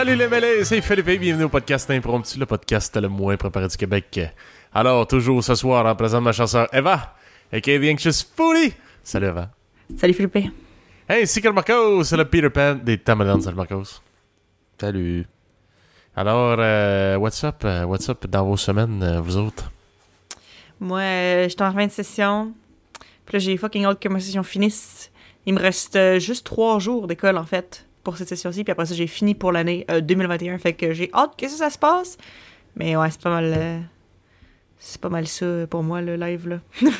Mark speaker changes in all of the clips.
Speaker 1: Salut les mêlés, c'est Philippe et bienvenue au podcast Impromptu, le podcast le moins préparé du Québec. Alors, toujours ce soir, en présence de ma chasseur Eva, aka The Anxious Foodie. Salut Eva.
Speaker 2: Salut Philippe.
Speaker 1: Ainsi que le Marcos, c'est le Peter Pan des Tamadans. Salut Marcos.
Speaker 3: Salut.
Speaker 1: Alors, euh, what's up, euh, what's up dans vos semaines, euh, vous autres?
Speaker 2: Moi, euh, j'étais en fin de session. Puis là, j'ai fucking hâte que ma session finisse. Il me reste euh, juste trois jours d'école, en fait, pour cette session-ci. Puis après ça, j'ai fini pour l'année euh, 2021. Fait que j'ai hâte que ça, ça se passe. Mais ouais, c'est pas mal... euh, c'est pas mal ça pour moi, le live, là.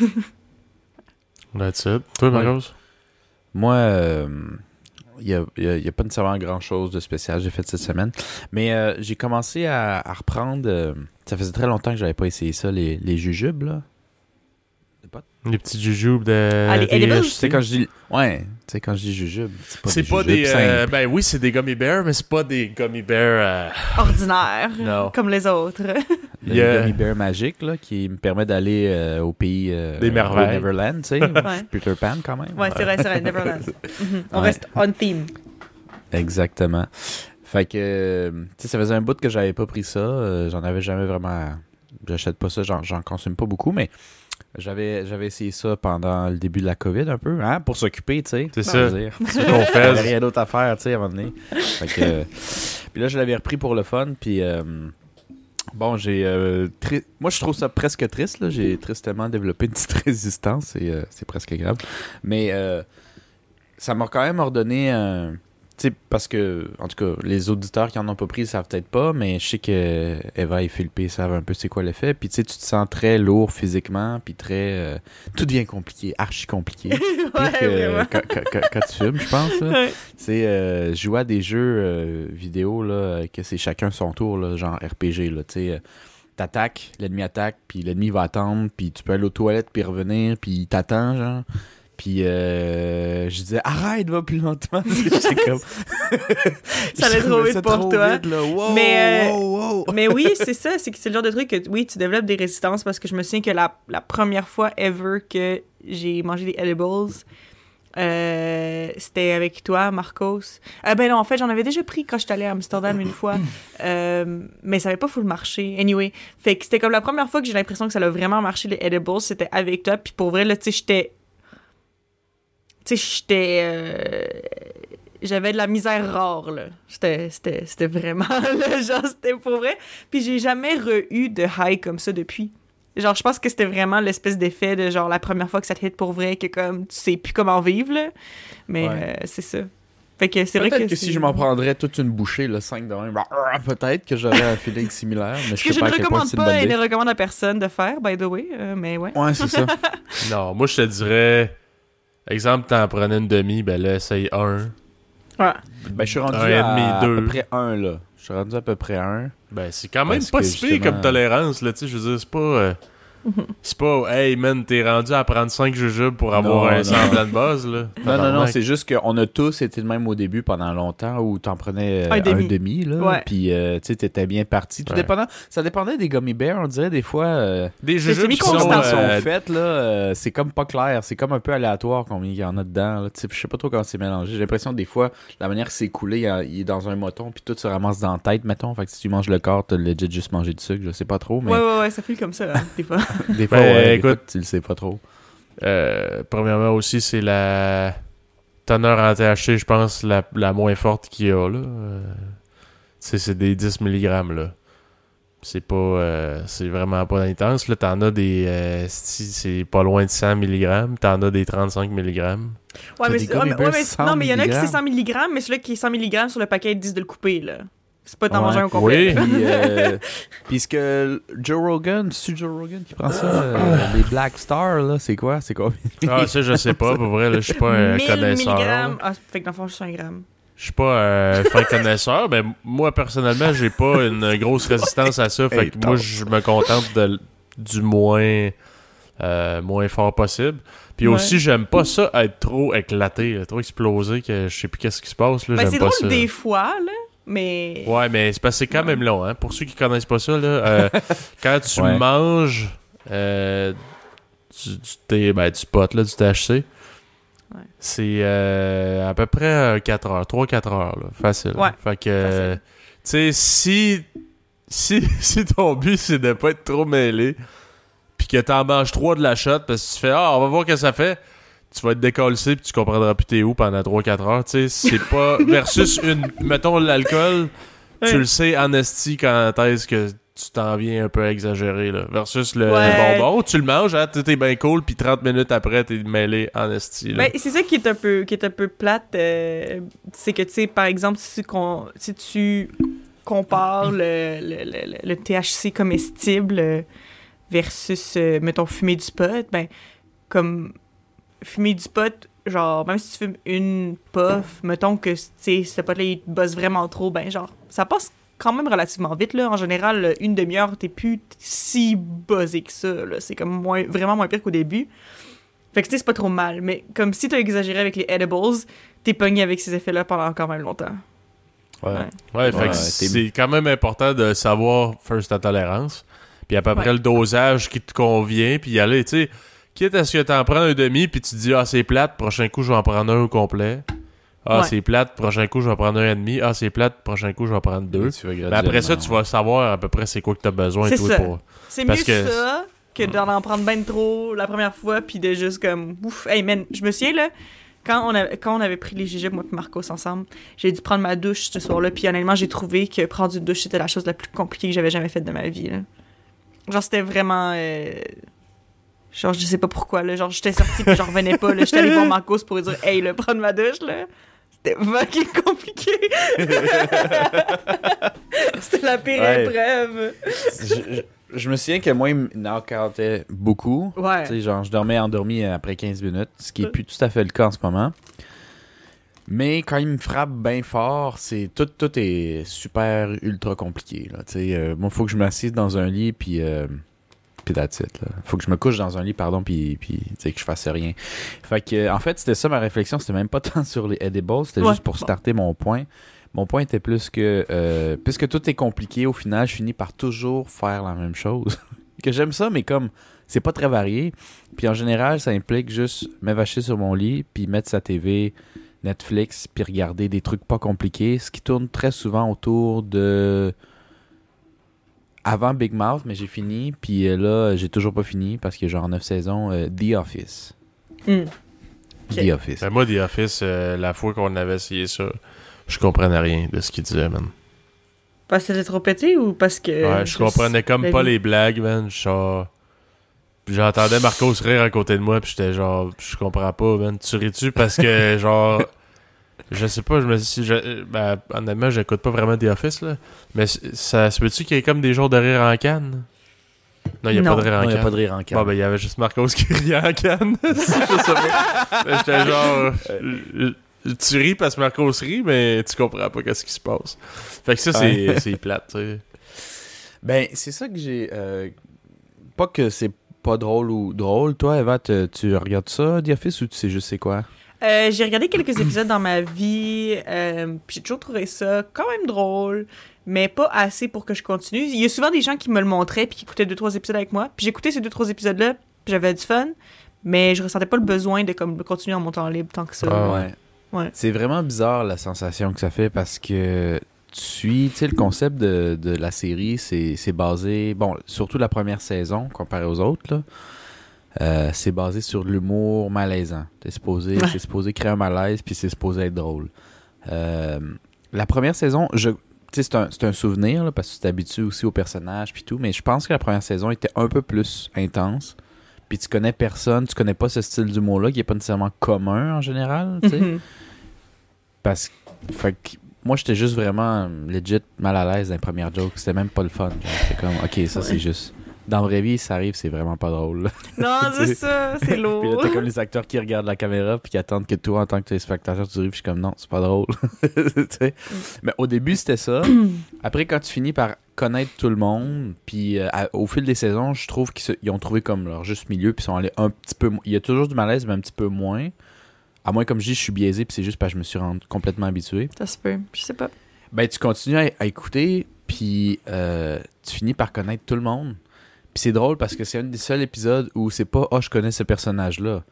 Speaker 1: That's it. Toi,
Speaker 3: Ouais.
Speaker 1: Marcos?
Speaker 3: Moi, il n'y a, y a- y a pas nécessairement grand-chose de spécial que j'ai fait cette semaine. Mais euh, j'ai commencé à, à reprendre... euh, ça faisait très longtemps que j'avais pas essayé ça, les, les jujubes, là.
Speaker 1: Les petits jujubes de.
Speaker 2: Ah, les
Speaker 1: THC.
Speaker 2: edibles?
Speaker 3: Tu sais, quand je dis... Ouais, tu sais, quand je dis jujubes, c'est pas des
Speaker 1: pas
Speaker 3: jujubes
Speaker 1: des. euh, ben oui, c'est des gummy bears, mais c'est pas des gummy bears. euh,
Speaker 2: Ordinaire.
Speaker 1: Non.
Speaker 2: Comme les autres.
Speaker 3: Le
Speaker 1: Yeah.
Speaker 3: gummy bear magique, là, qui me permet d'aller euh, au pays... euh,
Speaker 1: Des merveilles.
Speaker 3: Neverland, tu sais.
Speaker 2: Ouais.
Speaker 3: Peter Pan, quand même.
Speaker 2: Ouais, c'est vrai, c'est vrai. Neverland. Mhm. On
Speaker 3: Ouais.
Speaker 2: reste on theme.
Speaker 3: Exactement. Fait que, euh, tu sais, ça faisait un bout que j'avais pas pris ça. euh, j'en avais jamais vraiment. J'achète pas ça, j'en, j'en consomme pas beaucoup, mais j'avais, j'avais essayé ça pendant le début de la COVID un peu, hein, pour s'occuper, tu sais.
Speaker 1: C'est ça. C'est ce qu'on fait.
Speaker 3: rien d'autre à faire, tu sais, à un moment donné. Fait que, euh, puis là, je l'avais repris pour le fun, puis euh, bon, j'ai. euh, tri- Moi, je trouve ça presque triste, là. J'ai tristement développé une petite résistance, et euh, c'est presque grave. Mais euh, ça m'a quand même ordonné un. Sais, parce que, en tout cas, les auditeurs qui en ont pas pris, ils savent peut-être pas, mais je sais que Eva et Philippe savent un peu c'est quoi l'effet. Puis tu sais, tu te sens très lourd physiquement, puis très. euh, tout devient compliqué, archi compliqué.
Speaker 2: Ouais,
Speaker 3: que quand, quand- quand- quand tu fumes, je pense.
Speaker 2: Ouais.
Speaker 3: C'est euh, jouer à des jeux euh, vidéo là, que c'est chacun son tour, là, genre RPG. Là, tu sais, t'attaques, l'ennemi attaque, puis l'ennemi va attendre, puis tu peux aller aux toilettes, puis revenir, puis il t'attend, genre. Puis euh, je disais, arrête, va plus lentement. Comme...
Speaker 2: Ça allait trop vite pour
Speaker 3: trop
Speaker 2: toi.
Speaker 3: vite, là. Wow,
Speaker 2: Mais, euh,
Speaker 3: wow, wow.
Speaker 2: Mais oui, c'est ça, c'est le genre de truc que oui, tu développes des résistances parce que je me souviens que la, la première fois ever que j'ai mangé des edibles, euh, c'était avec toi, Marcos. Ah ben non, en fait, j'en avais déjà pris quand j'étais allée à Amsterdam une fois, euh, mais ça avait pas full marché. Anyway, fait que c'était comme la première fois que j'ai l'impression que ça a vraiment marché les edibles, c'était avec toi. Puis pour vrai, là, tu sais, j'étais, tu sais, j'étais euh, j'avais de la misère rare, là. C'était, c'était, c'était vraiment, là, genre, c'était pour vrai. Puis j'ai jamais re-eu de high comme ça depuis. Genre, je pense que c'était vraiment l'espèce d'effet de, genre, la première fois que ça te hit pour vrai, que, comme, tu sais plus comment vivre, là. Mais
Speaker 3: Ouais.
Speaker 2: euh, c'est ça. Fait que c'est vrai
Speaker 3: Peut-être
Speaker 2: que
Speaker 3: que,
Speaker 2: c'est-
Speaker 3: si je m'en prendrais toute une bouchée, le 5 de même, peut-être que j'aurais un feeling similaire, mais
Speaker 2: Ce
Speaker 3: je
Speaker 2: que
Speaker 3: sais
Speaker 2: je
Speaker 3: pas
Speaker 2: ne recommande pas et ne recommande à personne de faire, by the way, euh, mais ouais.
Speaker 3: Ouais, c'est ça.
Speaker 1: Non, moi je te dirais. Exemple, t'en prenais une demi, ben là, essaye un.
Speaker 2: Ouais.
Speaker 3: Ben, je suis rendu
Speaker 1: Un
Speaker 3: à,
Speaker 1: demi,
Speaker 3: à
Speaker 1: deux.
Speaker 3: peu près un, là. Je suis rendu à peu près un.
Speaker 1: Ben, c'est quand même
Speaker 3: Parce
Speaker 1: pas si pire
Speaker 3: justement-
Speaker 1: comme tolérance, là, tu sais. Je veux dire, c'est pas. euh, c'est pas, hey man, t'es rendu à prendre 5 jujubes pour avoir
Speaker 3: Non,
Speaker 1: un
Speaker 3: non.
Speaker 1: semblant de base, là.
Speaker 3: Non, non, non, c'est juste qu'on a tous été de même au début pendant longtemps où t'en prenais euh,
Speaker 2: Un
Speaker 3: un
Speaker 2: demi.
Speaker 3: demi, là.
Speaker 2: Ouais.
Speaker 3: Puis, euh, tu sais, t'étais bien parti. Tout
Speaker 1: Ouais.
Speaker 3: dépendant, ça dépendait des gummy bears, on dirait des fois. euh,
Speaker 1: Des jujubes qui sont. euh,
Speaker 3: faites, là, euh, c'est comme pas clair. C'est comme un peu aléatoire combien il y en a dedans. Là. Tu sais, Je sais pas trop comment c'est mélangé. J'ai l'impression que des fois, la manière que c'est coulé, il est dans un moton, puis tout se ramasse dans la tête, mettons. Fait que si tu manges le corps, t'as legit juste mangé du sucre. Je sais pas trop, mais
Speaker 2: Ouais, ouais, ouais, ça file comme ça, hein, des fois.
Speaker 3: des fois,
Speaker 1: Ben,
Speaker 3: ouais, des
Speaker 1: écoute,
Speaker 3: fois, tu le sais pas trop.
Speaker 1: Euh, premièrement aussi, c'est la teneur en THC, je pense, la, la moins forte qu'il y a, là. Euh, tu sais, c'est des 10 mg, là. C'est pas... euh, c'est vraiment pas intense. Là, t'en as des... euh, si c'est pas loin de 100 mg. T'en as des 35 mg.
Speaker 2: Ouais, mais,
Speaker 3: des
Speaker 2: c'est- ouais,
Speaker 3: gummy
Speaker 2: mais-
Speaker 3: bears
Speaker 2: ouais, mais-
Speaker 3: 100
Speaker 2: non, mais il y en a qui c'est
Speaker 3: milligrammes.
Speaker 2: 100 mg, mais celui qui est 100 mg sur le paquet, ils disent de le couper, là. C'est pas d'en
Speaker 3: Ouais.
Speaker 2: manger un complet.
Speaker 1: Oui.
Speaker 3: Puis, euh, puis ce que Joe Rogan, c'est Joe Rogan qui prend ça, euh, les Black Stars, là, c'est quoi? C'est quoi?
Speaker 1: Ah, ça, je sais pas. Pour vrai, là, je suis pas un
Speaker 2: 1000
Speaker 1: connaisseur.
Speaker 2: Ah, fait que dans le fond, juste un gramme.
Speaker 1: Je suis pas un fin connaisseur. Ben, moi, personnellement, j'ai pas une grosse résistance à ça. Fait
Speaker 3: Hey,
Speaker 1: que moi, je me contente de, du moins, euh, moins fort possible. Puis
Speaker 2: Ouais.
Speaker 1: aussi, j'aime pas ça être trop éclaté, trop explosé, que je sais plus qu'est-ce qui se passe. Là,
Speaker 2: Ben,
Speaker 1: j'aime
Speaker 2: c'est
Speaker 1: pas
Speaker 2: drôle
Speaker 1: ça.
Speaker 2: des fois, là, mais...
Speaker 1: Ouais, mais c'est parce que c'est quand même long, hein. Pour ceux qui connaissent pas ça, là, euh, quand tu
Speaker 3: Ouais.
Speaker 1: manges euh, du, du, thé- ben, du pot, là, du THC,
Speaker 2: Ouais.
Speaker 1: C'est euh, à peu près 4 heures, 3-4 heures, là, facile.
Speaker 2: Ouais,
Speaker 1: Fait que, tu sais, si, si, si ton but c'est de pas être trop mêlé, puis que t'en manges 3 de la shot, parce que tu fais, ah, on va voir ce que ça fait, tu vas être décollé puis tu comprendras plus t'es où pendant 3-4 heures, tu sais, c'est pas, versus une, mettons l'alcool, tu le sais en esti quand est-ce que tu t'en viens un peu exagéré, là, versus le,
Speaker 2: Ouais.
Speaker 1: bonbon, tu le manges, hein, est bien cool, puis 30 minutes après, t'es mêlé en esti.
Speaker 2: Ben, c'est ça qui est un peu, qui est un peu plate. euh, c'est que, tu sais, par exemple, si, si tu compares le, le, le, le THC comestible euh, versus, euh, mettons, fumer du pot, ben, comme fumer du pot, genre, même si tu fumes une puff, mettons que, tu sais, ce pot-là, il te bosse vraiment trop, ben, genre, ça passe quand même relativement vite, là. En général, une demi-heure, t'es plus si buzzé que ça, là. C'est comme moins, vraiment moins pire qu'au début. Fait que tu sais, c'est pas trop mal. Mais comme si t'as exagéré avec les edibles, t'es pogné avec ces effets-là pendant quand même longtemps.
Speaker 3: Ouais.
Speaker 2: Ouais.
Speaker 1: Ouais, fait
Speaker 3: Ouais,
Speaker 1: que c'est quand même important de savoir first ta tolérance, puis à peu près
Speaker 2: Ouais.
Speaker 1: le dosage qui te convient, puis y aller, tu sais. Quitte à ce que t'en prends un demi, puis tu te dis, ah, c'est plate, prochain coup, je vais en prendre un au complet. Ah,
Speaker 2: Ouais.
Speaker 1: c'est plate, prochain coup, je vais en prendre un et demi. Ah, c'est plate, prochain coup, je vais en prendre deux.
Speaker 3: Tu
Speaker 1: après ça, tu vas savoir à peu près c'est quoi que t'as besoin,
Speaker 2: C'est ça.
Speaker 1: pour.
Speaker 2: C'est mieux
Speaker 1: que-
Speaker 2: ça que d'en en prendre ben trop la première fois, puis de juste comme, ouf, hey man, je me souviens là, quand on, avait, quand on avait pris les jujubes, moi et Marcos ensemble, j'ai dû prendre ma douche ce soir-là, puis honnêtement, j'ai trouvé que prendre une douche, c'était la chose la plus compliquée que j'avais jamais faite de ma vie. Là. Genre, c'était vraiment. euh, Genre, je sais pas pourquoi, là. Genre, j'étais sortie, puis j'en revenais pas, là. J'étais allée voir Marcos pour lui dire, hey, là, prendre ma douche, là. C'était fucking compliqué. c'était la pire
Speaker 3: Ouais.
Speaker 2: épreuve.
Speaker 3: je, je- je me souviens que moi, il me knockoutait beaucoup.
Speaker 2: Ouais.
Speaker 3: Tu sais, genre, je dormais endormi après 15 minutes, ce qui est plus tout à fait le cas en ce moment. Mais quand il me frappe bien fort, c'est tout, tout est super ultra compliqué. Là. Tu sais, euh, moi, faut que je m'assise dans un lit, puis euh, puis that's it, là. Faut que je me couche dans un lit, pardon, puis, puis que je fasse rien. Fait que, en fait, c'était ça ma réflexion. C'était même pas tant sur les edibles, c'était
Speaker 2: Ouais,
Speaker 3: juste pour
Speaker 2: bon.
Speaker 3: starter mon point. Mon point était plus que, euh, puisque tout est compliqué, au final, je finis par toujours faire la même chose. que j'aime ça, mais comme c'est pas très varié. Puis en général, ça implique juste m'évacher sur mon lit, puis mettre sa TV, Netflix, puis regarder des trucs pas compliqués, ce qui tourne très souvent autour de avant Big Mouth, mais j'ai fini, puis euh, là, j'ai toujours pas fini parce que genre 9 saisons, euh, The Office.
Speaker 2: Hmm.
Speaker 3: The Office.
Speaker 1: Ben, moi, The Office, euh, la fois qu'on avait essayé ça, je comprenais rien de ce qu'il disait, man.
Speaker 2: Parce que c'était trop pété ou parce que.
Speaker 1: Ouais, je comprenais comme
Speaker 2: la
Speaker 1: pas les blagues, man. Genre- j'entendais Marcos rire à côté de moi, puis j'étais genre, je comprends pas, man. Tu ris-tu parce que, genre, je sais pas, je me suis je, ben, honnêtement, j'écoute pas vraiment The Office, là. Mais ça se peut-tu qu'il y ait comme des jours de rire en canne? Non, il y a pas de rire en
Speaker 3: Non, il y a
Speaker 1: canne.
Speaker 3: pas de rire en
Speaker 1: Bon,
Speaker 3: canne.
Speaker 1: ben, il y avait juste Marcos qui riait en canne. je sais pas. Mais J'étais genre. je- je- Tu ris parce que Marcos rit, mais tu comprends pas qu'est-ce qui se passe. Fait que ça, c'est
Speaker 3: Ouais.
Speaker 1: c'est plate, tu sais.
Speaker 3: Ben, c'est ça que j'ai. euh, pas que c'est pas drôle ou drôle. Toi, Eva, te- tu regardes ça, The Office, ou tu sais juste c'est quoi?
Speaker 2: Euh, j'ai regardé quelques épisodes dans ma vie, euh, puis j'ai toujours trouvé ça quand même drôle, mais pas assez pour que je continue. Il y a souvent des gens qui me le montraient puis qui écoutaient deux trois épisodes avec moi, puis j'écoutais ces deux trois épisodes là, puis j'avais du fun, mais je ressentais pas le besoin de comme continuer en mon temps libre tant que ça.
Speaker 1: Ah
Speaker 3: Ouais.
Speaker 2: Ouais.
Speaker 3: C'est vraiment bizarre la sensation que ça fait parce que tu suis, tu sais, le concept de, de la série, c'est c'est basé, bon, surtout la première saison comparé aux autres, là. Euh, c'est basé sur l'humour malaisant. C'est supposé,
Speaker 2: Ouais.
Speaker 3: supposé créer un malaise, puis c'est supposé être drôle. Euh, la première saison, je, c'est un, un souvenir, là, parce que tu t'habitues aussi aux personnages, puis tout, mais je pense que la première saison était un peu plus intense. Puis tu connais personne, tu connais pas ce style d'humour-là qui est pas nécessairement commun en général, tu sais.
Speaker 2: Mhm.
Speaker 3: Parce que, fait que moi, j'étais juste vraiment legit mal à l'aise dans les premières jokes. C'était même pas le fun. J'étais comme, ok, ça c'est juste. Dans la vraie vie, ça arrive, c'est vraiment pas drôle.
Speaker 2: non, c'est ça, c'est
Speaker 3: puis là,
Speaker 2: lourd.
Speaker 3: t'as comme les acteurs qui regardent la caméra puis qui attendent que toi, en tant que téléspectateur, tu. Puis je suis comme, non, c'est pas drôle. Mais au début, c'était ça. Après, quand tu finis par connaître tout le monde, puis euh, au fil des saisons, je trouve qu'ils ont trouvé comme leur juste milieu, puis ils sont allés un petit peu. Il y a toujours du malaise, mais un petit peu moins. À moins, comme je dis, je suis biaisé, puis c'est juste parce que je me suis rendu complètement habitué.
Speaker 2: Ça se peut, je sais pas.
Speaker 3: Ben, tu continues à, à écouter, puis euh, tu finis par connaître tout le monde. Puis c'est drôle parce que c'est un des seuls épisodes où c'est pas « Ah, je connais ce personnage-là ».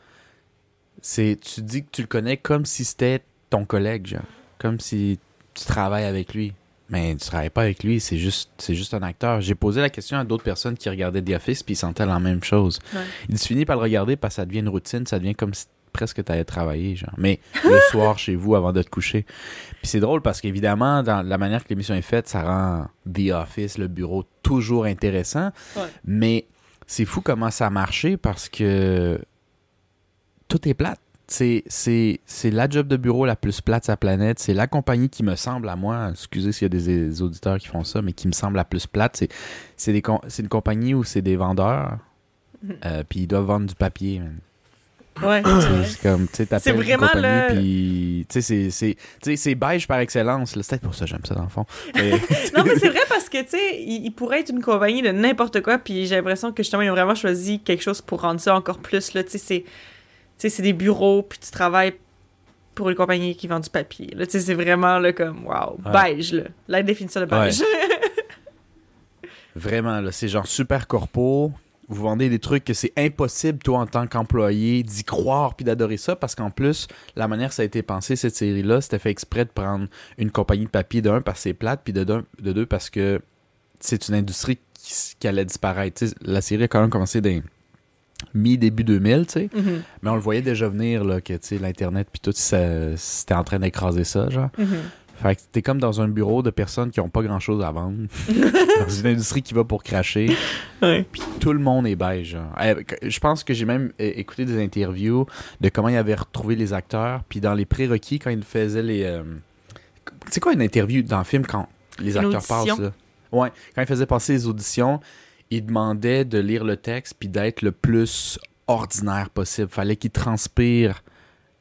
Speaker 3: c'est tu dis que tu le connais comme si c'était ton collègue, genre. Comme si tu travailles avec lui. Mais tu travailles pas avec lui, c'est juste, c'est juste un acteur. J'ai posé la question à d'autres personnes qui regardaient The Office puis ils sentaient la même chose.
Speaker 2: Ouais.
Speaker 3: Ils finissent par le regarder parce que ça devient une routine, ça devient comme si presque tu allais travailler, genre. Mais le soir chez vous avant de te coucher. Puis c'est drôle parce qu'évidemment, dans la manière que l'émission est faite, ça rend The Office, le bureau, toujours intéressant.
Speaker 2: Ouais.
Speaker 3: Mais c'est fou comment ça a marché parce que tout est plate. C'est, c'est, c'est la job de bureau la plus plate de la planète. C'est la compagnie qui me semble à moi, excusez s'il y a des, des auditeurs qui font ça, mais qui me semble la plus plate. C'est, c'est, des c'est une compagnie où c'est des vendeurs, euh, puis ils doivent vendre du papier. man.
Speaker 2: Ouais, c'est
Speaker 3: comme, tu sais, t'appelles
Speaker 2: C'est
Speaker 3: une
Speaker 2: vraiment
Speaker 3: compagnie,
Speaker 2: le-
Speaker 3: puis, tu sais, c'est, c'est, tu sais, c'est beige par excellence. C'est peut-être pour ça que j'aime ça, dans le fond. Mais-
Speaker 2: Non, mais c'est vrai parce que, tu sais, il, il pourrait être une compagnie de n'importe quoi, puis j'ai l'impression que justement, ils ont vraiment choisi quelque chose pour rendre ça encore plus, là. Tu sais, c'est- des bureaux, puis tu travailles pour une compagnie qui vend du papier. Là, tu sais, c'est vraiment, là, comme, wow,
Speaker 3: Ouais.
Speaker 2: beige, là. La définition de beige.
Speaker 3: Vraiment, là, c'est genre super corpo. Vous vendez des trucs que c'est impossible, toi, en tant qu'employé, d'y croire puis d'adorer ça, parce qu'en plus, la manière que ça a été pensé, cette série-là, c'était fait exprès de prendre une compagnie de papier, de un, parce que c'est plate, puis de, deux- de deux, parce que c'est une industrie qui, allait disparaître. La série a quand même commencé dans mi-début 2000, tu sais,
Speaker 2: Mhm,
Speaker 3: mais on le voyait déjà venir, là, que, tu sais, l'Internet puis tout, c'était en train d'écraser ça, genre.
Speaker 2: mhm.
Speaker 3: Fait que t'es comme dans un bureau de personnes qui ont pas grand chose à vendre. dans une industrie qui va pour cracher.
Speaker 2: Ouais.
Speaker 3: Puis tout le monde est beige. Eh, Je pense que j'ai même écouté des interviews de comment ils avaient retrouvé les acteurs. Puis dans les prérequis, quand ils faisaient les. euh, C'est quoi une interview dans le film quand les
Speaker 2: Une
Speaker 3: acteurs
Speaker 2: audition?
Speaker 3: passent là? Ouais. Quand ils faisaient passer les auditions, ils demandaient de lire le texte puis d'être le plus ordinaire possible. Fallait qu'ils transpirent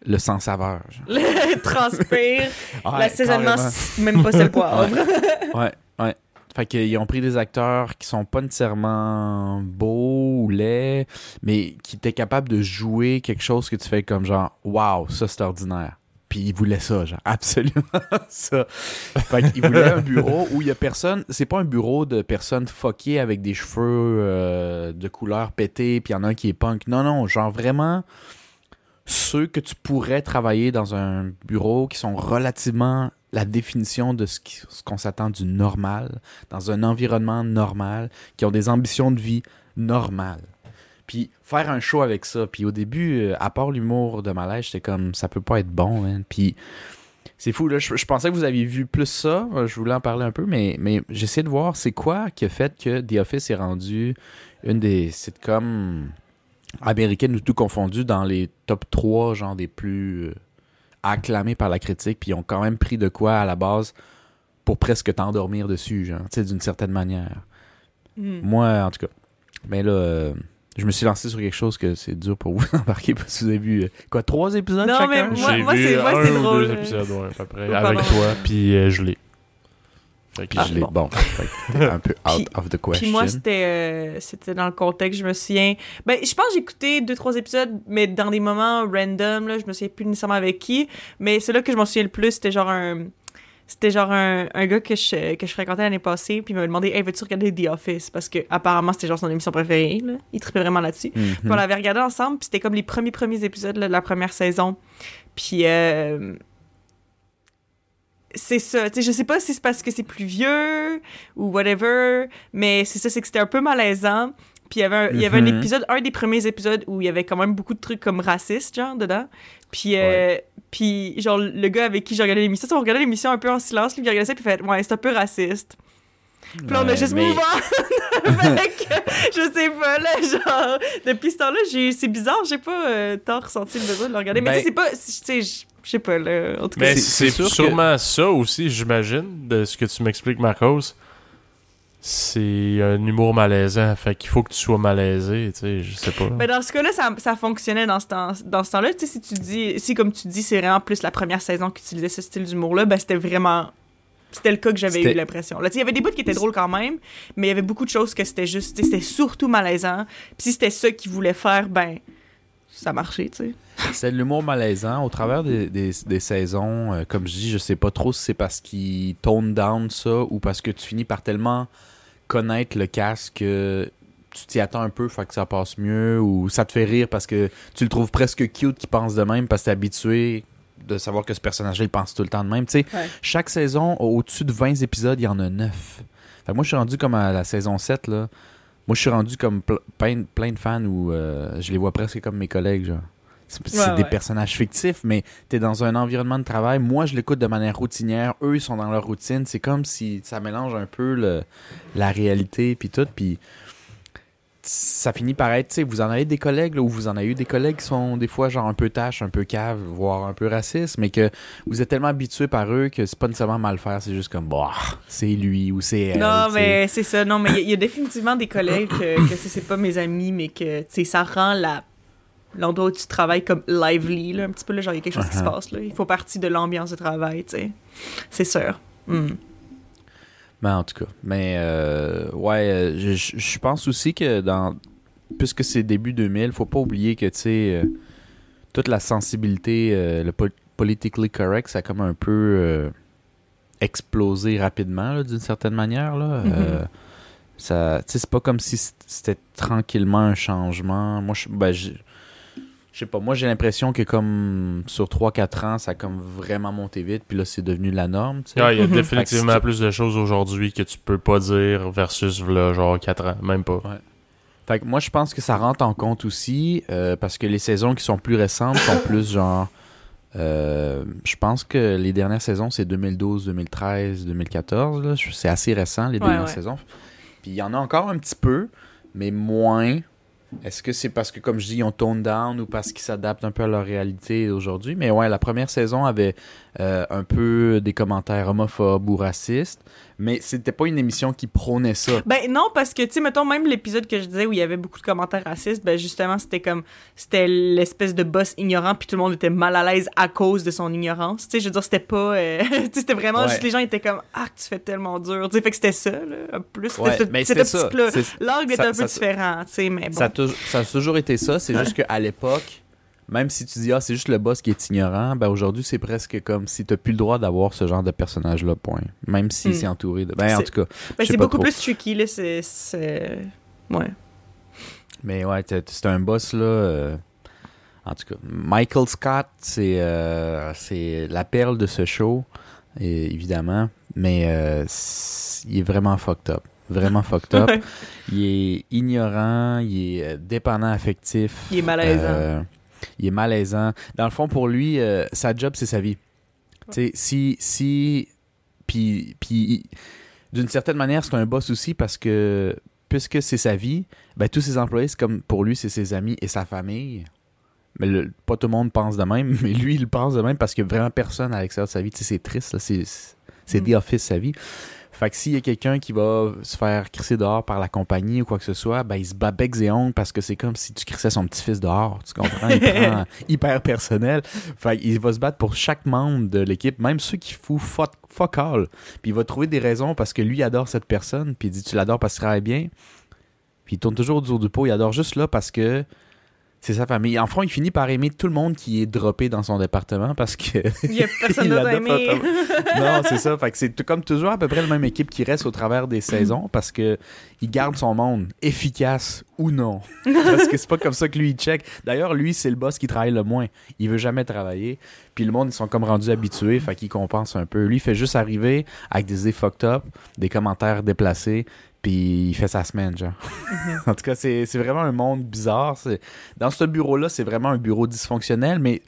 Speaker 3: le sans-saveur.
Speaker 2: Le transpire,
Speaker 3: Ouais,
Speaker 2: l'assaisonnement, même pas sel poivre.
Speaker 3: Ouais, ouais. Fait qu'ils ont pris des acteurs qui sont pas nécessairement beaux ou laids, mais qui étaient capables de jouer quelque chose que tu fais comme genre, waouh, ça c'est ordinaire. Puis ils voulaient ça, genre, absolument ça. Fait qu'ils voulaient un bureau où il y a personne, c'est pas un bureau de personnes fuckées avec des cheveux euh, de couleur pétée, puis il y en a un qui est punk. Non, non, genre vraiment ceux que tu pourrais travailler dans un bureau qui sont relativement la définition de ce qu'on s'attend du normal, dans un environnement normal, qui ont des ambitions de vie normales. Puis faire un show avec ça. Puis au début, euh, à part l'humour de malaise, j'étais comme, ça peut pas être bon, man. Puis c'est fou, je pensais que vous aviez vu plus ça. Euh, Je voulais en parler un peu, mais, mais j'essaie de voir c'est quoi qui a fait que The Office est rendu une des sitcoms américaines ou tout confondu dans les top 3, genre des plus euh, acclamés par la critique. Puis ils ont quand même pris de quoi à la base pour presque t'endormir dessus, genre, tu sais, d'une certaine manière.
Speaker 2: Hmm.
Speaker 3: Moi, en tout cas. Mais là, euh, je me suis lancé sur quelque chose que c'est dur pour vous d'embarquer parce que vous avez vu, euh, quoi, trois épisodes
Speaker 2: Non,
Speaker 3: chacun?
Speaker 2: mais Moi-
Speaker 1: J'ai
Speaker 2: moi,
Speaker 1: vu
Speaker 2: c'est- moi,
Speaker 1: un
Speaker 2: c'est
Speaker 1: ou
Speaker 2: drôle.
Speaker 1: deux épisodes, ouais, à peu près,
Speaker 2: Oh,
Speaker 1: avec toi, puis euh, je l'ai.
Speaker 3: Puis je
Speaker 1: j'ai-
Speaker 3: l'ai.
Speaker 2: bon.
Speaker 3: Bon, un peu out
Speaker 2: Puis-
Speaker 3: of the question.
Speaker 2: Puis moi, c'était euh, c'était dans le contexte, je me souviens. Ben, je pense que j'ai écouté deux, trois épisodes, mais dans des moments random, là, je me souviens plus nécessairement avec qui. Mais c'est là que je m'en souviens le plus, c'était genre un. C'était genre un, un gars que je, que je fréquentais l'année passée, puis il m'avait demandé Hey, veux-tu regarder The Office? Parce que apparemment c'était genre son émission préférée, là. Il trippait vraiment là-dessus.
Speaker 3: Mhm.
Speaker 2: Puis on l'avait regardé ensemble, puis c'était comme les premiers premiers épisodes là, de la première saison. Puis euh, c'est ça, tu sais, je sais pas si c'est parce que c'est plus vieux ou whatever, mais c'est ça, c'est que c'était un peu malaisant. Puis il y avait un, il y avait un
Speaker 3: Mhm.
Speaker 2: épisode, un des premiers épisodes où il y avait quand même beaucoup de trucs comme racistes, genre, dedans. Puis, euh, puis genre, le gars avec qui j'ai regardé l'émission, on regardait l'émission un peu en silence, lui, il regardait ça, puis il fait « Ouais, c'est un peu raciste. » Puis là, on a juste
Speaker 3: mais-
Speaker 2: move on. Que, je sais pas, là, genre, depuis ce temps-là, c'est bizarre, j'ai pas euh, tant ressenti le besoin de le regarder. Mais
Speaker 3: Ben-
Speaker 2: tu sais, c'est pas, tu sais, je sais pas, là, en tout cas.
Speaker 1: Mais
Speaker 3: c'est- que-
Speaker 1: sûrement ça aussi, j'imagine, de ce que tu m'expliques, Marcos. C'est un humour malaisant, fait qu'il faut que tu sois malaisé, tu sais, je sais pas.
Speaker 2: Mais dans ce cas-là, ça, ça fonctionnait dans ce temps, dans ce temps-là. Tu sais, si tu dis, si comme tu dis, c'est vraiment plus la première saison qui utilisait ce style d'humour-là, ben c'était vraiment, c'était le cas que j'avais eu l'impression. Là, tu sais, il y avait des bouts qui étaient drôles quand même, mais il y avait beaucoup de choses que c'était juste, tu sais, c'était surtout malaisant. Puis si c'était ça qu'ils voulaient faire, ben ça marchait, tu sais.
Speaker 3: C'est de l'humour malaisant au travers des, des- des saisons. euh, comme je dis, je sais pas trop si c'est parce qu'ils tone down ça ou parce que tu finis par tellement connaître le casque que tu t'y attends un peu, fait que ça passe mieux, ou ça te fait rire parce que tu le trouves presque cute qu'il pense de même parce que t'es habitué de savoir que ce personnage-là, il pense tout le temps de même. Tu sais,
Speaker 2: Ouais.
Speaker 3: chaque saison, au-dessus de 20 épisodes, il y en a 9. Fait que moi, je suis rendu comme à la saison 7, là. Moi, je suis rendu comme ple- plein, plein de fans où euh, je les vois presque comme mes collègues, genre. C'est
Speaker 2: Ouais,
Speaker 3: des
Speaker 2: ouais.
Speaker 3: personnages fictifs, mais t'es dans un environnement de travail. Moi, je l'écoute de manière routinière. Eux, ils sont dans leur routine. C'est comme si ça mélange un peu le- la réalité puis tout. Puis ça finit par être, tu sais, vous en avez des collègues là, ou vous en avez eu des collègues qui sont des fois genre un peu tâches, un peu cave, voire un peu racistes, mais que vous êtes tellement habitué par eux que c'est pas nécessairement mal faire, c'est juste comme, bah, c'est lui ou c'est elle.
Speaker 2: Non, mais c'est ça. Non, mais il y a- il y, a définitivement des collègues que, que c'est pas mes amis, mais que, tu sais, ça rend la l'endroit où tu travailles comme lively, là, un petit peu, là, genre, il y a quelque chose qui se
Speaker 3: Uh-huh.
Speaker 2: passe, là. Il faut partie de l'ambiance de travail, tu sais. C'est sûr. Hmm.
Speaker 3: Ben, en tout cas. Mais, euh, ouais, euh, je, je- pense aussi que dans. Puisque c'est début 2000, faut pas oublier que, tu sais, euh, toute la sensibilité, euh, le po- politically correct, ça a comme un peu explosé rapidement, d'une certaine manière, là. Ça, tu sais, c'est pas comme si c'était tranquillement un changement. Moi, je, ben, je, sais pas, moi j'ai l'impression que comme sur 3-4 ans, ça a comme vraiment monté vite, puis là c'est devenu la norme.
Speaker 1: Ah, il y a
Speaker 2: Mhm.
Speaker 1: définitivement plus de choses aujourd'hui que tu peux pas dire versus là, genre 4 ans, même pas.
Speaker 3: Fait que moi, je pense que ça rentre en compte aussi euh, parce que les saisons qui sont plus récentes sont plus genre. euh, je pense que les dernières saisons, c'est 2012, 2013, 2014. là. Je- C'est assez récent, les
Speaker 2: Ouais,
Speaker 3: dernières
Speaker 2: ouais.
Speaker 3: saisons. Puis il y en a encore un petit peu, mais moins. Est-ce que c'est parce que, comme je dis, ils ont tone down ou parce qu'ils s'adaptent un peu à leur réalité aujourd'hui? Mais ouais, la première saison avait euh, un peu des commentaires homophobes ou racistes, mais c'était pas une émission qui prônait ça.
Speaker 2: Ben non, parce que, tu sais, mettons, même l'épisode que je disais où il y avait beaucoup de commentaires racistes, ben justement, c'était comme, c'était l'espèce de boss ignorant, puis tout le monde était mal à l'aise à cause de son ignorance. Tu sais, je veux dire, c'était pas, euh, tu sais, c'était vraiment
Speaker 3: Ouais.
Speaker 2: juste, les gens étaient comme, ah, tu fais tellement dur. Tu sais, fait que c'était ça, là, un plus. C'était c'était
Speaker 3: ça.
Speaker 2: L'angle était
Speaker 3: ça-
Speaker 2: un peu
Speaker 3: ça-
Speaker 2: différent, tu sais, mais bon.
Speaker 3: Ça, a tou- ça a toujours été ça, c'est juste qu'à l'époque, même si tu dis ah c'est juste le boss qui est ignorant, ben aujourd'hui c'est presque comme si t'as plus le droit d'avoir ce genre de personnage là, point. Même si
Speaker 2: Hmm.
Speaker 3: c'est entouré de. Ben en tout cas.
Speaker 2: Ben, c'est beaucoup
Speaker 3: trop.
Speaker 2: plus tricky, là, c'est... Ouais.
Speaker 3: Mais ouais, c'est un boss là. euh, En tout cas, Michael Scott, c'est euh, c'est la perle de ce show, et- évidemment. Mais euh, il est vraiment fucked up. Vraiment fucked up. Il est ignorant, il est dépendant affectif.
Speaker 2: Il est malaisant.
Speaker 3: Euh, il est malaisant. Dans le fond, pour lui, euh, sa job, c'est sa vie. Tu sais, si. si puis, puis d'une certaine manière, c'est un boss aussi parce que, puisque c'est sa vie, ben, tous ses employés, c'est comme pour lui, c'est ses amis et sa famille. Mais le- pas tout le monde pense de même, mais lui, il pense de même parce qu'il n'y a vraiment personne à l'extérieur de sa vie. Tu sais, c'est triste, là, c'est, c'est
Speaker 2: Mm.
Speaker 3: The Office, sa vie. Fait que s'il y a quelqu'un qui va se faire crisser dehors par la compagnie ou quoi que ce soit, ben il se bat becs et ongles parce que c'est comme si tu crissais son petit-fils dehors. Tu comprends? Il prend hyper personnel. Fait qu'il va se battre pour chaque membre de l'équipe, même ceux qui foutent fuck, fuck all. Puis il va trouver des raisons parce que lui adore cette personne. Puis il dit Tu l'adores parce qu'il travaille bien. Puis il tourne toujours autour du pot. Il adore juste là parce que c'est sa famille. En fond, il finit par aimer tout le monde qui est droppé dans son département parce que.
Speaker 2: Il y a personne d'autre
Speaker 3: non, c'est ça. Fait que c'est comme toujours à peu près la même équipe qui reste au travers des saisons parce que il garde son monde efficace ou non. parce que c'est pas comme ça que lui il check. D'ailleurs, lui, c'est le boss qui travaille le moins. Il veut jamais travailler. Puis le monde, ils sont comme rendus habitués. Fait qu'il compense un peu. Lui, il fait juste arriver avec des idées fucked up, des commentaires déplacés. Puis il fait sa semaine, genre. en tout cas, c'est c'est vraiment un monde bizarre. C'est- Dans ce bureau-là, c'est vraiment un bureau dysfonctionnel, mais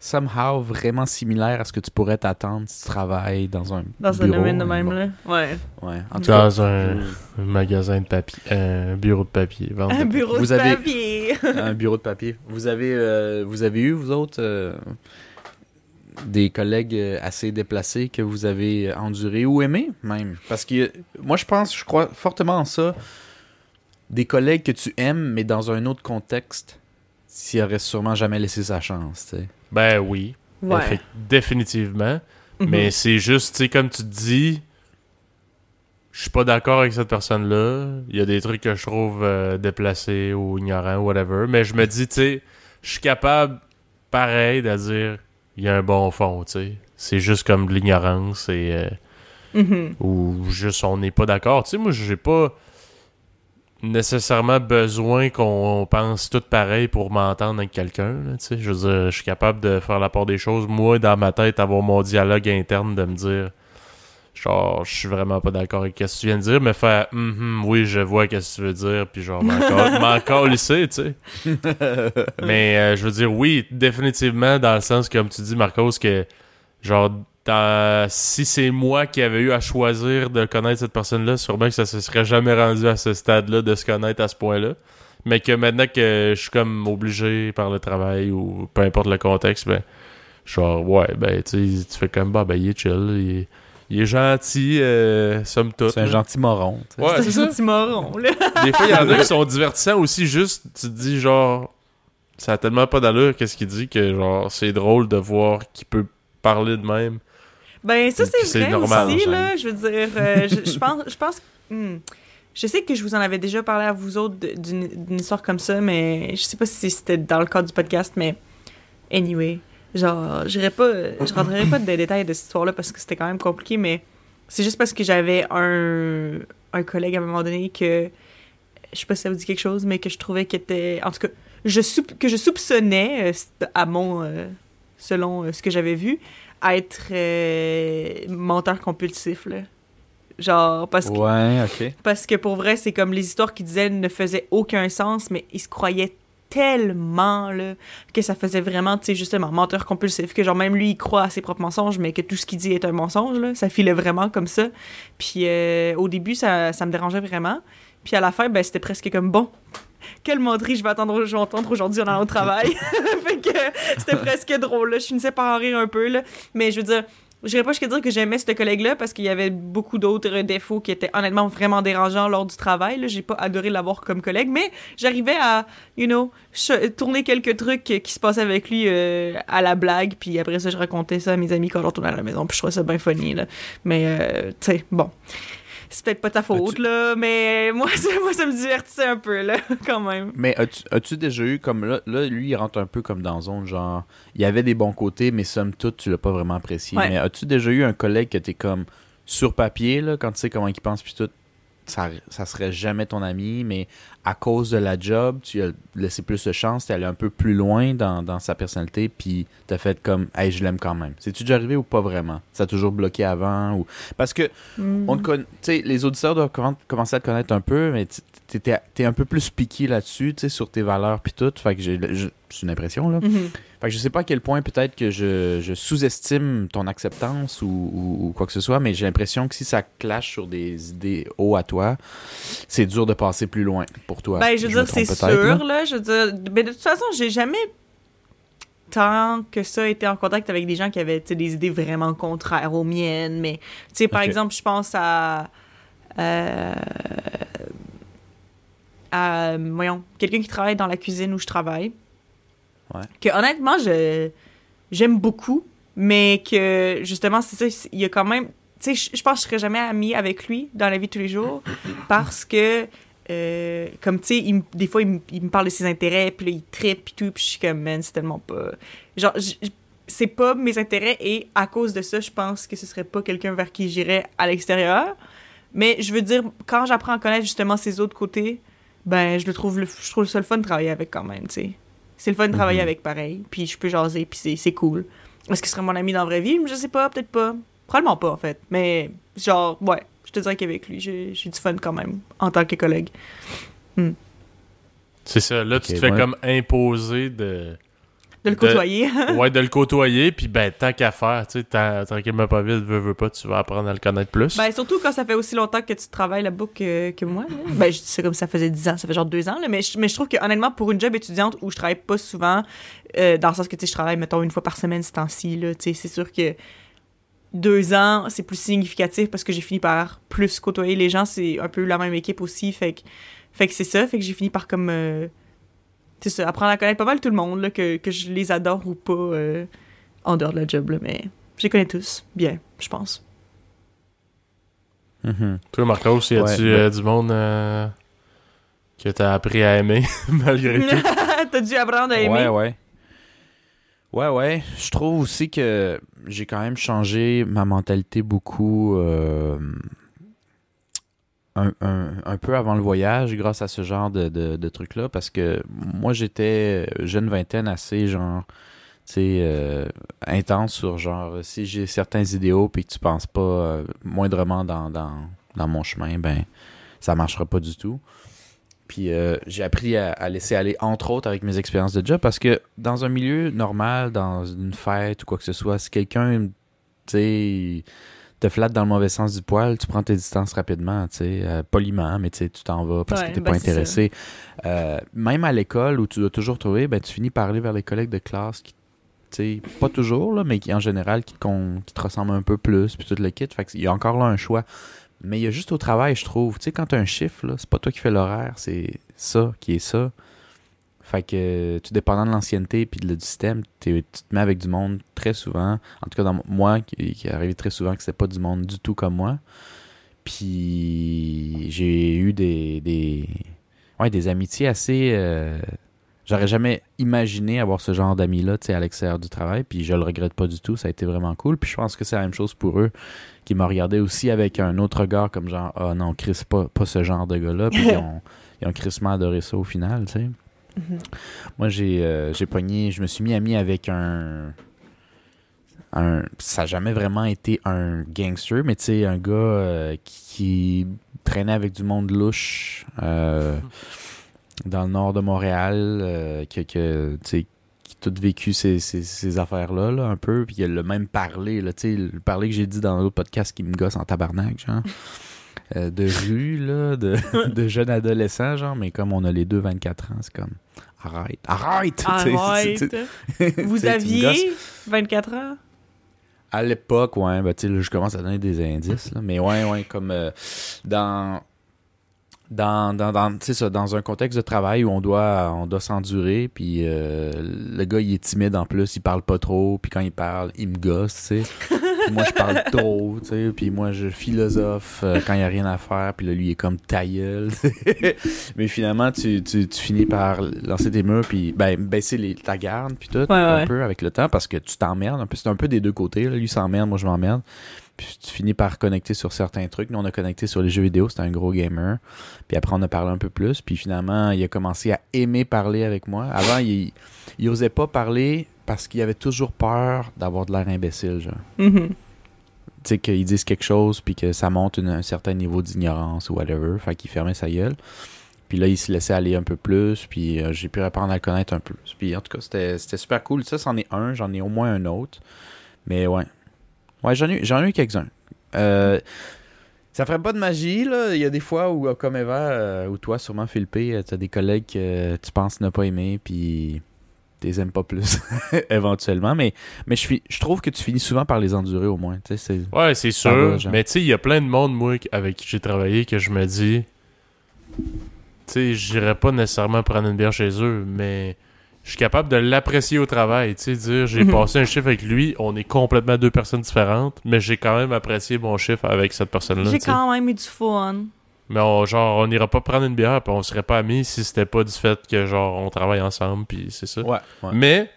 Speaker 3: somehow vraiment similaire à ce que tu pourrais t'attendre si tu travailles dans un
Speaker 2: Dans un
Speaker 3: bureau,
Speaker 2: domaine de même,
Speaker 3: bon.
Speaker 2: là. Ouais.
Speaker 3: Ouais, en tout cas,
Speaker 1: Dans un, un magasin de papier, un bureau de papier. vente de
Speaker 2: Un
Speaker 1: papier.
Speaker 2: bureau
Speaker 3: Vous
Speaker 2: de
Speaker 3: avez-
Speaker 2: papier.
Speaker 3: un bureau de papier. Vous avez, euh, vous avez eu, vous autres, euh, des collègues euh, assez déplacés que vous avez endurés ou aimés, même? Parce que moi, je pense, je crois fortement en ça. Des collègues que tu aimes, mais dans un autre contexte, s'il aurait sûrement jamais laissé sa chance, tu sais.
Speaker 1: Ben oui,
Speaker 2: Ouais.
Speaker 1: Définitivement.
Speaker 2: Mhm.
Speaker 1: Mais c'est juste, tu sais, comme tu te dis, je suis pas d'accord avec cette personne-là. Il y a des trucs que je trouve euh, déplacés ou ignorants, whatever. Mais je me dis, tu sais, je suis capable, pareil, de dire, il y a un bon fond, tu sais. C'est juste comme de l'ignorance et. euh,
Speaker 2: Mhm.
Speaker 1: ou juste on n'est pas d'accord. Tu sais, moi, j'ai pas. nécessairement besoin qu'on pense tout pareil pour m'entendre avec quelqu'un. tu sais. Je veux dire, je suis capable de faire la part des choses. Moi, dans ma tête, avoir mon dialogue interne de me dire genre, je suis vraiment pas d'accord avec ce que tu viens de dire, mais faire Mhm, oui, je vois qu'est-ce que tu veux dire, puis genre, m'encore lycée, tu sais. mais euh, je veux dire, oui, définitivement, dans le sens, comme tu dis, Marcos, que genre, dans- si c'est moi qui avais eu à choisir de connaître cette personne-là, sûrement que ça se serait jamais rendu à ce stade-là de se connaître à ce point-là. Mais que maintenant que je suis comme obligé par le travail ou peu importe le contexte, ben, genre, ouais, ben, tu sais, tu fais comme, bah, ben, il est chill, il est, il est gentil, euh, somme toute.
Speaker 3: C'est un gentil moron.
Speaker 1: Ouais, c'est
Speaker 2: un
Speaker 1: ça.
Speaker 2: petit moron, là.
Speaker 1: Des fois, il y en a qui sont divertissants aussi, juste, tu te dis, genre, ça a tellement pas d'allure, qu'est-ce qu'il dit, que, genre, c'est drôle de voir qu'il peut parler de même.
Speaker 2: Ben, ça, c'est
Speaker 1: c'est
Speaker 2: vrai
Speaker 1: normal,
Speaker 2: aussi, là. Je veux dire, euh, je, je pense... Je pense hmm. Je sais que je vous en avais déjà parlé à vous autres d'une histoire comme ça, mais je sais pas si c'était dans le cadre du podcast, mais anyway, genre, j'irai pas, je rentrerai pas dans les détails de cette histoire-là parce que c'était quand même compliqué, mais c'est juste parce que j'avais un, un collègue à un moment donné que, je sais pas si ça vous dit quelque chose, mais que je trouvais qu'il était, en tout cas, je soup- que je soupçonnais, euh, à mon, euh, selon euh, ce que j'avais vu, être euh, menteur compulsif, là. Genre, parce que
Speaker 3: Ouais, ok.
Speaker 2: parce que pour vrai, c'est comme les histoires qu'il disait ne faisaient aucun sens, mais il se croyait tellement, que ça faisait vraiment, tu sais, justement, menteur compulsif, que genre même lui, il croit à ses propres mensonges, mais que tout ce qu'il dit est un mensonge, là. Ça filait vraiment comme ça. Puis euh, au début, ça, ça me dérangeait vraiment. Puis à la fin, ben, c'était presque comme, bon, quelle menterie je vais, attendre, je vais entendre aujourd'hui en allant au travail. fait que c'était presque drôle, là. Je finissais par en rire un peu, là. Mais je veux dire, je pas jusqu'à dire que j'aimais ce collègue-là parce qu'il y avait beaucoup d'autres défauts qui étaient honnêtement vraiment dérangeants lors du travail. J'ai pas adoré l'avoir comme collègue, mais j'arrivais à, you know, tourner quelques trucs qui se passaient avec lui euh, à la blague, puis après ça, je racontais ça à mes amis quand je retournais à la maison, puis je trouvais ça bien funny. Mais, euh, tu sais, bon. C'est peut-être pas ta faute, là, mais moi, ça, moi, ça me divertissait un peu, là, quand même.
Speaker 3: Mais as-tu as-tu déjà eu comme là, là, lui, il rentre un peu comme dans zone, genre, il y avait des bons côtés, mais somme toute, tu l'as pas vraiment apprécié.
Speaker 2: Ouais.
Speaker 3: Mais as-tu déjà eu un collègue que t'es comme sur papier, là, quand tu sais comment il pense, puis tout, ça, ça serait jamais ton ami, mais à cause de la job, tu as laissé plus de chance, t'es allé un peu plus loin dans, dans sa personnalité, puis t'as fait comme, hey, je l'aime quand même. C'est-tu déjà arrivé ou pas vraiment? Ça a toujours bloqué avant? ou Parce que
Speaker 2: Mm.
Speaker 3: on te sais, les auditeurs doivent commen- commencer à te connaître un peu, mais t'es- t'es un peu plus piqué là-dessus, tu sais, sur tes valeurs puis tout. Fait que j'ai, c'est une impression là.
Speaker 2: Mhm.
Speaker 3: Fait que je sais pas à quel point peut-être que je, je sous-estime ton acceptance ou, ou- ou quoi que ce soit, mais j'ai l'impression que si ça clash sur des idées haut à toi, c'est dur de passer plus loin pour toi.
Speaker 2: Ben, je veux dire, c'est sûr, là. Je veux dire, mais de toute façon, j'ai jamais tant que ça été en contact avec des gens qui avaient des idées vraiment contraires aux miennes. Mais, tu sais, par exemple, je pense à. euh, à, voyons, quelqu'un qui travaille dans la cuisine où je travaille.
Speaker 3: Ouais.
Speaker 2: Que honnêtement, je j'aime beaucoup, mais que justement, c'est ça, il y a quand même. Tu sais, je- je pense que je serais jamais amie avec lui dans la vie de tous les jours parce que euh, comme tu sais, des fois, il me, il me parle de ses intérêts, puis là, il trippe, puis tout, puis je suis comme, man, c'est tellement pas. Genre, c'est pas mes intérêts, et à cause de ça, je pense que ce serait pas quelqu'un vers qui j'irais à l'extérieur. Mais je veux dire, quand j'apprends à connaître justement ses autres côtés, ben, je le trouve, le- je trouve ça le fun de travailler avec quand même, tu sais. C'est le fun de travailler
Speaker 3: Mhm.
Speaker 2: avec pareil, puis je peux jaser, puis c'est- c'est cool. Est-ce qu'il serait mon ami dans la vraie vie? Je sais pas, peut-être pas. Probablement pas, en fait. Mais, genre, ouais, je te dirais qu'avec lui, j'ai du fun quand même, en tant que collègue.
Speaker 1: C'est ça. Là, tu te fais
Speaker 3: ouais.
Speaker 1: comme imposer de.
Speaker 2: De le
Speaker 1: De-
Speaker 2: côtoyer.
Speaker 1: ouais, de le côtoyer, puis ben, tant qu'à faire, tu sais, tant- tranquillement pas vite, veux, veux pas, tu vas apprendre à le connaître plus.
Speaker 2: ben, surtout quand ça fait aussi longtemps que tu travailles là-bas que, que moi. là. Ben, je dis ça comme ça faisait 10 ans, ça fait genre 2 ans, là, mais, je, mais je trouve que honnêtement, pour une job étudiante où je travaille pas souvent, euh, dans le sens que, tu sais, je travaille, mettons, une fois par semaine ce temps-ci, là, tu sais, c'est sûr que deux ans, c'est plus significatif parce que j'ai fini par plus côtoyer les gens, c'est un peu la même équipe aussi, fait que, fait que c'est ça, fait que j'ai fini par comme... euh, c'est ça, apprendre à connaître pas mal tout le monde, là, que, que je les adore ou pas euh, en dehors de la job, là, mais je les connais tous, bien, je pense.
Speaker 3: Mhm.
Speaker 1: Toi, Marcos, y a-tu
Speaker 3: Ouais,
Speaker 1: euh, du monde euh, que t'as appris à aimer, malgré tout?
Speaker 2: T'as dû apprendre à aimer?
Speaker 3: Ouais, ouais. Ouais, ouais. Je trouve aussi que j'ai quand même changé ma mentalité beaucoup. euh, un, un, un peu avant le voyage grâce à ce genre de, de, de trucs-là parce que moi j'étais jeune vingtaine assez genre euh, intense sur genre si j'ai certains idéaux puis que tu penses pas euh, moindrement dans, dans, dans mon chemin ben ça marchera pas du tout puis euh, j'ai appris à, à laisser aller entre autres avec mes expériences de job parce que dans un milieu normal dans une fête ou quoi que ce soit si quelqu'un tu te flatte dans le mauvais sens du poil, tu prends tes distances rapidement, tu sais, euh, poliment, mais tu tu t'en vas parce
Speaker 2: Ouais,
Speaker 3: que t'es
Speaker 2: ben,
Speaker 3: pas intéressé. Euh, même à l'école où tu dois toujours trouver, ben tu finis par aller vers les collègues de classe qui, tu sais, pas toujours là, mais qui en général qui te, con- qui te ressemblent un peu plus, puis tout le kit. Fait qu'il y a encore là un choix. Mais il y a juste au travail, je trouve. Tu sais, quand t'as un chiffre, c'est pas toi qui fais l'horaire, c'est ça qui est ça. Fait que, tout dépendant de l'ancienneté puis du système, tu te mets avec du monde très souvent. En tout cas, dans moi, qui, qui est arrivé très souvent que c'était pas du monde du tout comme moi. Puis j'ai eu des, des, ouais, des amitiés assez. euh, J'aurais jamais imaginé avoir ce genre d'amis-là, tu à l'extérieur du travail. Puis je le regrette pas du tout. Ça a été vraiment cool. Puis je pense que c'est la même chose pour eux qui m'ont regardé aussi avec un autre regard comme genre, ah non, Chris, pas, pas ce genre de gars-là. Puis ils ont, ils ont crissement adoré ça au final, tu sais.
Speaker 2: Mhm.
Speaker 3: Moi, j'ai euh, j'ai pogné, je me suis mis ami avec un. un ça n'a jamais vraiment été un gangster, mais tu sais, un gars euh, qui, qui traînait avec du monde louche euh, dans le nord de Montréal, que, que, tu sais, qui a tout vécu ces, ces, ces affaires-là, là, un peu, puis il a le même parlé, là, tu sais, le parler que j'ai dit dans l'autre podcast qui me gosse en tabarnak, genre. euh, de rue, là, de, de jeune adolescent, genre, mais comme on a les deux 24 ans, c'est comme arrête, arrête! sais,
Speaker 2: Arrête. Vous aviez 24 ans?
Speaker 3: À l'époque, ouais, ben, tu sais, je commence à donner des indices, là, mais ouais, ouais, comme euh, dans. Dans, dans, dans, tu sais ça, dans un contexte de travail où on doit, on doit s'endurer, puis euh, le gars, il est timide en plus, il parle pas trop, puis quand il parle, il me gosse, tu sais. Moi, je parle trop, tu sais, puis moi, je philosophe euh, quand il y a rien à faire, puis là, lui, il est comme ta gueule. Mais finalement, tu, tu, tu finis par lancer tes murs, puis ben, baisser les, ta garde, puis tout, un
Speaker 2: ouais.
Speaker 3: peu avec le temps, parce que tu t'emmerdes. Un peu, c'est un peu des deux côtés. Là. Lui s'emmerde, moi, je m'emmerde. Puis tu finis par connecter sur certains trucs. Nous, on a connecté sur les jeux vidéo. C'était un gros gamer. Puis après, on a parlé un peu plus. Puis finalement, il a commencé à aimer parler avec moi. Avant, il, il osait pas parler parce qu'il avait toujours peur d'avoir de l'air imbécile, genre
Speaker 2: Mhm.
Speaker 3: tu sais, qu'ils disent quelque chose puis que ça monte une- un certain niveau d'ignorance ou whatever. Fait qu'il fermait sa gueule. Puis là, il se laissait aller un peu plus. Puis euh, j'ai pu apprendre à le connaître un peu plus. Puis en tout cas, c'était super cool. Ça, c'en est un. J'en ai au moins un autre. Mais ouais. Ouais, j'en ai, j'en ai eu quelques-uns. Euh, ça ferait pas de magie, là. Il y a des fois où, euh, comme Eva, euh, ou toi, sûrement, Philippe, euh, t'as des collègues que tu penses ne pas aimer, puis tu les aimes pas plus, éventuellement. Mais, mais je, je trouve que tu finis souvent par les endurer, au moins. Tu sais, c'est...
Speaker 1: Ouais, c'est sûr.
Speaker 3: va,
Speaker 1: mais tu sais, il y a plein de monde, moi, avec qui j'ai travaillé, que je me dis. Tu sais, j'irais pas nécessairement prendre une bière chez eux, mais je suis capable de l'apprécier au travail. Tu sais, dire, j'ai
Speaker 2: Mhm.
Speaker 1: passé un chiffre avec lui, on est complètement deux personnes différentes, mais j'ai quand même apprécié mon chiffre avec cette personne-là.
Speaker 2: J'ai quand même eu du fun.
Speaker 1: Mais on, genre, on ira pas prendre une bière, puis on serait pas amis si c'était pas du fait que, genre, on travaille ensemble, puis c'est ça.
Speaker 3: Ouais, ouais.
Speaker 1: Mais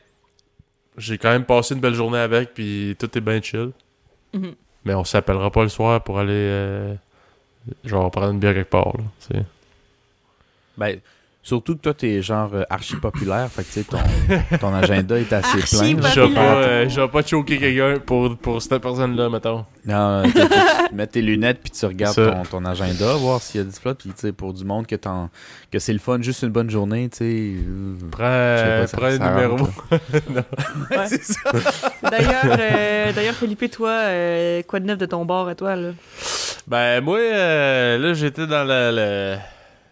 Speaker 1: j'ai quand même passé une belle journée avec, puis tout est bien chill.
Speaker 2: Mhm.
Speaker 1: Mais on s'appellera pas le soir pour aller, euh, genre, prendre une bière quelque part. Là, tu sais.
Speaker 3: Ben, surtout que toi, t'es genre euh, archi populaire. Fait que, tu sais, ton, ton agenda est assez
Speaker 2: Archi
Speaker 3: plein. là.
Speaker 1: Je vais pas, euh, je vais pas choquer quelqu'un pour, pour cette personne-là, mettons.
Speaker 3: Non, tu sais, tu mets tes lunettes puis tu regardes
Speaker 1: Ça.
Speaker 3: ton, ton agenda, voir s'il y a du slot. Puis, tu sais, pour du monde que, t'en- que c'est le fun, juste une bonne journée, tu sais. euh,
Speaker 1: Prends,
Speaker 3: je sais pas, ça-
Speaker 1: prends un numéro.
Speaker 3: rentre, là.
Speaker 2: Ouais.
Speaker 3: c'est ça.
Speaker 2: D'ailleurs, euh, d'ailleurs, Philippe, toi, euh, quoi de neuf de ton bar à toi, là?
Speaker 1: Ben, moi, euh, là, j'étais dans la, la,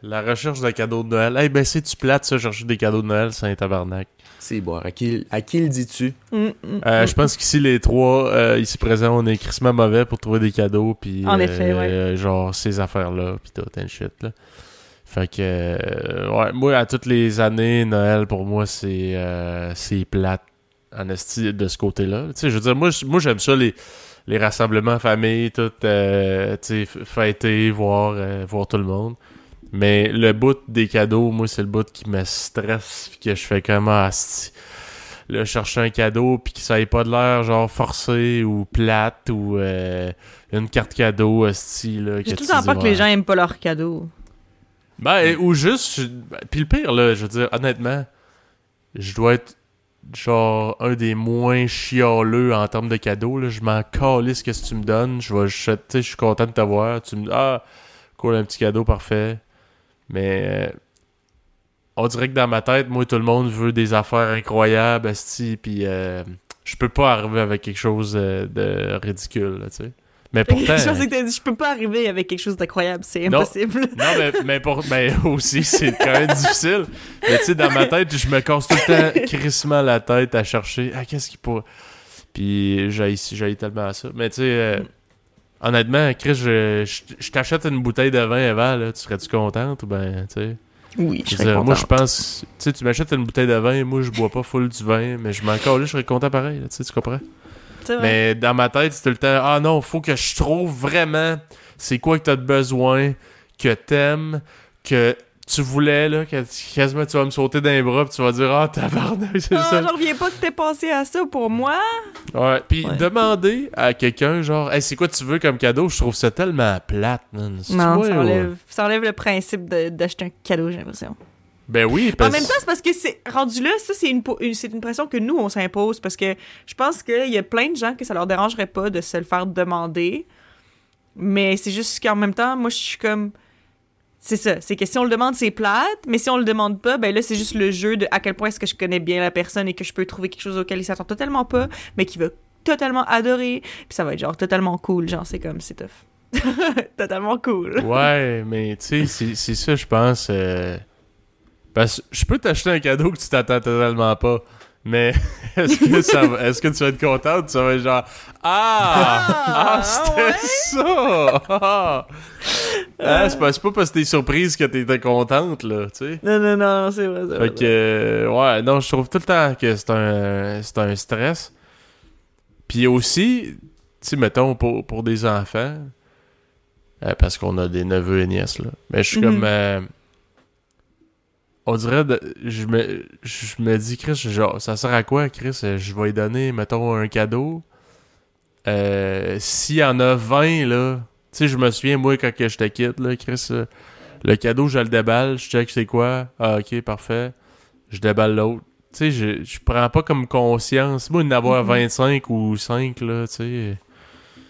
Speaker 1: la recherche de cadeaux de Noël. Hey, ben, c'est-tu plate, ça, chercher des cadeaux de Noël, c'est un tabarnak.
Speaker 3: C'est boire. À qui, à qui le dis-tu?
Speaker 2: Mm, mm,
Speaker 1: Euh,
Speaker 2: mm.
Speaker 1: je pense qu'ici, les trois, euh, ici présents, on est crissement mauvais pour trouver des cadeaux, puis
Speaker 2: En effet, ouais.
Speaker 1: euh, genre ces affaires-là, puis tout un shit, là. Fait que, euh, ouais, moi, à toutes les années, Noël, pour moi, c'est euh, c'est plate, en esti, de ce côté-là. Tu sais, je veux dire, moi, moi j'aime ça, les, les rassemblements en famille, tout, euh, tu sais, fêter, voir, euh, voir tout le monde. Mais le bout des cadeaux, moi, c'est le bout qui me stresse, puis que je fais comment, asti. là, chercher un cadeau puis que ça ait pas de l'air genre forcé ou plate ou euh, une carte cadeau style
Speaker 2: J'ai tout le temps
Speaker 1: dis,
Speaker 2: pas que les gens aiment pas leurs cadeaux.
Speaker 1: Ben, ou juste. ben, Puis le pire, là, je veux dire, honnêtement, je dois être genre un des moins chialeux en termes de cadeaux. Là. Je m'en calisse ce que tu me donnes. Je vais, je, suis content de t'avoir. Tu me Ah, cool, un petit cadeau, parfait. Mais. euh, on dirait que dans ma tête, moi, tout le monde veut des affaires incroyables, asti, puis euh, je peux pas arriver avec quelque chose euh, de ridicule, tu sais. Mais pourtant...
Speaker 2: je pensais que t'as dit, je peux pas arriver avec quelque chose d'incroyable, c'est impossible.
Speaker 1: Non, mais, mais, pour, mais aussi, c'est quand même difficile. Mais tu sais, dans ma tête, je me casse tout le temps crissement la tête à chercher. Ah, qu'est-ce qu'il pourrait. Puis j'ai j'ai tellement à ça. Mais tu sais, euh, honnêtement, Chris, je, je, je t'achète une bouteille de vin avant, là. Tu serais-tu contente ou ben, tu sais?
Speaker 2: Oui, je serais
Speaker 1: dire, Moi, je pense. Tu sais, tu m'achètes une bouteille de vin, moi, je bois pas full du vin, mais je m'en calisse, je serais content pareil, là, tu sais, tu comprends?
Speaker 2: Vrai.
Speaker 1: Mais dans ma tête, c'est tout le temps Ah non, faut que je trouve vraiment c'est quoi que t'as de besoin, que t'aimes, que tu voulais, là, que tu- quasiment tu vas me sauter dans les bras, puis tu vas dire Ah, tabarnak, c'est
Speaker 2: Ah,
Speaker 1: ça.
Speaker 2: j'en reviens pas que t'aies pensé à ça pour moi.
Speaker 1: Ouais, puis
Speaker 2: Ouais.
Speaker 1: demander à quelqu'un, genre, hey, c'est quoi tu veux comme cadeau, je trouve ça tellement plate, man.
Speaker 2: Non, ça enlève, ça enlève le principe d'acheter un cadeau, j'ai l'impression.
Speaker 1: Ben oui,
Speaker 2: En
Speaker 1: parce
Speaker 2: même temps, c'est parce que c'est rendu là, ça c'est une, po- une- c'est une pression que nous on s'impose parce que je pense qu'il y a plein de gens que ça leur dérangerait pas de se le faire demander, mais c'est juste qu'en même temps, moi je suis comme c'est ça, c'est que si on le demande c'est plate, mais si on le demande pas, ben là c'est juste le jeu de à quel point est-ce que je connais bien la personne et que je peux trouver quelque chose auquel il s'attend totalement pas, mais qui va totalement adorer, puis ça va être genre totalement cool, genre c'est comme c'est tough. totalement cool.
Speaker 1: Ouais, mais tu sais, c'est- c'est ça, je pense. euh, Parce que je peux t'acheter un cadeau que tu t'attends totalement pas. Mais est-ce que, ça va- est-ce que tu vas être contente? Tu vas être genre Ah! Ah,
Speaker 2: Ah,
Speaker 1: c'était
Speaker 2: ouais?
Speaker 1: ça! Ah, Ah, c'est pas, c'est pas parce que t'es surprise que t'étais contente, là, tu sais.
Speaker 2: Non non non, c'est vrai. c'est vrai.
Speaker 1: Fait que, euh, ouais, non, je trouve tout le temps que c'est un, c'est un stress. Puis aussi, tu sais, mettons, pour, pour des enfants, euh, parce qu'on a des neveux et nièces, là. Mais je suis
Speaker 2: Mhm.
Speaker 1: comme. On dirait. de- je, me, je me dis, Chris, genre, ça sert à quoi, Chris? Je vais lui donner, mettons, un cadeau. Euh, S'il y en a 20, là. Tu sais, je me souviens, moi, quand que je te quitte, là, Chris, euh, le cadeau, je le déballe, je check c'est quoi? Ah, ok, parfait. Je déballe l'autre. Tu sais, je, je prends pas comme conscience. Moi, d'en avoir
Speaker 2: Mhm.
Speaker 1: 25 ou 5, là, tu sais.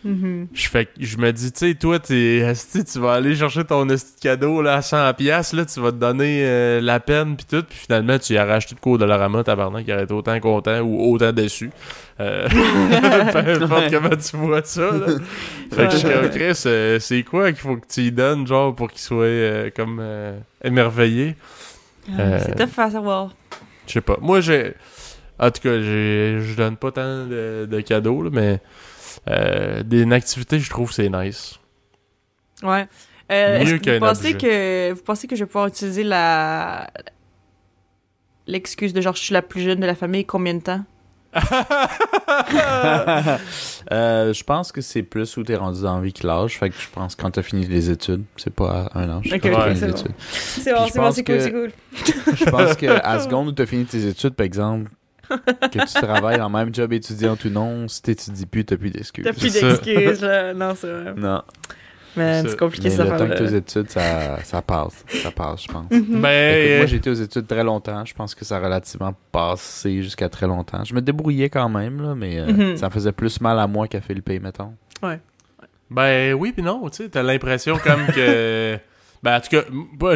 Speaker 2: Mhm.
Speaker 1: Je fais, je me dis, tu sais, toi, t'es, tu vas aller chercher ton de cadeau là, à 100 pièces là, tu vas te donner euh, la peine puis tout, puis finalement, tu y arraches tout le cours de la rama, tabarnak, qui aurait été autant content ou autant déçu. Euh, peu importe comment tu vois ça, là. Fait que je suis comme, Chris, euh, c'est quoi qu'il faut que tu y donnes, genre, pour qu'il soit euh, comme émerveillé?
Speaker 2: C'est tough à savoir.
Speaker 1: Je sais pas. Moi, j'ai. En tout cas, je donne pas tant de, de cadeaux, là, mais euh, des une activité, je trouve c'est nice.
Speaker 2: Ouais. Euh,
Speaker 1: Mieux
Speaker 2: est-ce que
Speaker 1: qu'un
Speaker 2: vous pensez
Speaker 1: objet.
Speaker 2: que vous pensez que je vais pouvoir utiliser la l'excuse de genre je suis la plus jeune de la famille combien de temps?
Speaker 3: Euh, je pense que c'est plus où t'es rendu dans la vie que l'âge. Fait que je pense que quand t'as fini les études, c'est pas à un âge.
Speaker 2: Ok,
Speaker 3: quand t'as
Speaker 1: ok,
Speaker 3: fini
Speaker 2: c'est bon. C'est
Speaker 3: bon,
Speaker 2: bon,
Speaker 3: je
Speaker 2: c'est bon,
Speaker 3: pense
Speaker 2: c'est cool,
Speaker 3: que-
Speaker 2: c'est cool.
Speaker 3: Je pense que à seconde où t'as fini tes études, par exemple, que tu travailles le même job étudiant ou non, si t'étudies plus, t'as plus d'excuses.
Speaker 2: T'as plus d'excuses là. Non, c'est vrai.
Speaker 3: Non.
Speaker 2: Man,
Speaker 1: C'est
Speaker 2: compliqué
Speaker 3: Mais
Speaker 2: ça
Speaker 3: le temps que
Speaker 2: faire.
Speaker 3: t'es aux études, ça, ça passe. Ça passe, je pense.
Speaker 2: Mhm.
Speaker 3: Écoute,
Speaker 1: Ben,
Speaker 3: moi, j'ai été aux études très longtemps. Je pense que ça a relativement passé jusqu'à très longtemps. Je me débrouillais quand même, là, mais euh,
Speaker 2: Mhm.
Speaker 3: ça faisait plus mal à moi qu'à Philippe, mettons.
Speaker 1: ben oui puis non, tu sais, t'as l'impression comme que... Ben en tout cas,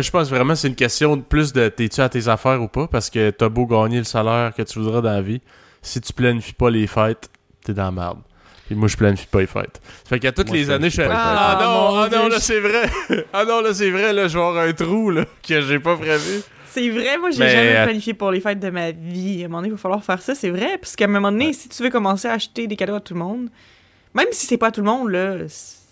Speaker 1: je pense vraiment que c'est une question de plus de t'es-tu à tes affaires ou pas, parce que t'as beau gagner le salaire que tu voudras dans la vie, si tu planifies pas les fêtes, t'es dans la merde. Puis moi, je planifie pas les fêtes. Fait qu'à toutes
Speaker 3: Moi,
Speaker 1: les
Speaker 3: je
Speaker 1: années, je
Speaker 3: pas les
Speaker 1: Ah
Speaker 2: fêtes.
Speaker 1: non,
Speaker 2: Ah,
Speaker 1: ah non, là
Speaker 2: je-
Speaker 1: c'est vrai. ah non, là c'est vrai, là je vais avoir un trou là, que j'ai pas prévu.
Speaker 2: C'est vrai, moi j'ai
Speaker 1: Mais,
Speaker 2: jamais
Speaker 1: euh,
Speaker 2: planifié pour les fêtes de ma vie. À un moment donné, il va falloir faire ça, c'est vrai. Parce qu'à un moment donné, si tu veux commencer à acheter des cadeaux à tout le monde, même si c'est pas à tout le monde, là,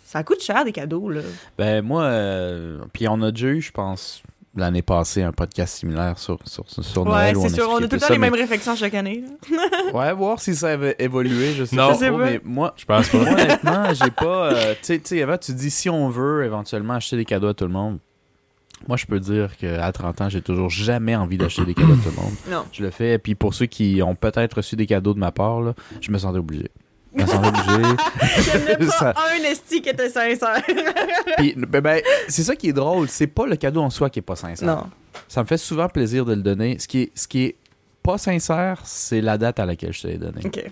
Speaker 2: ça coûte cher des cadeaux, là.
Speaker 3: Ben, moi, euh, puis on a déjà eu, je pense, l'année passée, un podcast similaire sur, sur, sur
Speaker 2: Ouais,
Speaker 3: Noël. où
Speaker 2: c'est sûr, on a tout le temps les
Speaker 3: mais-
Speaker 2: mêmes réflexions chaque année.
Speaker 3: Ouais, voir si ça avait évolué, je sais
Speaker 1: Non.
Speaker 3: pas trop, mais moi,
Speaker 1: Je pense pas.
Speaker 3: honnêtement, j'ai pas... euh, tu sais- tu sais, avant, tu dis si on veut éventuellement acheter des cadeaux à tout le monde, Moi, je peux dire qu'à 30 ans, j'ai toujours jamais envie d'acheter des cadeaux à tout le monde.
Speaker 2: Non.
Speaker 3: Je le fais. Puis pour ceux qui ont peut-être reçu des cadeaux de ma part, là, je me sentais obligé. Obligé.
Speaker 2: J'aimais pas
Speaker 3: Ça-
Speaker 2: un esti qui était sincère.
Speaker 3: Puis, ben, ben, c'est ça qui est drôle. C'est pas le cadeau en soi qui est pas sincère.
Speaker 2: non.
Speaker 3: Ça me fait souvent plaisir de le donner. Ce qui est, ce qui est pas sincère, c'est la date à laquelle je te l'ai donné.
Speaker 2: Ok.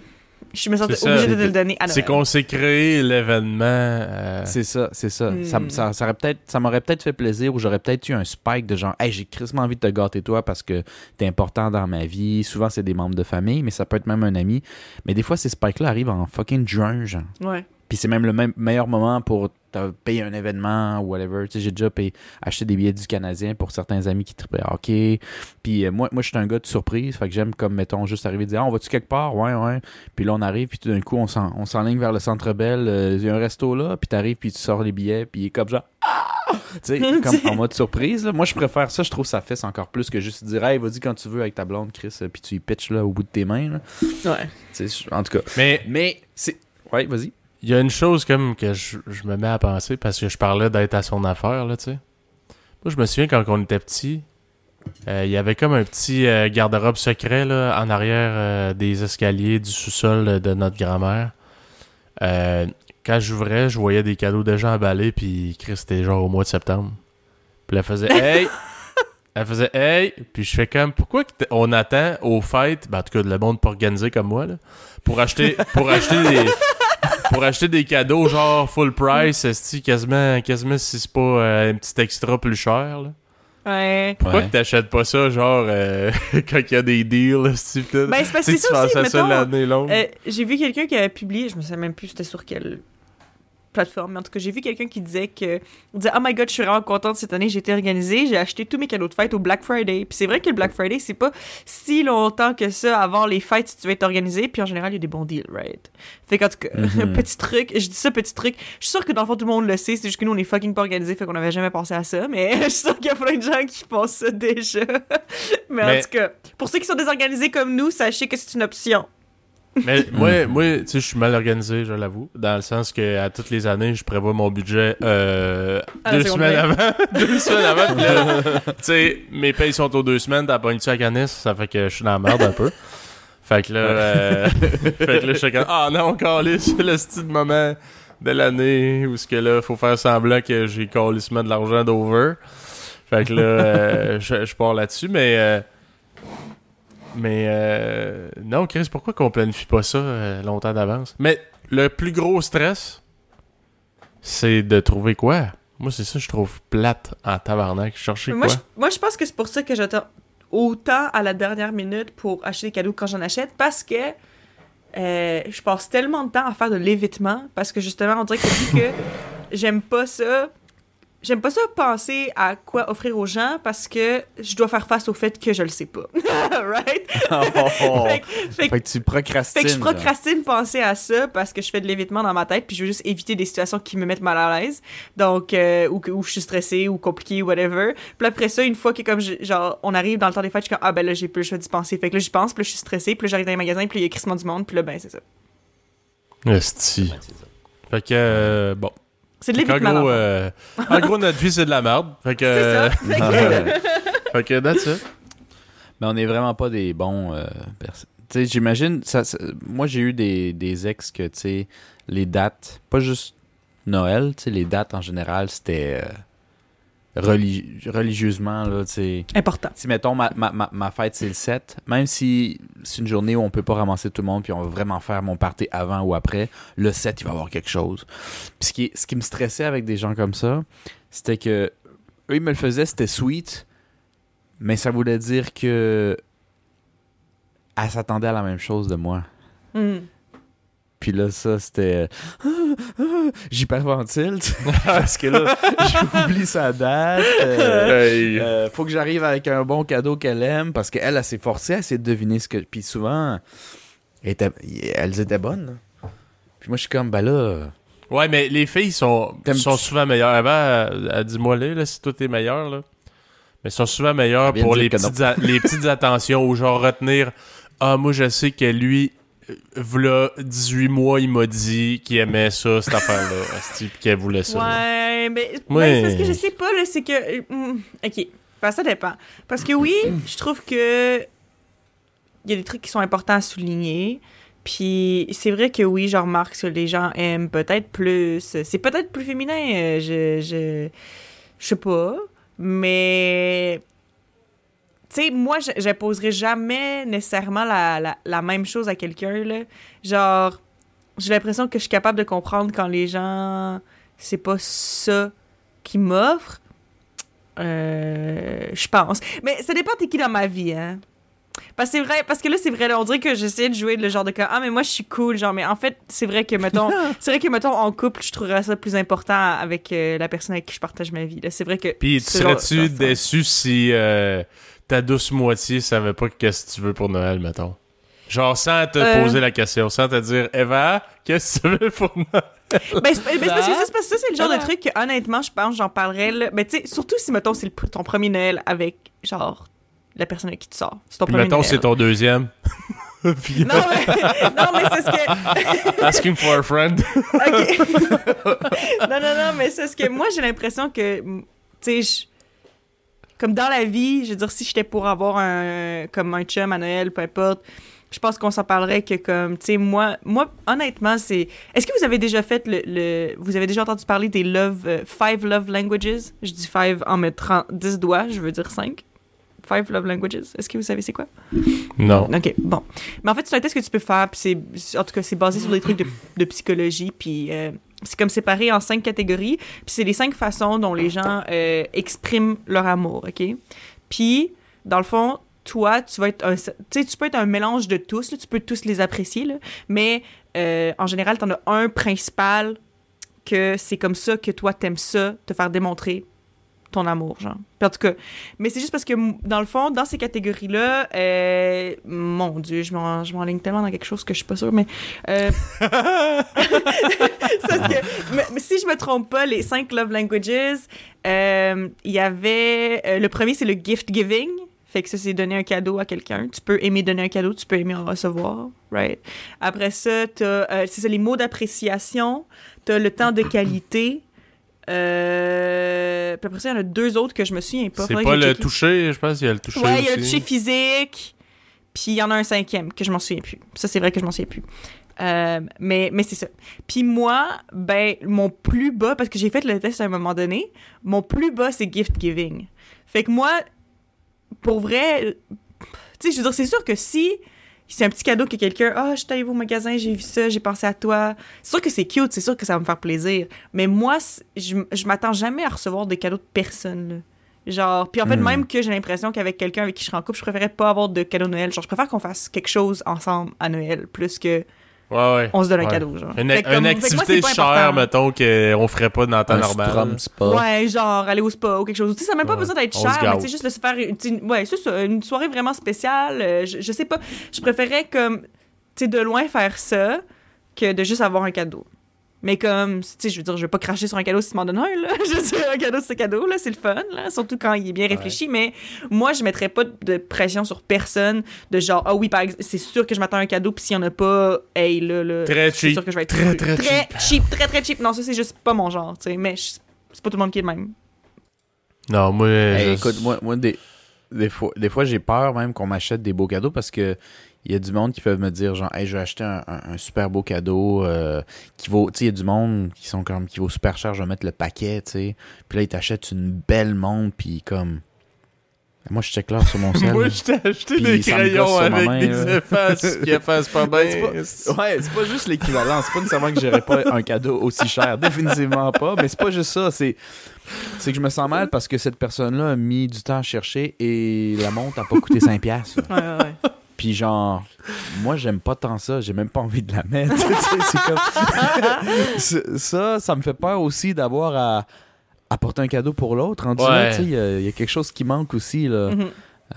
Speaker 2: Je me sentais
Speaker 1: C'est
Speaker 2: obligée de te le donner à
Speaker 1: C'est
Speaker 2: Noël.
Speaker 1: qu'on s'est créé l'événement. euh,
Speaker 3: C'est ça, c'est ça.
Speaker 2: Hmm.
Speaker 3: Ça, ça, ça aurait peut-être, ça m'aurait peut-être fait plaisir ou j'aurais peut-être eu un spike de genre, hey, j'ai crissement envie de te gâter toi parce que t'es important dans ma vie. Souvent, c'est des membres de famille, mais ça peut être même un ami. Mais des fois, ces spikes-là arrivent en fucking juin, genre.
Speaker 2: Ouais.
Speaker 3: Puis c'est même le même meilleur moment pour te payer un événement ou whatever. Tu sais, j'ai déjà payé, acheté des billets du Canadien pour certains amis qui tripaient hockey. Puis euh, moi, moi je suis un gars de surprise. Fait que j'aime comme, mettons, juste arriver et dire, ah, on va-tu quelque part? Ouais, ouais. Puis là, on arrive, puis tout d'un coup, on s'en- on s'enligne vers le Centre Bell. Euh, Il y a un resto là, puis t'arrives, puis tu sors les billets, puis il est comme genre, ah! Tu sais, comme en mode surprise. là. Moi, je préfère ça. Je trouve que ça fesse encore plus que juste dire, hey, vas-y quand tu veux avec ta blonde, Chris, puis tu y pitches là au bout de tes mains. là.
Speaker 2: Ouais.
Speaker 3: En tout cas.
Speaker 1: Mais
Speaker 3: Mais c'est. Ouais, vas-y.
Speaker 1: Il y a une chose comme que je, je me mets à penser parce que je parlais d'être à son affaire, là, tu sais. Moi, je me souviens quand on était petit, euh, il y avait comme un petit euh, garde-robe secret là, en arrière euh, des escaliers du sous-sol de notre grand-mère. Quand j'ouvrais, je voyais des cadeaux déjà emballés, puis Chris, c'était genre au mois de septembre. Puis elle faisait Hey! Elle faisait Hey! Puis je fais comme Pourquoi on attend aux fêtes, ben, en tout cas, le monde pas organisé comme moi, là, pour acheter, pour acheter des. Pour acheter des cadeaux genre full price, esti, quasiment, quasiment si c'est pas euh, un petit extra plus cher. Là.
Speaker 2: Ouais.
Speaker 1: Pourquoi
Speaker 3: Ouais.
Speaker 1: que t'achètes pas ça genre euh, quand il y a des deals, tout?
Speaker 2: Ben, c'est parce que c'est
Speaker 1: tu
Speaker 2: ça aussi,
Speaker 1: ça
Speaker 2: mettons,
Speaker 1: l'année longue.
Speaker 2: Euh, j'ai vu quelqu'un qui avait publié, je me sais même plus c'était sur quelle plateforme, mais en tout cas, j'ai vu quelqu'un qui disait que disait Oh my god, je suis vraiment contente cette année, j'ai été organisée, j'ai acheté tous mes cadeaux de fête au Black Friday. Puis c'est vrai que le Black Friday, c'est pas si longtemps que ça avant les fêtes si tu veux être organisé, puis en général, il y a des bons deals, right? Fait qu'en tout cas,
Speaker 3: Mhm.
Speaker 2: petit truc, je dis ça petit truc, je suis sûre que dans le fond tout le monde le sait, c'est juste que nous on est fucking pas organisés, fait qu'on avait jamais pensé à ça, mais je suis sûre qu'il y a plein de gens qui pensent ça déjà. mais, en tout cas, pour ceux qui sont désorganisés comme nous, sachez que c'est une option.
Speaker 1: Mais moi, moi tu sais, je suis mal organisé, je l'avoue. Dans le sens que à toutes les années, je prévois mon budget euh,
Speaker 2: la
Speaker 1: deux semaines avant. deux semaines avant. puis là, tu sais, mes payes sont aux deux semaines, t'as pas une à canis, ça fait que je suis dans la merde un peu. Fait que là, euh, fait que là, je suis comme, ah non, calé, c'est le style moment de l'année où ce que là, faut faire semblant que j'ai calissement de l'argent d'over. Fait que là, euh, je, je pars là-dessus, mais euh, mais euh, non, Chris, pourquoi qu'on planifie pas ça euh, longtemps d'avance? Mais le plus gros stress, c'est de trouver quoi? Moi, c'est ça, je trouve plate en tabarnak. Chercher
Speaker 2: Moi
Speaker 1: quoi?
Speaker 2: je, moi, je pense que c'est pour ça que j'attends autant à la dernière minute pour acheter des cadeaux quand j'en achète, parce que euh, je passe tellement de temps à faire de l'évitement, parce que justement, on dirait que vu que j'aime pas ça, j'aime pas ça penser à quoi offrir aux gens, parce que je dois faire face au fait que je le sais pas. right? Fait, que- fait que-
Speaker 3: Fait que tu procrastines.
Speaker 2: fait que je procrastine penser à ça parce que je fais de l'évitement dans ma tête puis je veux juste éviter des situations qui me mettent mal à l'aise. Donc, euh, ou, que- ou je suis stressée ou compliquée ou whatever. Puis après ça, une fois que comme je- genre, on arrive dans le temps des fêtes, je suis comme, ah ben là, j'ai plus le choix d'y penser. Fait que là, j'y pense, puis là, je suis stressée, puis là, j'arrive dans les magasins, puis là, il y a crissement du monde, puis là, ben, c'est ça.
Speaker 1: Esti.
Speaker 3: Ouais, c'est ça.
Speaker 1: Fait que, euh, bon.
Speaker 2: C'est de l'évitement.
Speaker 1: gros,
Speaker 2: le fond.
Speaker 1: euh, en gros, notre vie, c'est de la merde. Fait que,
Speaker 2: C'est
Speaker 1: euh,
Speaker 2: ça. Fait que-
Speaker 3: Ouais.
Speaker 1: fait que that's it.
Speaker 3: Mais on n'est vraiment pas des bons euh, personnes. Tu sais, j'imagine, ça, ça- moi j'ai eu des, des ex que, tu sais, les dates, pas juste Noël, tu sais, les dates en général, c'était euh, religi- religieusement, là, tu sais.
Speaker 2: Important.
Speaker 3: Si, mettons, ma, ma, ma, ma fête, c'est le 7, même si c'est une journée où on peut pas ramasser tout le monde, puis on va vraiment faire mon party avant ou après, le 7, il va y avoir quelque chose. Puis ce qui, ce qui me stressait avec des gens comme ça, c'était que eux, ils me le faisaient, c'était sweet, mais ça voulait dire que elle s'attendait à la même chose de moi.
Speaker 2: Hmm.
Speaker 3: Puis là, ça, c'était... Ah, ah, J'hyperventile, tu sais, parce que là, j'oublie sa date. euh,
Speaker 1: Hey.
Speaker 3: euh, faut que j'arrive avec un bon cadeau qu'elle aime parce qu'elle, elle s'est forcée à essayer de deviner ce que. Puis souvent, elle était- elles étaient bonnes. Puis moi, je suis comme, ben là.
Speaker 1: Ouais, mais les filles sont, sont souvent meilleures. Avant, elle, elle dit moi là, si tout est meilleur, là. Mais sont souvent meilleures pour les petites, les petites attentions ou genre retenir Ah, moi, je sais que lui, v'là 18 mois, il m'a dit qu'il aimait ça, cette affaire-là, pis qu'elle voulait ça.
Speaker 2: Ouais, mais
Speaker 1: Ouais.
Speaker 2: ben, c'est parce que je sais pas, c'est que... hmm, OK, Ben, ça dépend. Parce que oui, je trouve que il y a des trucs qui sont importants à souligner. Puis c'est vrai que oui, je remarque que les gens aiment peut-être plus. C'est peut-être plus féminin, euh, je, je, je sais pas. Mais tu sais, moi, je j'imposerais jamais nécessairement la, la, la même chose à quelqu'un, là. Genre, j'ai l'impression que je suis capable de comprendre quand les gens, c'est pas ça qu'ils m'offrent. Euh, je pense. Mais ça dépend t'es qui dans ma vie, hein? Parce que c'est vrai, parce que là, c'est vrai, là, on dirait que j'essaie de jouer le genre de cas, ah, mais moi, je suis cool, genre, mais en fait, c'est vrai que, mettons, c'est vrai que, mettons, en couple, je trouverais ça plus important avec euh, la personne avec qui je partage ma vie, là. C'est vrai que.
Speaker 1: Tu
Speaker 2: genre-
Speaker 1: serais-tu déçu si euh, ta douce moitié savait pas qu'est-ce que tu veux pour Noël, mettons? Genre sans te
Speaker 2: Euh.
Speaker 1: poser la question, sans te dire Eva, qu'est-ce que tu veux pour Noël?
Speaker 2: Ben, c'est ben, c'est parce que ça, c'est ça, le genre de
Speaker 3: Bah.
Speaker 2: truc que, honnêtement, je pense, j'en parlerais, là. Mais tu sais, surtout si, mettons, c'est ton premier Noël avec, genre, la personne avec qui tu sors. C'est ton
Speaker 1: Puis
Speaker 2: premier
Speaker 1: mettons, c'est ton deuxième. Puis,
Speaker 2: Non, mais, non, mais c'est ce que.
Speaker 1: asking for a friend.
Speaker 2: OK. non, non, non, mais c'est ce que moi, j'ai l'impression que, tu sais, je- comme dans la vie, je veux dire, si j'étais pour avoir un, comme un chum à Noël, peu importe, je pense qu'on s'en parlerait que comme, tu sais, moi, moi, honnêtement, c'est... Est-ce que vous avez déjà fait le... le- vous avez déjà entendu parler des love... euh, five love languages? Je dis five en mettant 10 doigts, je veux dire 5. Five love languages. Est-ce que vous savez c'est quoi?
Speaker 1: Non.
Speaker 2: OK, bon. Mais en fait, c'est un test que tu peux faire, puis c'est... En tout cas, c'est basé sur des trucs de, de psychologie, puis... euh, c'est comme séparé en cinq catégories, puis c'est les cinq façons dont les gens euh, expriment leur amour, OK? Puis, dans le fond, toi, tu vas être un... Tu sais, tu peux être un mélange de tous, tu peux tous les apprécier, là, mais euh, en général, t'en as un principal que c'est comme ça que toi, t'aimes ça, te faire démontrer ton amour, genre. Puis en tout cas, mais c'est juste parce que, dans le fond, dans ces catégories-là, euh, mon Dieu, je m'en- je m'enligne tellement dans quelque chose que je suis pas sûre, mais... euh, c'est parce que, mais, mais si je me trompe pas, les cinq love languages, euh, il y avait... le premier, c'est le gift giving. Fait que ça, c'est donner un cadeau à quelqu'un. Tu peux aimer donner un cadeau, tu peux aimer en recevoir, right? Après ça, t'as, c'est ça, les mots d'appréciation. T'as le temps de qualité. Euh, puis après ça, il y en a deux autres que je me souviens pas.
Speaker 1: C'est pas le toucher, je pense qu'il y a le toucher
Speaker 2: Ouais, il y a le toucher physique. Puis il y en a un cinquième que je m'en souviens plus. Ça, c'est vrai que je m'en souviens plus. Euh, mais mais c'est ça. Puis moi, ben, mon plus bas, parce que j'ai fait le test à un moment donné, mon plus bas, c'est gift giving. Fait que moi, pour vrai, tu sais, je veux dire, c'est sûr que si c'est un petit cadeau que quelqu'un, ah, je suis allé au magasin, j'ai vu ça, j'ai pensé à toi. C'est sûr que c'est cute, c'est sûr que ça va me faire plaisir. Mais moi, je, je m'attends jamais à recevoir des cadeaux de personne, là. Genre, puis en fait,
Speaker 3: Hmm.
Speaker 2: même que j'ai l'impression qu'avec quelqu'un avec qui je serais en couple, je préférais pas avoir de cadeau de Noël. Genre, je préfère qu'on fasse quelque chose ensemble à Noël, plus que
Speaker 1: Ouais, ouais.
Speaker 2: on se donne un
Speaker 1: Ouais.
Speaker 2: cadeau, genre.
Speaker 1: Une,
Speaker 2: comme- moi,
Speaker 1: activité chère, mettons, qu'on ferait pas dans le temps
Speaker 3: Un
Speaker 1: normal.
Speaker 3: Strum spa.
Speaker 2: Ouais, genre aller au spa ou quelque chose. Tu sais, ça n'a même pas
Speaker 1: Ouais.
Speaker 2: besoin d'être cher, mais tu sais, juste de se faire ouais, c'est ça, une soirée vraiment spéciale. euh, je, je sais pas. Je préférais comme, tu sais, de loin faire ça que de juste avoir un cadeau. Mais comme, tu sais, je veux dire, je vais pas cracher sur un cadeau si tu m'en donnes un, là. Je veux dire, un cadeau, c'est un cadeau, là, c'est le fun, là. Surtout quand il est bien réfléchi. Mais moi, je mettrais pas de pression sur personne de genre, ah oui, par exemple, c'est sûr que je m'attends à un cadeau, puis s'il y en a pas, hey, là, là.
Speaker 1: Très
Speaker 2: c'est
Speaker 1: cheap.
Speaker 2: sûr que je vais être
Speaker 1: Très, très
Speaker 2: très cheap. Très, très cheap. Non, ça, c'est juste pas mon genre, tu sais. Mais c'est pas tout le monde qui est le même.
Speaker 1: Non, moi.
Speaker 3: Hey,
Speaker 1: je-
Speaker 3: écoute, moi, moi des, des fois, des fois j'ai peur même qu'on m'achète des beaux cadeaux parce que il y a du monde qui peuvent me dire genre hey je vais acheter un, un- un super beau cadeau euh, qui vaut tu sais il y a du monde qui sont comme qui vaut super cher je vais mettre le paquet tu sais puis là ils t'achètent une belle montre puis comme moi je check l'heure sur mon cell
Speaker 1: Moi, je t'ai acheté des crayons avec
Speaker 3: main,
Speaker 1: des
Speaker 3: là.
Speaker 1: effaces qui effacent pas bien.
Speaker 3: Ouais, Ouais, c'est pas juste l'équivalent. C'est pas nécessairement que j'aurais pas un cadeau aussi cher. Définitivement pas. Mais c'est pas juste ça. C'est, c'est que je me sens mal parce que cette personne-là a mis du temps à chercher et la montre a pas coûté 5$. piastres.
Speaker 2: Ouais, ouais, ouais.
Speaker 3: Puis genre, moi, j'aime pas tant ça. J'ai même pas envie de la mettre. Comme... Ça, ça me fait peur aussi d'avoir à apporter un cadeau pour l'autre. En
Speaker 1: Ouais.
Speaker 3: tu sais, il y, a- il y a quelque chose qui manque aussi, là.
Speaker 2: Mhm.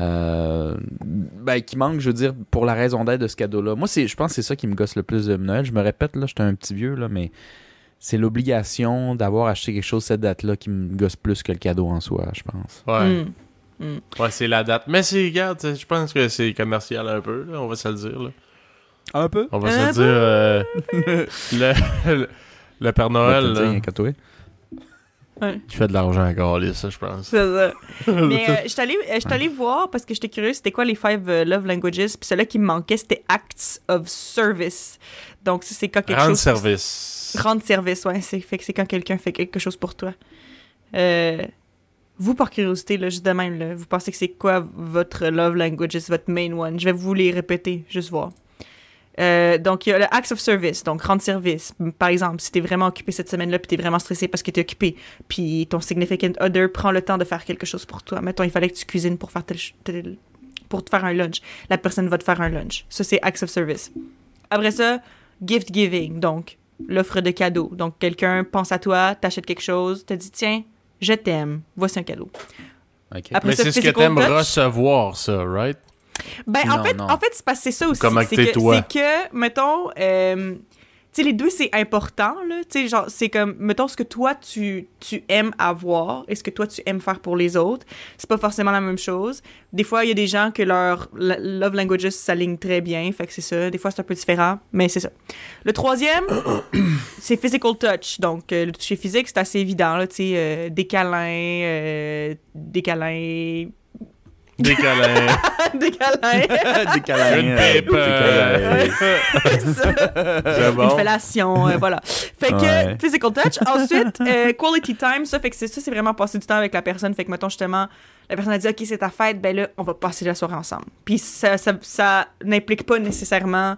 Speaker 3: Euh, ben, qui manque, je veux dire, pour la raison d'être de ce cadeau-là. Moi, c'est, je pense que c'est ça qui me gosse le plus de Noël. Je me répète, là, j'étais un petit vieux, là, mais c'est l'obligation d'avoir acheté quelque chose cette date-là qui me gosse plus que le cadeau en soi, je pense.
Speaker 1: Ouais.
Speaker 2: Mm.
Speaker 1: Ouais, c'est la date. Mais c'est, regarde, je pense que c'est commercial un peu, là, on va se le dire. Là.
Speaker 3: Un peu?
Speaker 1: On va
Speaker 2: Un
Speaker 1: se dire. euh, le, le, le Père Noël, là,
Speaker 3: toi.
Speaker 1: qui fait de l'argent encore, là, ça, je pense.
Speaker 2: C'est ça. Mais euh, je suis allée euh, voir parce que j'étais curieuse, c'était quoi les five euh, love languages. Puis celui qui me manquait, c'était acts of service. Donc, c'est quand quelque
Speaker 1: Rendre
Speaker 2: chose.
Speaker 1: service.
Speaker 2: Rendre service, ouais. C'est fait que c'est quand quelqu'un fait quelque chose pour toi. Vous, par curiosité, là, juste de même, là, vous pensez que c'est quoi votre love languages, votre main one? Je vais vous les répéter, juste voir. Euh, donc, il y a le acts of service, donc rendre service. Par exemple, si t'es vraiment occupé cette semaine-là, puis t'es vraiment stressé parce que t'es occupé, puis ton significant other prend le temps de faire quelque chose pour toi. Mettons, il fallait que tu cuisines pour faire pour te faire un lunch. La personne va te faire un lunch. Ça, c'est acts of service. Après ça, gift giving, donc l'offre de cadeau. Donc, quelqu'un pense à toi, t'achète quelque chose, te dit, tiens, je t'aime, voici un cadeau. Après
Speaker 1: Mais c'est ce que t'aimes
Speaker 2: touch.
Speaker 1: recevoir, ça, right?
Speaker 2: Ben, en fait,
Speaker 3: non.
Speaker 2: en fait c'est parce que c'est ça aussi.
Speaker 1: Comment que
Speaker 2: c'est
Speaker 1: t'es
Speaker 2: que,
Speaker 1: toi?
Speaker 2: C'est que, mettons, euh, sais, les deux, c'est important, là. Tu genre, c'est comme, mettons, ce que toi, tu, tu aimes avoir et ce que toi, tu aimes faire pour les autres, c'est pas forcément la même chose. Des fois, il y a des gens que leur love languages s'alignent très bien, fait que c'est ça. Des fois, c'est un peu différent, mais c'est ça. Le troisième, c'est physical touch. Donc, euh, le toucher physique, c'est assez évident, là, tu euh, des câlins, euh, des câlins...
Speaker 1: Des câlins.
Speaker 2: des câlins!
Speaker 3: Des câlins.
Speaker 1: Une pipe.
Speaker 3: des câlins.
Speaker 2: C'est ça.
Speaker 1: C'est
Speaker 2: Une fellation, euh, voilà. Fait que
Speaker 3: Ouais.
Speaker 2: physical touch. Ensuite, euh, quality time, ça fait que c'est ça, c'est vraiment passer du temps avec la personne. Fait que mettons justement, la personne a dit ok c'est ta fête, ben là on va passer la soirée ensemble. Puis ça, ça, ça n'implique pas nécessairement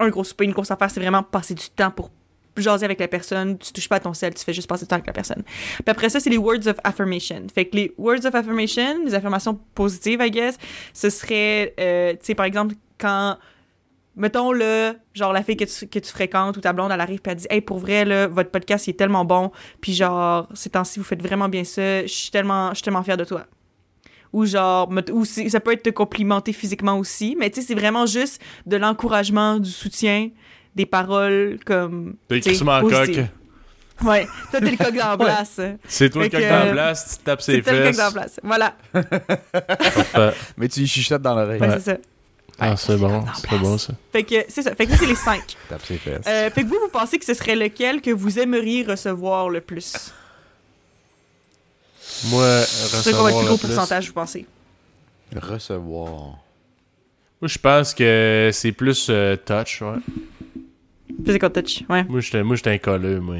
Speaker 2: un gros souper, une grosse affaire, c'est vraiment passer du temps pour jaser avec la personne, tu touches pas à ton sel, tu fais juste passer du temps avec la personne. Puis après ça, c'est les words of affirmation. Fait que les words of affirmation, les affirmations positives, I guess, ce serait, euh, tu sais, par exemple, quand mettons le genre la fille que tu, que tu fréquentes ou ta blonde elle arrive puis elle dit hey pour vrai là votre podcast il est tellement bon puis genre ces temps-ci vous faites vraiment bien ça je suis tellement je suis tellement fière de toi ou genre ou ça peut être te complimenter physiquement aussi mais tu sais c'est vraiment juste de l'encouragement du soutien des paroles comme
Speaker 1: T'es
Speaker 2: tu sais,
Speaker 1: crissement coq.
Speaker 2: ouais toi t'es le coq dans la place.
Speaker 1: C'est toi le coq la
Speaker 2: euh,
Speaker 1: place, tu tapes
Speaker 2: c'est
Speaker 1: ses
Speaker 2: toi le coq
Speaker 1: fesses.
Speaker 2: dans la place voilà.
Speaker 3: Mais tu y chuchotes dans l'oreille.
Speaker 2: Ouais, c'est ça
Speaker 1: Ah, c'est bon, c'est bon ça.
Speaker 2: fait que c'est ça fait que c'est les cinq
Speaker 3: Tape ses fesses.
Speaker 2: Euh, fait que vous vous pensez que ce serait lequel que vous aimeriez recevoir le plus?
Speaker 1: Moi,
Speaker 2: C'est quoi votre plus
Speaker 1: recevoir
Speaker 2: gros
Speaker 1: le plus.
Speaker 2: pourcentage, vous pensez?
Speaker 3: Recevoir.
Speaker 1: Moi, je pense que c'est plus euh, touch, ouais.
Speaker 2: Physical touch, ouais.
Speaker 1: Moi, j'étais moi, j'étais un colleux, moi.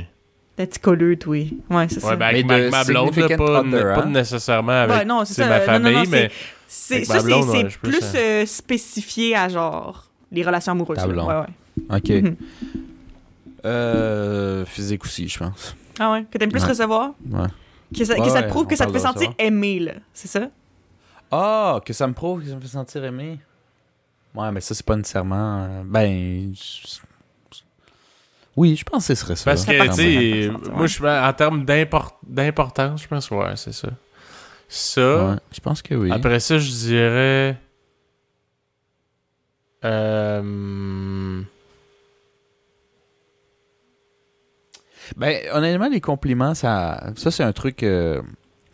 Speaker 2: Un petit colleux, toi. Ouais, c'est ça.
Speaker 1: Ouais, ben, avec
Speaker 3: Mais
Speaker 1: ma, ma blonde, là, pas,
Speaker 3: other,
Speaker 1: pas
Speaker 3: hein?
Speaker 1: nécessairement avec
Speaker 2: Ouais, non, c'est
Speaker 1: c'est
Speaker 2: ça.
Speaker 1: ma famille,
Speaker 2: non, non,
Speaker 1: mais
Speaker 2: C'est, ça,
Speaker 1: ma
Speaker 2: c'est,
Speaker 1: ouais,
Speaker 2: plus
Speaker 1: ça.
Speaker 2: euh, spécifié à genre les relations amoureuses.
Speaker 3: Ta blonde.
Speaker 2: Ouais, ouais.
Speaker 3: Ok.
Speaker 2: Mhm.
Speaker 3: Euh, physique aussi, je pense.
Speaker 2: Ah ouais? Que t'aimes plus
Speaker 3: Ouais.
Speaker 2: recevoir?
Speaker 3: Ouais.
Speaker 2: Que ça, que ça te prouve que ça te fait sentir
Speaker 3: ça.
Speaker 2: aimé, là. C'est ça?
Speaker 3: Ah, que ça me prouve, que ça me fait sentir aimé. Ouais, mais ça, c'est pas nécessairement. euh, Ben. Oui, je pense que ce serait ça.
Speaker 1: parce que, tu sais, moi, je en termes d'import- d'importance, je pense, ouais, c'est ça. Ça,
Speaker 3: Ouais, je pense que oui.
Speaker 1: après ça, je dirais... Euh...
Speaker 3: Ben, honnêtement, les compliments, ça, ça c'est un truc euh,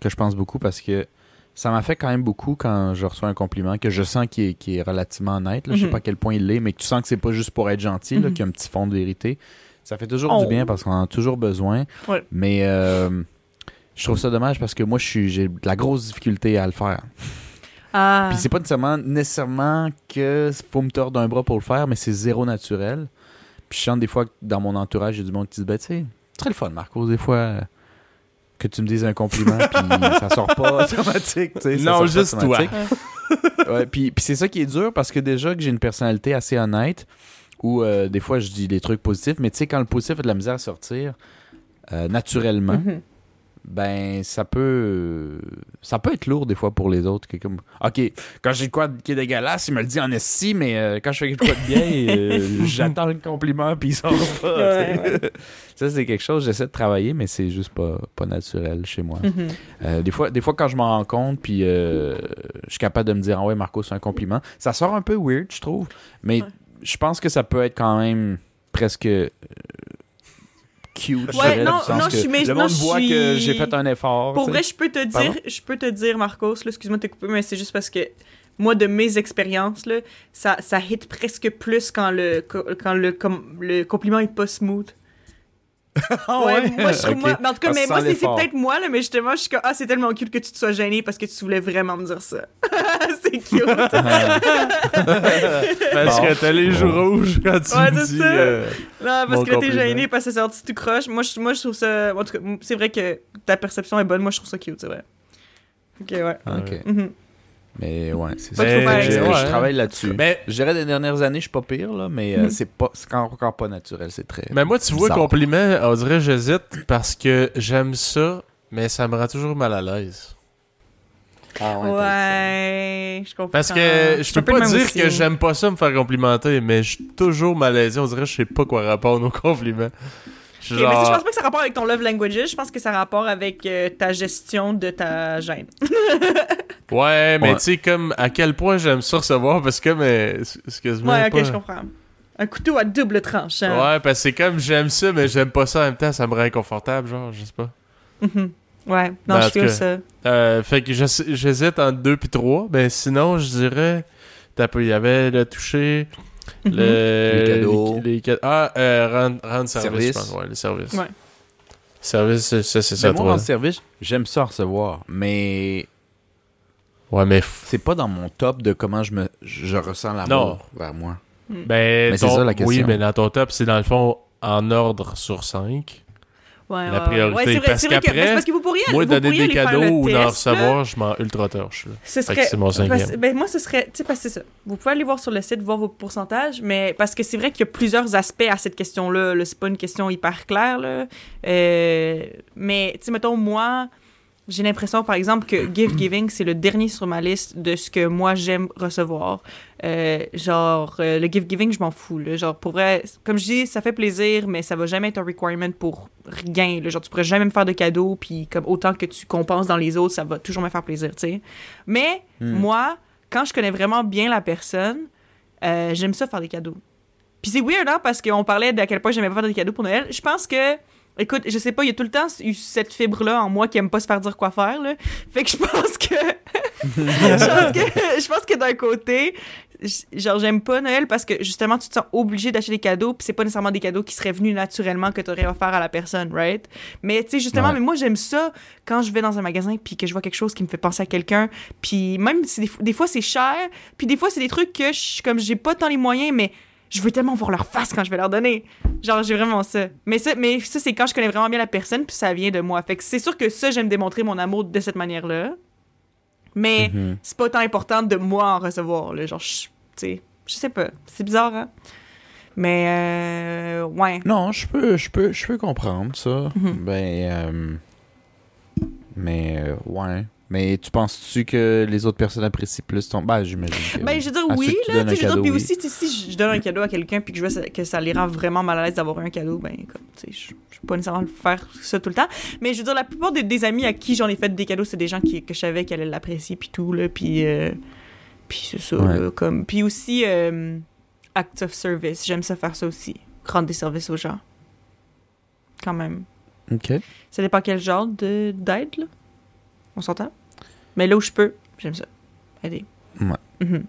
Speaker 3: que je pense beaucoup parce que ça m'a fait quand même beaucoup quand je reçois un compliment que je sens qu'il est, est relativement honnête. Là. Je sais
Speaker 2: Mhm.
Speaker 3: pas à quel point il l'est, mais que tu sens que c'est pas juste pour être gentil,
Speaker 2: Mhm.
Speaker 3: qu'il y a un petit fond de vérité. Ça fait toujours
Speaker 2: Oh.
Speaker 3: du bien parce qu'on en a toujours besoin.
Speaker 2: Ouais.
Speaker 3: Mais euh, je trouve ça dommage parce que moi, je suis, j'ai de la grosse difficulté à le faire.
Speaker 2: Ah.
Speaker 3: Puis c'est pas nécessairement, nécessairement que faut me tordre d'un bras pour le faire, mais c'est zéro naturel. Puis je sens des fois que dans mon entourage, il y a du monde qui dit, ben tu sais, c'est très le fun, Marco, des fois, que tu me dises un compliment, puis ça sort pas automatique,
Speaker 1: Non, juste toi.
Speaker 3: automatique. Ouais, puis, puis c'est ça qui est dur parce que déjà que j'ai une personnalité assez honnête, où euh, des fois je dis des trucs positifs, mais tu sais, quand le positif a de la misère à sortir, euh, naturellement,
Speaker 2: Mhm.
Speaker 3: ben ça peut ça peut être lourd des fois pour les autres que comme ok quand j'ai quoi qui est dégueulasse il me le dit en esti mais euh, quand je fais quoi de bien j'attends le compliment puis il sort pas
Speaker 2: Ouais,
Speaker 3: ça c'est quelque chose j'essaie de travailler mais c'est juste pas pas naturel chez moi
Speaker 2: Mhm.
Speaker 3: Des fois des fois quand je m'en rends compte puis je suis capable de me dire ah ouais Marco c'est un compliment ça sort un peu weird je trouve mais
Speaker 2: Ouais.
Speaker 3: Je pense que ça peut être quand même presque euh, cute je
Speaker 2: Ouais,
Speaker 3: dirais,
Speaker 2: non, je suis- mais
Speaker 3: le monde
Speaker 2: je
Speaker 3: voit
Speaker 2: suis-
Speaker 3: que j'ai fait un effort
Speaker 2: Pour vrai, je peux te
Speaker 3: Pardon?
Speaker 2: dire, je peux te dire, Marcos, là, excuse-moi de te couper, mais c'est juste parce que moi, de mes expériences, là, ça, ça hit presque plus quand le, quand le, com- le compliment est pas smooth.
Speaker 3: Ah
Speaker 2: ouais, moi, je trouve, moi- mais en tout cas,
Speaker 3: Ah,
Speaker 2: mais moi, c'est peut-être moi, là, mais justement, je suis comme, ah, c'est tellement cute que tu te sois gêné parce que tu voulais vraiment me dire ça. c'est cute.
Speaker 1: Parce
Speaker 3: Bon.
Speaker 1: que t'as les joues rouges quand tu
Speaker 2: Ouais,
Speaker 1: me dis.
Speaker 2: ça.
Speaker 1: euh,
Speaker 2: Non, parce que là, t'es gêné parce que c'est sorti tout croche. Moi, je, moi, je trouve ça. En tout cas, c'est vrai que ta perception est bonne. Moi, je trouve ça cute, c'est vrai. Ok, ouais.
Speaker 3: Ok.
Speaker 2: Mhm.
Speaker 3: Mais ouais, c'est ça. Je- travaille là-dessus.
Speaker 1: Mais,
Speaker 3: Je dirais des dernières années, je suis pas pire, là, mais euh,
Speaker 2: Mhm.
Speaker 3: c'est pas c'est encore pas naturel, c'est très.
Speaker 1: mais moi, tu vois,
Speaker 3: bizarre.
Speaker 1: compliment, on dirait j'hésite parce que j'aime ça, mais ça me rend toujours mal à l'aise.
Speaker 3: Ah
Speaker 2: Ouais, je comprends.
Speaker 1: Parce que je peux pas dire
Speaker 2: aussi.
Speaker 1: que j'aime pas ça me faire complimenter, mais je suis toujours malaisé. On dirait que je sais pas quoi répondre aux compliments.
Speaker 2: Mais je pense pas que ça a rapport avec ton love languages. Je pense que ça a rapport avec euh, ta gestion de ta gêne.
Speaker 1: Ouais, mais
Speaker 3: Ouais.
Speaker 1: tu sais, comme à quel point j'aime ça recevoir, parce que, mais, excuse-moi.
Speaker 2: Ouais, ok,
Speaker 1: pas-
Speaker 2: je comprends. Un couteau à double tranche. hein.
Speaker 1: Ouais, parce que c'est comme j'aime ça, mais j'aime pas ça en même temps, ça me rend inconfortable, genre, je sais pas.
Speaker 2: Mhm. Ouais, non,
Speaker 1: Ben, en
Speaker 2: je feel ça.
Speaker 1: Euh, fait que j'hésite entre deux puis trois. Ben sinon, je dirais. T'as pas- Il y avait le toucher. Le.
Speaker 3: Les cadeaux.
Speaker 1: les Ah, euh, rendre, rendre service,
Speaker 3: Service.
Speaker 1: je pense. Ouais, les services.
Speaker 2: Ouais.
Speaker 1: Service, ça, c'est ça,
Speaker 3: Mais moi,
Speaker 1: toi.
Speaker 3: en service, j'aime ça recevoir, mais
Speaker 1: Ouais, mais.
Speaker 3: c'est pas dans mon top de comment je me je ressens l'amour vers moi.
Speaker 1: Ben,
Speaker 3: Mais c'est ça, la question.
Speaker 1: Oui, mais dans ton top, c'est dans le fond en ordre sur 5.
Speaker 2: Ouais,
Speaker 1: la priorité,
Speaker 2: Ouais, c'est vrai,
Speaker 1: parce qu'après,
Speaker 2: parce que vous pourriez,
Speaker 1: Moi,
Speaker 2: vous
Speaker 1: donner
Speaker 2: pourriez
Speaker 1: des cadeaux ou d'en
Speaker 2: test,
Speaker 1: recevoir, je m'en ultra torche.
Speaker 2: Ce serait.
Speaker 1: c'est mon cinquième.
Speaker 2: parce- ben, moi, ce serait. Tu sais, parce que c'est ça. Vous pouvez aller voir sur le site, voir vos pourcentages, mais parce que c'est vrai qu'il y a plusieurs aspects à cette question-là. là. C'est pas une question hyper claire, là. Euh, mais, tu sais, mettons, moi, j'ai l'impression, par exemple, que Gift Giving, c'est le dernier sur ma liste de ce que moi, j'aime recevoir. Euh, genre, euh, le gift giving, je m'en fous. Là. Genre, pour vrai, comme je dis, ça fait plaisir, mais ça va jamais être un requirement pour rien. Là. Genre, tu pourrais jamais me faire de cadeaux, puis comme autant que tu compenses dans les autres, ça va toujours me faire plaisir, tu sais. Mais,
Speaker 3: Hmm.
Speaker 2: moi, quand je connais vraiment bien la personne, euh, j'aime ça faire des cadeaux. Puis c'est weird, hein, parce qu'on parlait d'à quel point j'aimais pas faire des cadeaux pour Noël. Je pense que, écoute, je sais pas, il y a tout le temps eu cette fibre-là en moi qui aime pas se faire dire quoi faire, là. Fait que je pense que... je pense que, d'un côté, genre, j'aime pas Noël parce que, justement, tu te sens obligé d'acheter des cadeaux, puis c'est pas nécessairement des cadeaux qui seraient venus naturellement que t'aurais offert à la personne, right? Mais, tu sais, justement,
Speaker 3: Ouais.
Speaker 2: mais moi, j'aime ça quand je vais dans un magasin puis que je vois quelque chose qui me fait penser à quelqu'un, puis même si des, des fois c'est cher, puis des fois c'est des trucs que, je, comme j'ai pas tant les moyens, mais je veux tellement voir leur face quand je vais leur donner. Genre, j'ai vraiment ça. Mais ça, mais ça c'est quand je connais vraiment bien la personne, puis ça vient de moi. Fait que c'est sûr que ça, j'aime démontrer mon amour de cette manière-là. Mais
Speaker 3: Mhm.
Speaker 2: c'est pas tant important de moi en recevoir, là. Genre, tu sais, je sais pas. C'est bizarre, hein? Mais, euh, ouais.
Speaker 3: Non, je peux, je peux, je peux comprendre ça.
Speaker 2: Mhm.
Speaker 3: Ben, euh, mais euh, ouais. Mais tu penses-tu que les autres personnes apprécient plus ton... Ben, j'imagine que...
Speaker 2: Ben, je veux dire, oui, là, tu sais, je veux dire, puis
Speaker 3: oui.
Speaker 2: aussi, si je donne un cadeau à quelqu'un puis que je vois que ça les rend vraiment mal à l'aise d'avoir un cadeau, ben, comme, tu sais, je peux pas nécessairement faire ça tout le temps. Mais je veux dire, la plupart des, des amis à qui j'en ai fait des cadeaux, c'est des gens qui, que je savais qu'elle allait l'apprécier puis tout, là, puis, euh, puis c'est ça,
Speaker 3: Ouais.
Speaker 2: là, comme, puis aussi, euh, act of service, j'aime ça faire ça aussi, rendre des services aux gens, quand même.
Speaker 3: OK.
Speaker 2: Ça dépend quel genre de- d'aide, là, on s'entend? Mais là où je peux, j'aime ça, aider.
Speaker 3: Ouais.
Speaker 2: Mhm.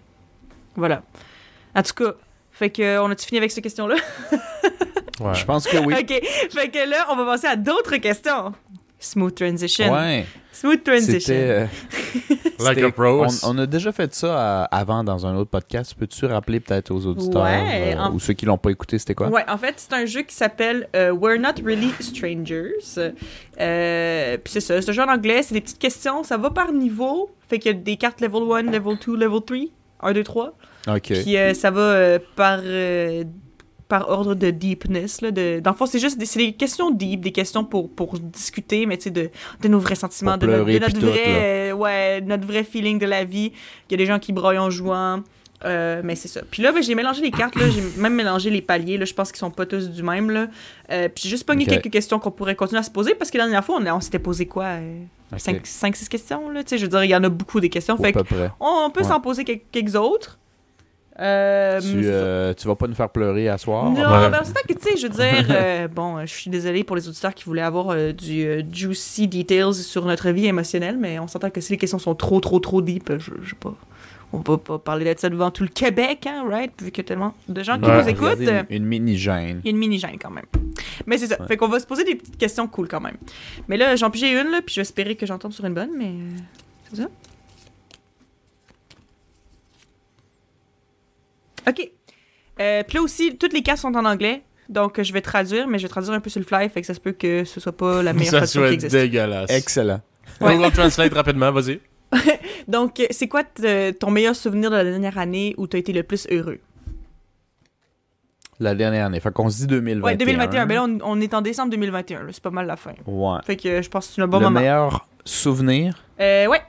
Speaker 2: Voilà. En tout cas, fait que on a-tu fini avec cette question-là?
Speaker 1: Ouais.
Speaker 3: Je pense que oui.
Speaker 2: Ok. Fait que là, on va passer à d'autres questions. Smooth transition.
Speaker 3: Ouais.
Speaker 2: Smooth transition.
Speaker 3: C'était... euh,
Speaker 1: Like a pros.
Speaker 3: On, on a déjà fait ça avant dans un autre podcast. Peux-tu rappeler peut-être aux auditeurs
Speaker 2: Ouais,
Speaker 3: euh,
Speaker 2: en-
Speaker 3: ou ceux qui l'ont pas écouté, c'était quoi?
Speaker 2: Ouais, en fait, c'est un jeu qui s'appelle euh, We're Not Really Strangers. Euh, Puis c'est ça, c'est un jeu en anglais, c'est des petites questions, ça va par niveau. Fait qu'il y a des cartes level 1, level 2, level 3, 1, 2, 3.
Speaker 3: OK.
Speaker 2: Puis euh, ça va euh, par, euh, par ordre de deepness. Là, de, dans le fond, c'est juste des, des questions deep, des questions pour, pour discuter, mais tu sais, de, de nos vrais sentiments, de notre, de
Speaker 3: pleurer,
Speaker 2: notre
Speaker 3: puis tout,
Speaker 2: vrai, euh, ouais, notre vrai feeling de la vie. Il y a des gens qui broyent en jouant. euh, mais c'est ça. Puis là, ben, j'ai mélangé les cartes, j'ai même mélangé les paliers. Là, je pense qu'ils sont pas tous du même. Là. Euh, puis j'ai juste pogné quelques questions qu'on pourrait continuer à se poser parce que la dernière fois, on, s'était posé quoi euh,
Speaker 3: Ok.
Speaker 2: 5-6 questions. Là, tu sais, je veux dire, il y en a beaucoup des questions. Fait on peut
Speaker 3: Ouais.
Speaker 2: s'en poser quelques, quelques autres. Euh,
Speaker 3: Tu, euh, tu vas pas nous faire pleurer à soir?
Speaker 2: Non,
Speaker 1: Ouais.
Speaker 2: ben, c'est que, tu sais, je veux dire, euh, bon, euh, je suis désolée pour les auditeurs qui voulaient avoir euh, du euh, juicy details sur notre vie émotionnelle, mais on s'entend que si les questions sont trop, trop, trop deep, je, je sais pas. on va pas parler de ça devant tout le Québec, hein, right? Vu qu'il y a tellement de gens qui
Speaker 1: Ouais.
Speaker 2: nous écoutent.
Speaker 3: Une, une mini-gêne.
Speaker 2: Il y a une mini-gêne quand même. Mais c'est ça.
Speaker 3: Ouais.
Speaker 2: Fait qu'on va se poser des petites questions cool quand même. Mais là, j'en j'ai une, là, puis je vais espérer que j'en tombe sur une bonne, mais. C'est ça? OK. Euh, puis là aussi, toutes les cartes sont en anglais. Donc, je vais traduire, mais je vais traduire un peu sur le fly, fait que ça se peut que ce soit pas la meilleure
Speaker 1: Ça
Speaker 2: traduction qui
Speaker 1: soit
Speaker 2: existe.
Speaker 1: dégueulasse.
Speaker 3: Excellent.
Speaker 2: Ouais.
Speaker 1: Google Translate rapidement, vas-y.
Speaker 2: Donc, euh, c'est quoi t- ton meilleur souvenir de la dernière année où tu as été le plus heureux?
Speaker 3: La dernière année. Fait qu'on se dit 2021.
Speaker 2: Ouais, 2021. Mais là, on, on est en décembre 2021. là. C'est pas mal la fin.
Speaker 3: Ouais.
Speaker 2: Fait que euh, je pense que c'est un bon
Speaker 3: le
Speaker 2: moment.
Speaker 3: meilleur souvenir?
Speaker 2: Euh, ouais.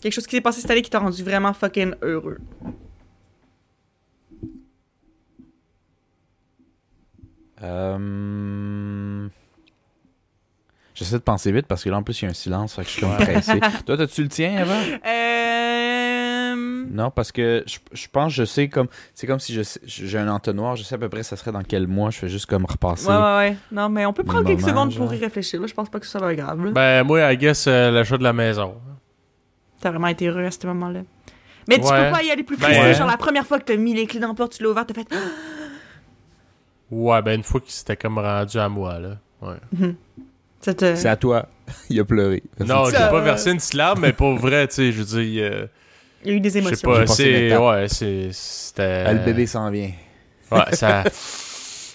Speaker 2: Quelque chose qui s'est passé cette année qui t'a rendu vraiment fucking heureux.
Speaker 3: Euh... J'essaie de penser vite parce que là, en plus, il y a un silence. Fait que je suis comme pressé. Toi, t'as-tu le tien avant?
Speaker 2: Euh...
Speaker 3: Non, parce que je, je pense, je sais comme. C'est comme si j'ai un entonnoir, je sais à peu près ça serait dans quel mois. Je fais juste comme repasser.
Speaker 2: Ouais, ouais, ouais. Non, mais on peut prendre quelques
Speaker 3: moments,
Speaker 2: secondes
Speaker 3: genre.
Speaker 2: pour y réfléchir. Là. Je pense pas que ça va être grave. là.
Speaker 1: Ben, moi, I guess, euh, l'achat de la maison.
Speaker 2: T'as vraiment été heureux à ce moment-là. Mais tu
Speaker 1: Ouais.
Speaker 2: peux pas y aller plus
Speaker 1: Ben,
Speaker 2: précis.
Speaker 1: ouais.
Speaker 2: Genre, la première fois que t'as mis les clés dans la porte, tu l'as ouvert, t'as fait.
Speaker 1: Ouais, ben, une fois que c'était comme rendu à moi, là. Ouais.
Speaker 2: Te...
Speaker 3: C'est à toi. il a pleuré.
Speaker 1: Non, j'ai pas versé une syllabe, mais pour vrai, tu sais, je veux dire, euh,
Speaker 2: Il y a eu des
Speaker 1: je sais
Speaker 2: émotions.
Speaker 1: pas, c'est, ouais, c'est, c'était...
Speaker 3: Ah, le bébé s'en vient.
Speaker 1: Ouais, ça,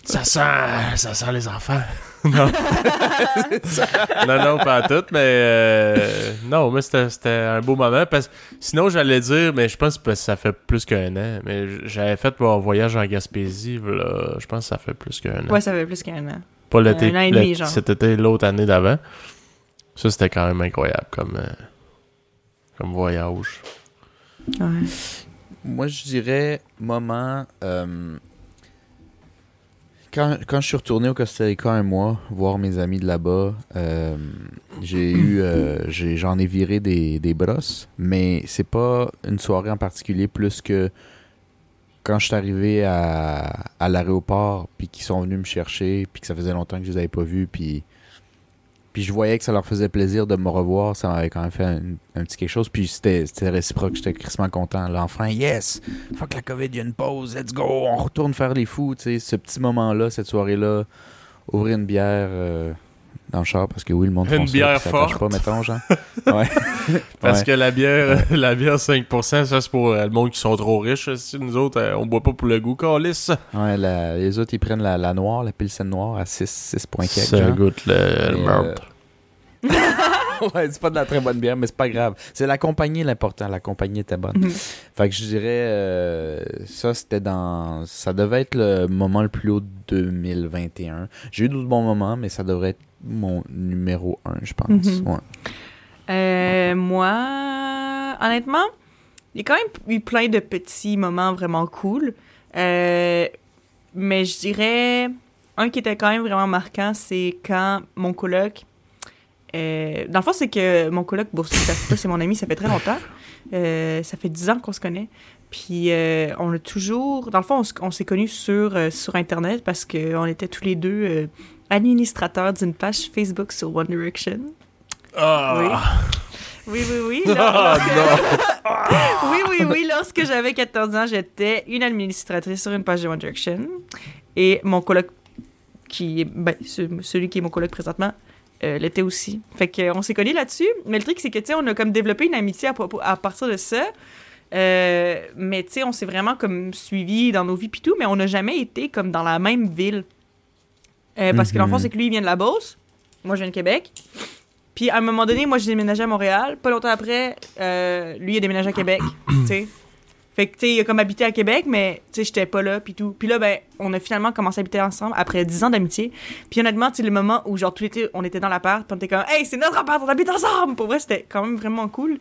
Speaker 1: ça sent, ça sent les enfants. non. non, non, pas tout, mais euh, non, mais c'était, c'était un beau moment parce sinon j'allais dire, mais je pense que ça fait plus qu'un an, mais j'avais fait mon voyage en Gaspésie, là, je pense que ça fait plus qu'un an.
Speaker 2: Ouais, ça fait plus qu'un an.
Speaker 1: Pas l'été,
Speaker 2: genre.
Speaker 1: cet été, l'autre année d'avant. Ça, c'était quand même incroyable comme, euh, comme voyage.
Speaker 2: Ouais.
Speaker 3: Moi, je dirais moment. Quand, quand je suis retourné au Costa Rica un mois, voir mes amis de là-bas, euh, j'ai eu. euh, J'en ai viré des, des brosses, mais c'est pas une soirée en particulier plus que quand je suis arrivé à, à l'aéroport, puis qu'ils sont venus me chercher, puis que ça faisait longtemps que je les avais pas vus, puis. Puis je voyais que ça leur faisait plaisir de me revoir, ça m'avait quand même fait un, petit quelque chose. Puis c'était réciproque, j'étais crissement content. L'enfant, yes! Fuck la COVID, il y a une pause, let's go! On retourne faire les fous, sais. Ce petit moment-là, cette soirée-là, ouvrir une bière euh, dans le char, parce que oui, le monde
Speaker 1: Une bière forte.
Speaker 3: pas, mettons, genre. Ouais.
Speaker 1: Parce
Speaker 3: Ouais.
Speaker 1: que la bière, la bière 5%, ça c'est pour euh, le monde qui sont trop riches. Si nous autres, euh, on boit pas pour le goût, calice.
Speaker 3: Ouais, la- les autres, ils prennent la, la noire, la pilsen noire à 6, 6 points quelques,
Speaker 1: Ça
Speaker 3: genre.
Speaker 1: goûte le, le
Speaker 3: Mais,
Speaker 1: meurtre.
Speaker 3: ouais, c'est pas de la très bonne bière, mais c'est pas grave. C'est la compagnie l'important. La compagnie était bonne.
Speaker 2: Mhm.
Speaker 3: Fait que je dirais, euh, ça c'était dans. Ça devait être le moment le plus haut de 2021. J'ai eu d'autres bons moments, mais ça devrait être mon numéro 1, je pense.
Speaker 2: Mhm.
Speaker 3: Ouais.
Speaker 2: Euh, moi, honnêtement, il y a quand même eu plein de petits moments vraiment cool. Euh, mais je dirais, un qui était quand même vraiment marquant, c'est quand mon coloc. Euh, dans le fond, c'est que mon coloc, bon, c'est mon ami, ça fait très longtemps. Ça fait 10 ans qu'on se connaît. Puis on a toujours. Dans le fond, on, s'est connus sur, sur Internet parce qu'on était tous les deux euh, administrateurs d'une page Facebook sur One Direction.
Speaker 1: Ah!
Speaker 2: Oui, oui, oui.
Speaker 1: Ah,
Speaker 2: Là,
Speaker 1: non!
Speaker 2: oui, oui, oui. Lorsque j'avais 14 ans, j'étais une administratrice sur une page de One Direction. Et mon coloc, qui est, ben, ce- celui qui est mon coloc présentement, euh, l'était aussi. Fait qu'on s'est connus là-dessus. Mais le truc, c'est que, tu sais, on a comme développé une amitié à, partir de ça. Euh, mais, tu sais, on s'est vraiment comme suivis dans nos vies pis tout, mais on n'a jamais été comme dans la même ville. Euh, parce que l'enfant,
Speaker 3: Mhm.
Speaker 2: c'est que lui, il vient de la Beauce. Moi, je viens de Québec. Puis à un moment donné, moi, j'ai déménagé à Montréal. Pas longtemps après, euh, lui, il a déménagé à Québec. tu sais. Fait que, tu sais, il a comme habité à Québec, mais, tu sais, j'étais pas là, puis tout. Puis là, ben, on a finalement commencé à habiter ensemble après 10 ans d'amitié. Puis honnêtement, tu sais, le moment où, genre, tout l'été, on était dans l'appart, on était comme, hey, c'est notre appart, on habite ensemble! Pour vrai, c'était quand même vraiment cool.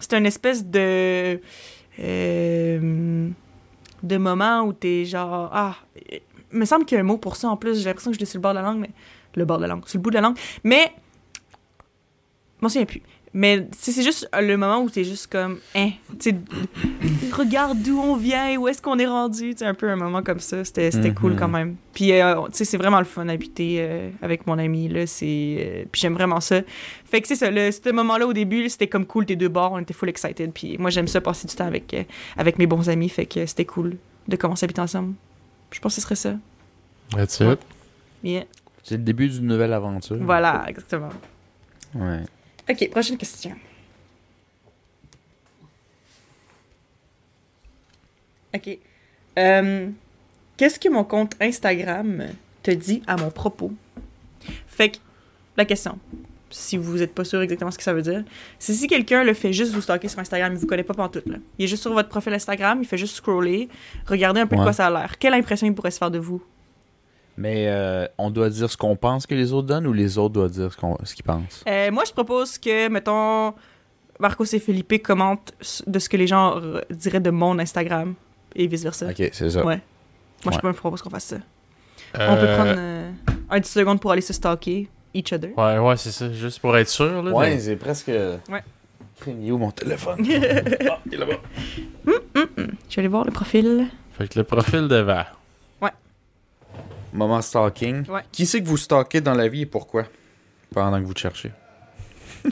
Speaker 2: C'était une espèce de. euh, de moment où t'es genre, ah. Il me semble qu'il y a un mot pour ça en plus. J'ai l'impression que je l'ai sur le bord de la langue, mais. Le bord de la langue, sur le bout de la langue. Mais. Je m'en souviens plus. mais tu c'est juste le moment où t'es juste comme, hein, tu regarde d'où on vient et où est-ce qu'on est rendu. C'est un peu un moment comme ça. C'était c'était cool quand même. Puis, euh, tu sais, c'est vraiment le fun d'habiter euh, avec mon ami, là. C'est... euh, puis j'aime vraiment ça. Fait que c'est ça, le, ce moment-là, au début, c'était comme cool, tes deux bords, on était full excited. Puis moi, j'aime ça, passer du temps avec, avec mes bons amis. Fait que c'était cool de commencer à habiter ensemble. Je pense que ce serait ça.
Speaker 1: That's
Speaker 2: Ouais.
Speaker 1: it.
Speaker 2: Yeah.
Speaker 3: C'est le début d'une nouvelle aventure.
Speaker 2: Voilà, exactement.
Speaker 3: Ouais.
Speaker 2: OK, prochaine question. OK. Euh, Qu'est-ce que mon compte Instagram te dit à mon propos? Fait que, la question, si vous n'êtes pas sûr exactement ce que ça veut dire, c'est si quelqu'un le fait juste vous stalker sur Instagram, il vous connaît pas pantoute, là. Il est juste sur votre profil Instagram, il fait juste scroller, regarder un peu de
Speaker 3: Ouais.
Speaker 2: quoi ça a l'air. Quelle impression il pourrait se faire de vous?
Speaker 3: Mais euh, on doit dire ce qu'on pense que les autres donnent ou les autres doivent dire ce qu'on- ce qu'ils pensent?
Speaker 2: Euh, moi, je propose que, mettons, Marcos et Felipe commentent de ce que les gens diraient de mon Instagram et vice-versa.
Speaker 3: Ok, c'est ça.
Speaker 2: Ouais. Moi,
Speaker 3: Ouais.
Speaker 2: je propose qu'on fasse ça. On peut
Speaker 1: Euh,
Speaker 2: prendre euh, un 10 secondes pour aller se stalker each other.
Speaker 1: Ouais, ouais, c'est ça. Juste pour être sûr. Là,
Speaker 3: Ouais, c'est presque.
Speaker 2: Ouais.
Speaker 3: Où mon téléphone? ah, il est là-bas.
Speaker 2: Je vais aller voir le profil.
Speaker 1: Fait que le profil de vert.
Speaker 3: Moment stalking.
Speaker 2: Ouais.
Speaker 3: Qui c'est que vous stalkez dans la vie et pourquoi? Pendant que vous cherchez.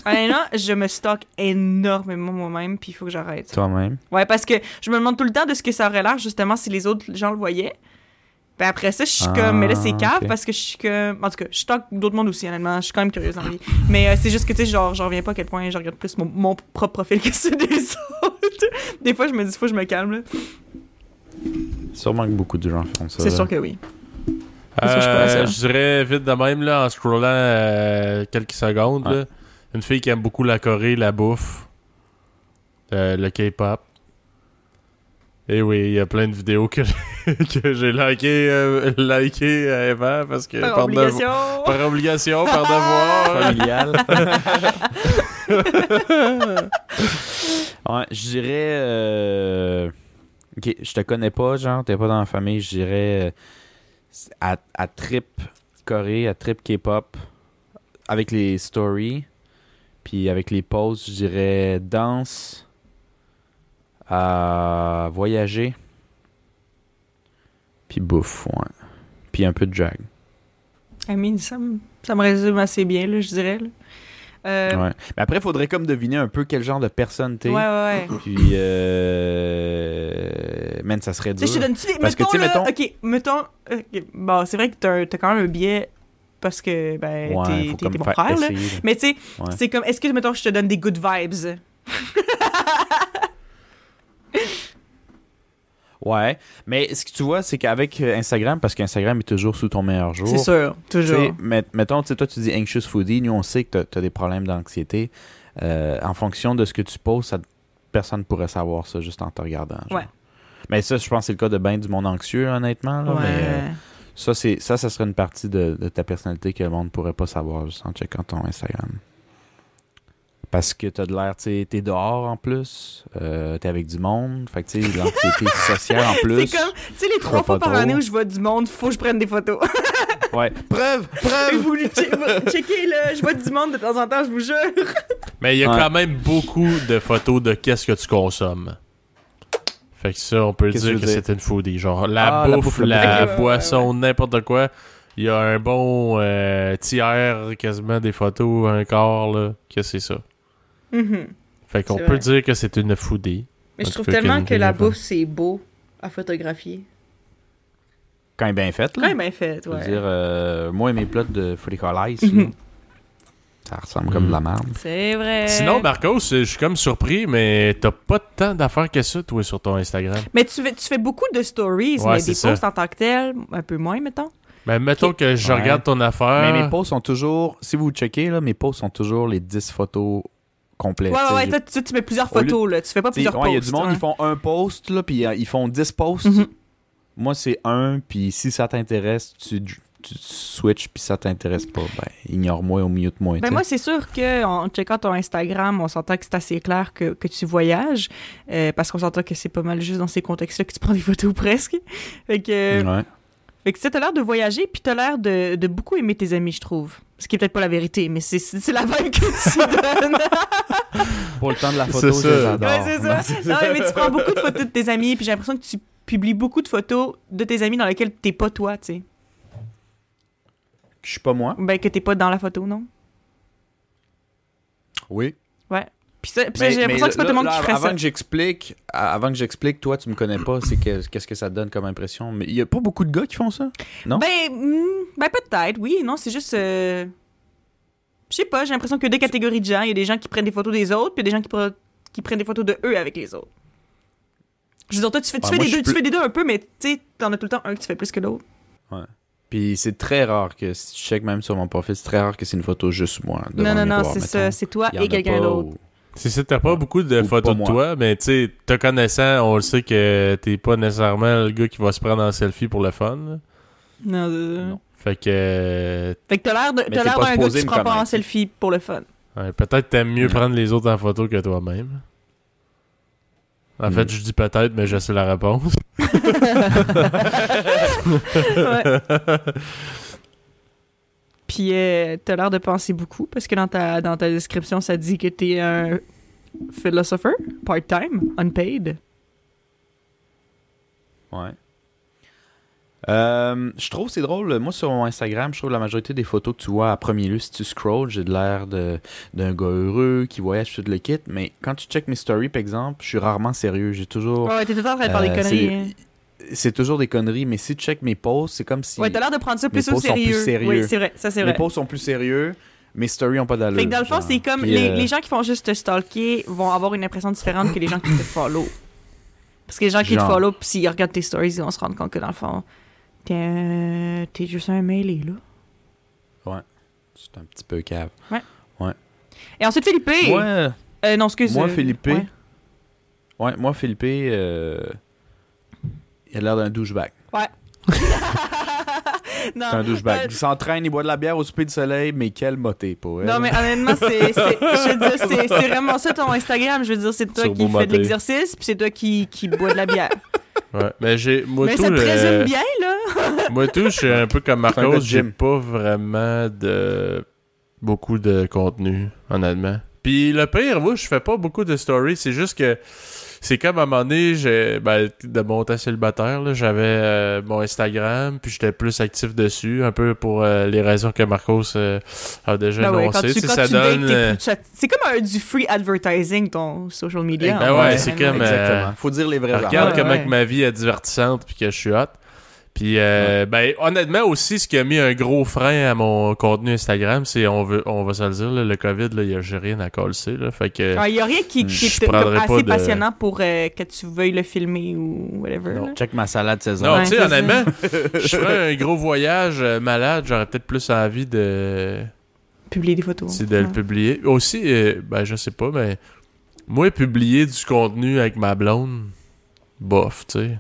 Speaker 2: Honnêtement, je me stalk énormément moi-même, puis il faut que j'arrête.
Speaker 3: Toi-même.
Speaker 2: Ouais, parce que je me demande tout le temps de ce que ça aurait l'air, justement, si les autres gens le voyaient. Puis après ça, je suis
Speaker 3: Ah,
Speaker 2: comme, mais là, c'est cave
Speaker 3: ok.
Speaker 2: parce que je suis comme. En tout cas, je stalk d'autres mondes aussi, honnêtement. Je suis quand même curieuse dans la vie. Mais euh, c'est juste que, tu sais, genre, j'en reviens pas à quel point je regarde plus mon, mon propre profil que ceux des autres. Des fois, je me dis, faut que je me calme, là.
Speaker 3: Sûrement que beaucoup de gens font ça.
Speaker 2: C'est sûr que oui. Que je
Speaker 1: Euh, je dirais vite de même, là, en scrollant euh, quelques secondes, là, une fille qui aime beaucoup la Corée, la bouffe, euh, le K-pop. Et oui, il y a plein de vidéos que, que j'ai liké, euh, liké avant parce que
Speaker 2: Par
Speaker 1: devo-
Speaker 2: obligation.
Speaker 1: par obligation, par devoir.
Speaker 3: Familial. ouais, je dirais. euh, Ok, je te connais pas, genre, t'es pas dans la famille, je dirais. euh, À, à trip Corée, à trip K-pop, avec les stories, puis avec les posts, je dirais danse, à voyager, puis bouffe, ouais. Puis un peu de drag.
Speaker 2: I mean, ça, me- ça me résume assez bien, là, je dirais. Là. Euh,
Speaker 3: Ouais. Mais après, il faudrait comme deviner un peu quel genre de personne t'es.
Speaker 2: ouais, ouais, ouais.
Speaker 3: Puis, euh... man, ça serait dur.
Speaker 2: je te donne-tu des...
Speaker 3: Parce que,
Speaker 2: mettons,
Speaker 3: tu mettons-
Speaker 2: OK, mettons... ok, Bon, c'est vrai que t'as, t'as quand même un biais parce que, ben,
Speaker 3: Ouais,
Speaker 2: t'es, mon frère, là. Mais tu sais,
Speaker 3: Ouais.
Speaker 2: c'est comme... Est-ce que, mettons, je te donne des good vibes?
Speaker 3: Ouais, mais ce que tu vois, c'est qu'avec euh, Instagram, parce qu'Instagram est toujours sous ton meilleur jour.
Speaker 2: C'est sûr, toujours.
Speaker 3: met- mettons, tu sais, toi, tu dis anxious foodie. Nous, on sait que tu as, des problèmes d'anxiété. Euh, en fonction de ce que tu poses, ça, personne pourrait savoir ça juste en te regardant. genre.
Speaker 2: Ouais.
Speaker 3: Mais ça, je pense que c'est le cas de bien du monde anxieux, honnêtement. là,
Speaker 2: ouais.
Speaker 3: Mais euh, ça, ça, ça serait une partie de, de ta personnalité que le monde pourrait pas savoir juste en checkant ton Instagram. Parce que t'as de l'air, tu sais, t'es dehors en plus, euh, t'es avec du monde, fait que tu sais, l'anxiété sociale en plus.
Speaker 2: C'est comme, tu sais, les trois fois par année où je vois du monde, faut que je prenne des photos.
Speaker 3: Ouais. Preuve! Preuve!
Speaker 2: vous che- vous checkez, là, je vois du monde de temps en temps, je vous jure.
Speaker 1: Mais il y a
Speaker 3: Ouais.
Speaker 1: quand même beaucoup de photos de qu'est-ce que tu consommes. Fait que ça, on peut
Speaker 3: Qu'est-ce
Speaker 1: dire
Speaker 3: que
Speaker 1: c'est une foodie. Genre la
Speaker 3: Ah, la
Speaker 1: bouffe,
Speaker 3: la
Speaker 2: ouais,
Speaker 1: boisson, n'importe quoi. Il y a un bon euh, tiers quasiment des photos, un quart, là, que c'est ça.
Speaker 2: Mhm.
Speaker 1: Fait qu'on peut dire que c'est une foodie.
Speaker 2: Mais je trouve tellement
Speaker 1: que
Speaker 2: la bouffe, c'est beau à photographier.
Speaker 3: Quand même bien fait,
Speaker 2: Quand
Speaker 3: là.
Speaker 2: même bien fait,
Speaker 3: Je veux
Speaker 2: ouais.
Speaker 3: dire, euh, moi et mes plots de fricolis,
Speaker 2: Mhm.
Speaker 3: ça ressemble comme de la merde.
Speaker 2: C'est vrai.
Speaker 1: Sinon, Marcos, je suis comme surpris, mais t'as pas tant d'affaires que ça, toi, sur ton Instagram.
Speaker 2: Mais tu fais, tu fais beaucoup de stories,
Speaker 1: Ouais,
Speaker 2: mais des
Speaker 1: ça.
Speaker 2: posts en tant que tel, un peu moins, mettons.
Speaker 1: Mais mettons que je
Speaker 3: Ouais.
Speaker 1: regarde ton affaire.
Speaker 3: Mais mes posts sont toujours, si vous checkez, là, mes posts sont toujours les 10 photos complètes.
Speaker 2: Ouais, ouais, ouais. tu, mets plusieurs
Speaker 3: Au lieu-
Speaker 2: photos, là. Tu fais pas plusieurs posts.
Speaker 3: Il y a du monde,
Speaker 2: ouais.
Speaker 3: ils font un post, là, puis euh, ils font 10 posts.
Speaker 2: Mhm.
Speaker 3: Moi, c'est un, puis si ça t'intéresse, tu, tu switches, puis ça t'intéresse pas, ben, ignore-moi au milieu de moi.
Speaker 2: Ben moi, c'est sûr qu'en checkant ton Instagram, on s'entend que c'est assez clair que, que tu voyages, euh, parce qu'on s'entend que c'est pas mal juste dans ces contextes-là que tu prends des photos presque. Fait que,
Speaker 3: Ouais.
Speaker 2: Fait que ça, t'as l'air de voyager, puis t'as l'air de, de beaucoup aimer tes amis, je trouve. Ce qui est peut-être pas la vérité, mais c'est- c'est c'est la vibe que tu donnes.
Speaker 3: Pour le temps de la photo,
Speaker 1: C'est
Speaker 3: je les
Speaker 1: ça.
Speaker 3: adore.
Speaker 2: Ouais, c'est ça. Non, mais tu prends beaucoup de photos de tes amis, puis j'ai l'impression que tu publies beaucoup de photos de tes amis dans lesquelles t'es pas toi, tu sais.
Speaker 3: Je suis pas moi.
Speaker 2: Ben, que t'es pas dans la photo, non?
Speaker 3: Oui.
Speaker 2: Puis ça, puis ça, j'ai l'impression que c'est pas tout le monde qui ferait
Speaker 3: avant
Speaker 2: ça.
Speaker 3: que j'explique, avant que j'explique, toi, tu me connais pas, c'est que- qu'est-ce que ça te donne comme impression? Mais il y a pas beaucoup de gars qui font ça? non?
Speaker 2: Ben, hmm, ben peut-être, oui. Non, c'est juste... euh, Je sais pas, j'ai l'impression que deux catégories de gens. Il y a des gens qui prennent des photos des autres, puis il y a des gens qui, pre- qui prennent des photos de eux avec les autres. Je veux dire, toi, tu fais, tu
Speaker 3: Ouais,
Speaker 2: fais
Speaker 3: moi,
Speaker 2: des deux, tu fais des deux un peu, mais tu sais, t'en as tout le temps un que tu fais plus que l'autre.
Speaker 3: Puis c'est très rare que, si tu check même sur mon profil, c'est très rare que c'est une photo juste moi.
Speaker 2: Non, non, non, c'est ça. C'est toi
Speaker 3: y
Speaker 2: et
Speaker 3: a
Speaker 2: quelqu'un d'autre.
Speaker 3: ou-
Speaker 1: C'est ça, t'as pas beaucoup de
Speaker 3: Ou
Speaker 1: photos de toi, mais tu sais, te connaissant, on le sait que t'es pas nécessairement le gars qui va se prendre en selfie pour le fun. là.
Speaker 2: Non, euh,
Speaker 3: Non.
Speaker 1: Fait que euh,
Speaker 2: Fait que t'as l'air de-
Speaker 3: Mais
Speaker 2: t'as
Speaker 3: t'es
Speaker 2: l'air
Speaker 3: pas
Speaker 2: d'un gars qui se prend pas en selfie pour le fun.
Speaker 1: ouais, peut-être t'aimes mieux prendre les autres en photo que toi-même. En
Speaker 3: Mm.
Speaker 1: fait, je dis peut-être, mais je sais la réponse.
Speaker 2: Ouais. Puis euh, t'as l'air de penser beaucoup, parce que dans ta, dans ta description, ça dit que t'es un philosopher, part-time, unpaid.
Speaker 3: Ouais. Euh, je trouve c'est drôle. Moi, sur mon Instagram, je trouve la majorité des photos que tu vois à premier lieu, si tu scrolls, j'ai de l'air d'un gars heureux qui voyage tout le kit. Mais quand tu check mes stories, par exemple, je suis rarement sérieux. J'ai toujours.
Speaker 2: Ouais, t'es tout le temps en train de faire
Speaker 3: Euh,
Speaker 2: des conneries.
Speaker 3: C'est- toujours des conneries, mais si tu check mes posts, c'est comme si.
Speaker 2: Ouais, t'as l'air de prendre ça
Speaker 3: mes
Speaker 2: plus au
Speaker 3: posts sont plus
Speaker 2: sérieux.
Speaker 3: sérieux.
Speaker 2: Oui, c'est vrai, ça c'est
Speaker 3: mes
Speaker 2: vrai.
Speaker 3: posts sont plus sérieux, mes stories ont pas d'allure.
Speaker 2: Fait que dans le fond, c'est comme les,
Speaker 3: euh,
Speaker 2: les gens qui font juste te stalker vont avoir une impression différente que les gens qui te follow. Parce que les gens qui te follow, pis s'ils regardent tes stories, ils vont se rendre compte que dans le fond, t'es un- t'es juste un mêlé, là.
Speaker 3: C'est un petit peu cave.
Speaker 2: Et ensuite, Philippe.
Speaker 3: Moi,
Speaker 2: Euh, non, excuse.
Speaker 3: moi
Speaker 2: euh,
Speaker 3: Philippe.
Speaker 2: ouais.
Speaker 3: Ouais, moi, Philippe, euh, il a l'air d'un douchebag.
Speaker 2: non,
Speaker 3: C'est un douchebag.
Speaker 2: euh,
Speaker 3: Il s'entraîne, il boit de la bière au souper de soleil, mais quel moté pour elle.
Speaker 2: Non, mais honnêtement, c'est, c'est- je veux dire, c'est, c'est vraiment ça ton Instagram. Je veux dire, c'est toi qui fais de l'exercice, puis c'est toi qui, qui bois de la bière.
Speaker 1: Ouais. Mais j'ai. Moi,
Speaker 2: mais
Speaker 1: tout,
Speaker 2: ça te
Speaker 1: euh,
Speaker 2: présume bien, là.
Speaker 1: Moi, tout, je suis un peu comme Marcos. J'ai pas vraiment de. beaucoup de contenu, honnêtement. Puis le pire, moi, je fais pas beaucoup de stories. C'est juste que. C'est comme à un moment donné, j'ai, ben, de mon temps célibataire, là, j'avais euh, mon Instagram, puis j'étais plus actif dessus, un peu pour euh, les raisons que Marcos euh, a déjà
Speaker 2: Ben ouais,
Speaker 1: énoncées.
Speaker 2: quand
Speaker 1: ça
Speaker 2: tu
Speaker 1: donne. euh,
Speaker 2: plus- c'est comme un, du free advertising, ton social media.
Speaker 1: Ben
Speaker 2: en
Speaker 1: ouais, c'est comme, euh,
Speaker 3: Exactement. Faut dire les vraies
Speaker 1: regarde.
Speaker 2: Ouais,
Speaker 1: comment
Speaker 2: ouais.
Speaker 1: que ma vie est divertissante puis que je suis hot. Puis euh, ben honnêtement aussi ce qui a mis un gros frein à mon contenu Instagram, c'est on veut on va se le dire là, le Covid là, y a j'ai rien à coller là, fait que
Speaker 2: Il n'y a rien qui, qui est assez
Speaker 1: de-
Speaker 2: passionnant pour euh, que tu veuilles le filmer ou whatever.
Speaker 1: Non.
Speaker 2: là.
Speaker 3: Check ma salade César.
Speaker 1: non,
Speaker 2: Ouais,
Speaker 1: tu sais honnêtement, je ferais un gros voyage euh, malade, j'aurais peut-être plus envie de
Speaker 2: Publier des photos.
Speaker 1: c'est de le publier. Aussi euh, ben je sais pas mais moi publier du contenu avec ma blonde bof, tu sais.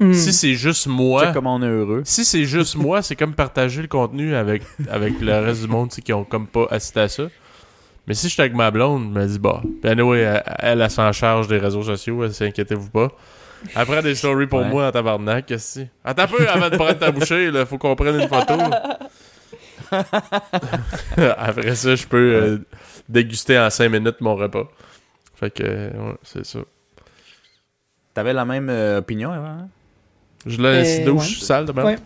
Speaker 2: Hmm.
Speaker 1: Si c'est juste moi
Speaker 3: Check comment on est heureux.
Speaker 1: Si c'est juste moi, c'est comme partager le contenu avec, avec le reste du monde qui ont comme pas assisté à ça. Mais si je suis avec ma blonde, elle me dit bah. Puis anyway, elle, elle, elle s'en charge des réseaux sociaux, elle s'inquiétez-vous pas. Après des stories pour
Speaker 3: Ouais.
Speaker 1: moi en tabarnak, qu'est-ce que c'est? Attends un peu avant de prendre ta bouchée, là, faut qu'on prenne une photo. Après ça, je peux euh, déguster en 5 minutes mon repas. Fait que, ouais, c'est ça.
Speaker 3: T'avais la même euh, opinion avant? hein?
Speaker 1: Je laisse
Speaker 2: Euh,
Speaker 1: douche
Speaker 2: ouais.
Speaker 1: sale de même.
Speaker 2: Ouais.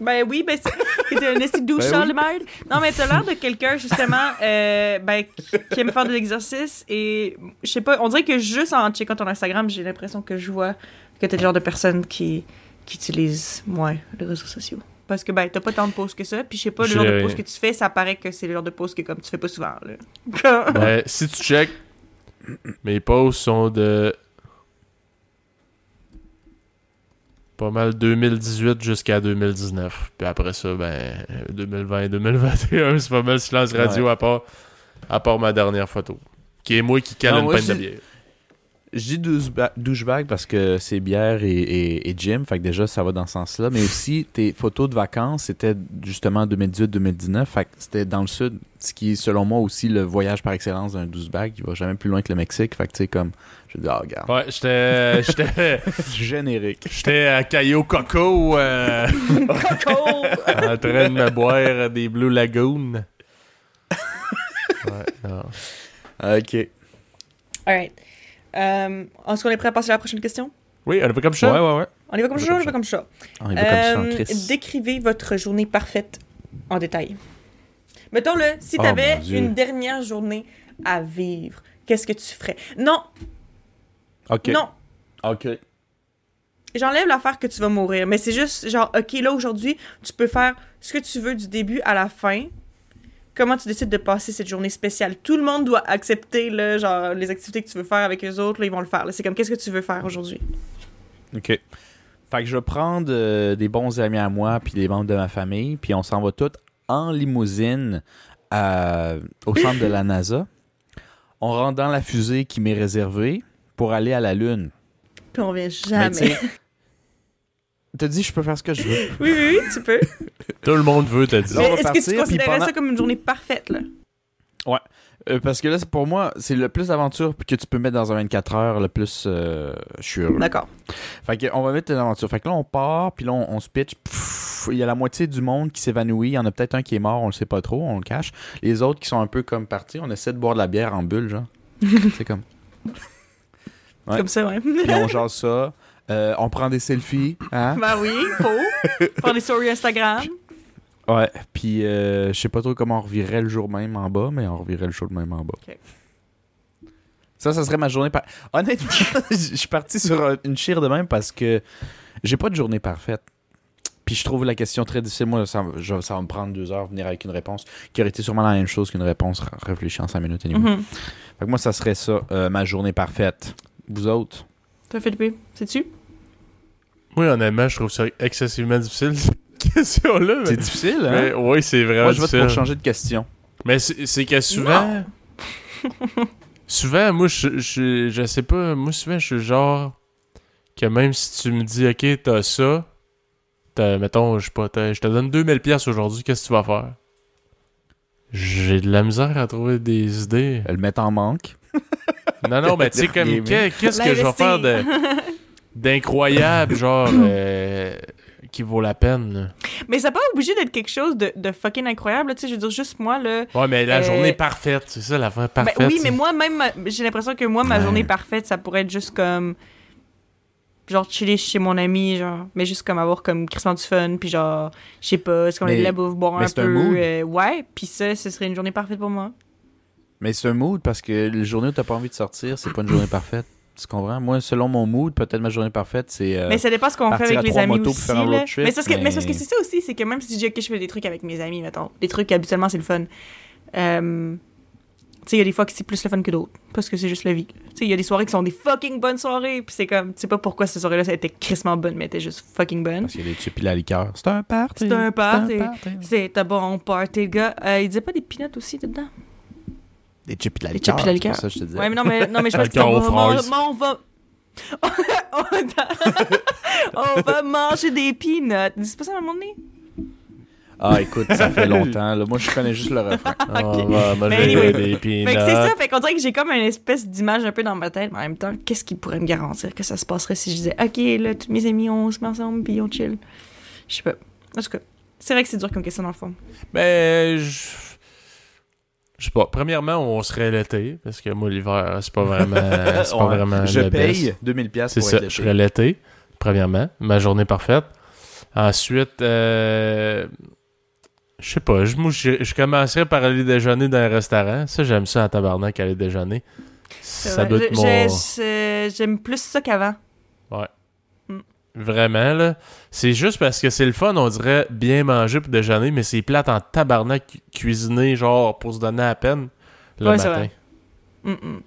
Speaker 2: Ben oui, ben c'est un esti douche
Speaker 3: Ben
Speaker 2: sale
Speaker 3: oui.
Speaker 2: de merde. Non, mais t'as l'air de quelqu'un, justement, euh, ben, qui, aime faire de l'exercice et, je sais pas, on dirait que juste en checkant ton Instagram, j'ai l'impression que je vois que t'es le genre de personne qui, qui utilise moins les réseaux sociaux. Parce que, ben, t'as pas tant de posts que ça, puis je sais pas, le genre de posts que tu fais, ça paraît que c'est le genre de posts que, comme, tu fais pas souvent, là.
Speaker 1: Ben, si tu check, mes posts sont de pas mal 2018 jusqu'à 2019. Puis après ça, ben 2020 et 2021, c'est pas mal silence radio à part à part ma dernière photo. Qui est moi qui cale
Speaker 3: Non,
Speaker 1: une
Speaker 3: moi,
Speaker 1: pinte de bière.
Speaker 3: Je dis doucheba- douchebag parce que c'est bière et, et, et gym, fait que déjà ça va dans ce sens-là. Mais aussi, tes photos de vacances, c'était justement 2018-2019, fait que c'était dans le sud, ce qui est selon moi aussi le voyage par excellence d'un douchebag. Il va jamais plus loin que le Mexique, fait que tu sais, comme, je dis, ah, regarde.
Speaker 1: Ouais, j'étais. J'étais.
Speaker 3: Générique.
Speaker 1: J'étais à Cayo Coco euh,
Speaker 2: Coco!
Speaker 1: en train de me boire des Blue Lagoon. Ouais, non.
Speaker 3: Ok.
Speaker 2: Alright. Euh, Est-ce qu'on est prêt à passer à la prochaine question?
Speaker 1: Oui, on est pas comme ça.
Speaker 3: ouais, ouais.
Speaker 2: On y va comme
Speaker 3: y
Speaker 2: ça,
Speaker 3: va
Speaker 2: on y va comme ça?
Speaker 3: On comme
Speaker 2: Euh,
Speaker 3: Chris.
Speaker 2: décrivez votre journée parfaite en détail. Mettons-le, si
Speaker 3: Oh,
Speaker 2: t'avais
Speaker 3: mon Dieu.
Speaker 2: une dernière journée à vivre, qu'est-ce que tu ferais? Non,
Speaker 3: Ok.
Speaker 2: non,
Speaker 3: Ok.
Speaker 2: j'enlève l'affaire que tu vas mourir, mais c'est juste genre, ok, là aujourd'hui, tu peux faire ce que tu veux du début à la fin. Comment tu décides de passer cette journée spéciale? Tout le monde doit accepter, là, genre, les activités que tu veux faire avec eux autres, là, ils vont le faire. C'est comme, qu'est-ce que tu veux faire aujourd'hui?
Speaker 3: OK. Fait que je vais prendre euh, des bons amis à moi puis des membres de ma famille, puis on s'en va tous en limousine à- au centre de la NASA. On rentre dans la fusée qui m'est réservée pour aller à la Lune.
Speaker 2: Puis on revient
Speaker 3: Mais
Speaker 2: jamais.
Speaker 3: T'as dit je peux faire ce que je veux.
Speaker 2: oui, oui, oui, tu peux.
Speaker 1: Tout le monde veut
Speaker 2: Mais
Speaker 3: va
Speaker 2: est-ce que tu considérais
Speaker 3: pendant-
Speaker 2: ça comme une journée parfaite, là?
Speaker 3: Euh, parce que là, pour moi, c'est le plus d'aventure que tu peux mettre dans un 24 heures, le plus euh, je suis heureux.
Speaker 2: D'accord.
Speaker 3: Fait que on va mettre une aventure. Fait que là, on part, puis là, on, on se pitch. Il y a la moitié du monde qui s'évanouit. Il y en a peut-être un qui est mort, on le sait pas trop, on le cache. Les autres qui sont un peu comme partis, on essaie de boire de la bière en bulle, genre. c'est comme. Ouais.
Speaker 2: Comme ça, ouais.
Speaker 3: Puis on jase ça. Euh, on prend des selfies. Hein?
Speaker 2: ben oui, faut. Faire des stories Instagram.
Speaker 3: Ouais. Puis euh, je sais pas trop comment on revirait le jour même en bas, mais on revirait le jour même en bas. Ça, ça serait ma journée par... Honnêtement, je suis parti sur un- une chire de même parce que j'ai pas de journée parfaite. Puis je trouve la question très difficile. Moi, ça, je- ça va me prendre deux heures venir avec une réponse qui aurait été sûrement la même chose qu'une réponse réfléchie en cinq minutes. anyway.
Speaker 2: Mhm.
Speaker 3: Fait que moi, ça serait ça, euh, ma journée parfaite. Vous autres?
Speaker 2: Toi, Philippe, sais-tu?
Speaker 1: Oui, honnêtement, je trouve ça excessivement difficile, cette question-là. Mais...
Speaker 3: C'est difficile, hein?
Speaker 1: mais oui, c'est vraiment
Speaker 3: Moi, je
Speaker 1: difficile.
Speaker 3: pour changer de question.
Speaker 1: Mais c'est que souvent. souvent, moi, je, je, je sais pas. Moi, souvent, je suis genre. Que même si tu me dis, OK, t'as ça. T'as, mettons, je sais pas, t'as- je te donne 2000$ piastres aujourd'hui, qu'est-ce que tu vas faire? J'ai de la misère à trouver des idées.
Speaker 3: Le mettre en manque.
Speaker 1: Non, non, mais tu sais, comme, qu'est-ce que je vais faire de, d'incroyable, genre, euh, qui vaut la peine? là?
Speaker 2: Mais ça n'a pas obligé d'être quelque chose de, de fucking incroyable. là. Tu sais, je veux dire, juste moi, là.
Speaker 1: Ouais, mais la
Speaker 2: Euh,
Speaker 1: journée parfaite, c'est ça, la fin
Speaker 2: Ben
Speaker 1: parfaite.
Speaker 2: oui, mais moi, même, j'ai l'impression que moi, ma
Speaker 3: Ouais.
Speaker 2: journée parfaite, ça pourrait être juste comme. Genre, chiller chez mon ami, genre. Mais juste comme avoir comme crissement du fun, puis genre, je sais pas, c'est comme
Speaker 3: Mais-
Speaker 2: de la bouffe, boire
Speaker 3: mais
Speaker 2: un
Speaker 3: c'est un
Speaker 2: peu.
Speaker 3: mood.
Speaker 2: euh, ouais, puis ça, ce serait une journée parfaite pour moi.
Speaker 3: Mais c'est un mood parce que la journée où t'as pas envie de sortir, c'est pas une journée parfaite. Tu comprends? Moi, selon mon mood, peut-être ma journée parfaite, c'est. euh,
Speaker 2: mais ça dépend ce qu'on fait avec les amis aussi.
Speaker 3: pour faire un
Speaker 2: là.
Speaker 3: road trip,
Speaker 2: mais c'est parce que, mais...
Speaker 3: mais-
Speaker 2: c'est parce que c'est ça aussi, c'est que même si je dis, ok, je fais des trucs avec mes amis, mettons, des trucs habituellement, c'est le fun. Euh, tu sais, il y a des fois que c'est plus le fun que d'autres, parce que c'est juste la vie. Tu sais, il y a des soirées qui sont des fucking bonnes soirées, puis c'est comme, tu sais pas pourquoi cette soirée-là, ça a été crissement bonne, mais était juste fucking bonne.
Speaker 3: Parce qu'il y a des chips et la liqueur. C'est un party.
Speaker 2: C'est un party.
Speaker 3: party.
Speaker 2: C'est un bon party, gars. Euh, il disait pas des peanuts aussi dedans?
Speaker 3: Des chips et de la
Speaker 2: Des
Speaker 3: liqueur.
Speaker 2: chips et de
Speaker 3: ça que je te disais.
Speaker 2: Ouais, mais non, mais, non, mais je pense qu'on
Speaker 1: aux
Speaker 2: va, on va... on va manger des peanuts. C'est pas ça à un moment donné?
Speaker 3: Ah, écoute, ça fait longtemps. là. Moi, je connais juste le refrain.
Speaker 1: On va manger
Speaker 2: anyway.
Speaker 1: des
Speaker 2: Fait que c'est
Speaker 1: peanuts.
Speaker 2: ça, fait qu'on dirait que j'ai comme une espèce d'image un peu dans ma tête, mais en même temps, qu'est-ce qui pourrait me garantir que ça se passerait si je disais, OK, là, tous mes amis, on se met ensemble, puis on chill? Je sais pas. En tout cas, c'est vrai que c'est dur comme question dans le fond.
Speaker 1: Ben, je. Je sais pas. Premièrement, on serait l'été, parce que moi, l'hiver, c'est pas vraiment. C'est pas
Speaker 3: Ouais.
Speaker 1: vraiment.
Speaker 3: Je
Speaker 1: le
Speaker 3: paye
Speaker 1: best.
Speaker 3: 2000$ piastres
Speaker 1: C'est
Speaker 3: pour
Speaker 1: ça.
Speaker 3: être
Speaker 1: Je serais
Speaker 3: l'été.
Speaker 1: premièrement. Ma journée parfaite. Ensuite, euh, je sais pas. Je, moi, je, je commencerais par aller déjeuner dans un restaurant. Ça, j'aime ça en tabarnak, aller déjeuner. Ça
Speaker 2: vrai.
Speaker 1: doit
Speaker 2: Je-
Speaker 1: être mon.
Speaker 2: j'ai- j'ai- J'aime plus ça qu'avant.
Speaker 1: Vraiment, là. C'est juste parce que c'est le fun, on dirait bien manger pour déjeuner, mais c'est plate en tabarnak cu- cuisiner, genre, pour se donner à peine le
Speaker 2: Ouais,
Speaker 1: matin.
Speaker 2: Mm, mm.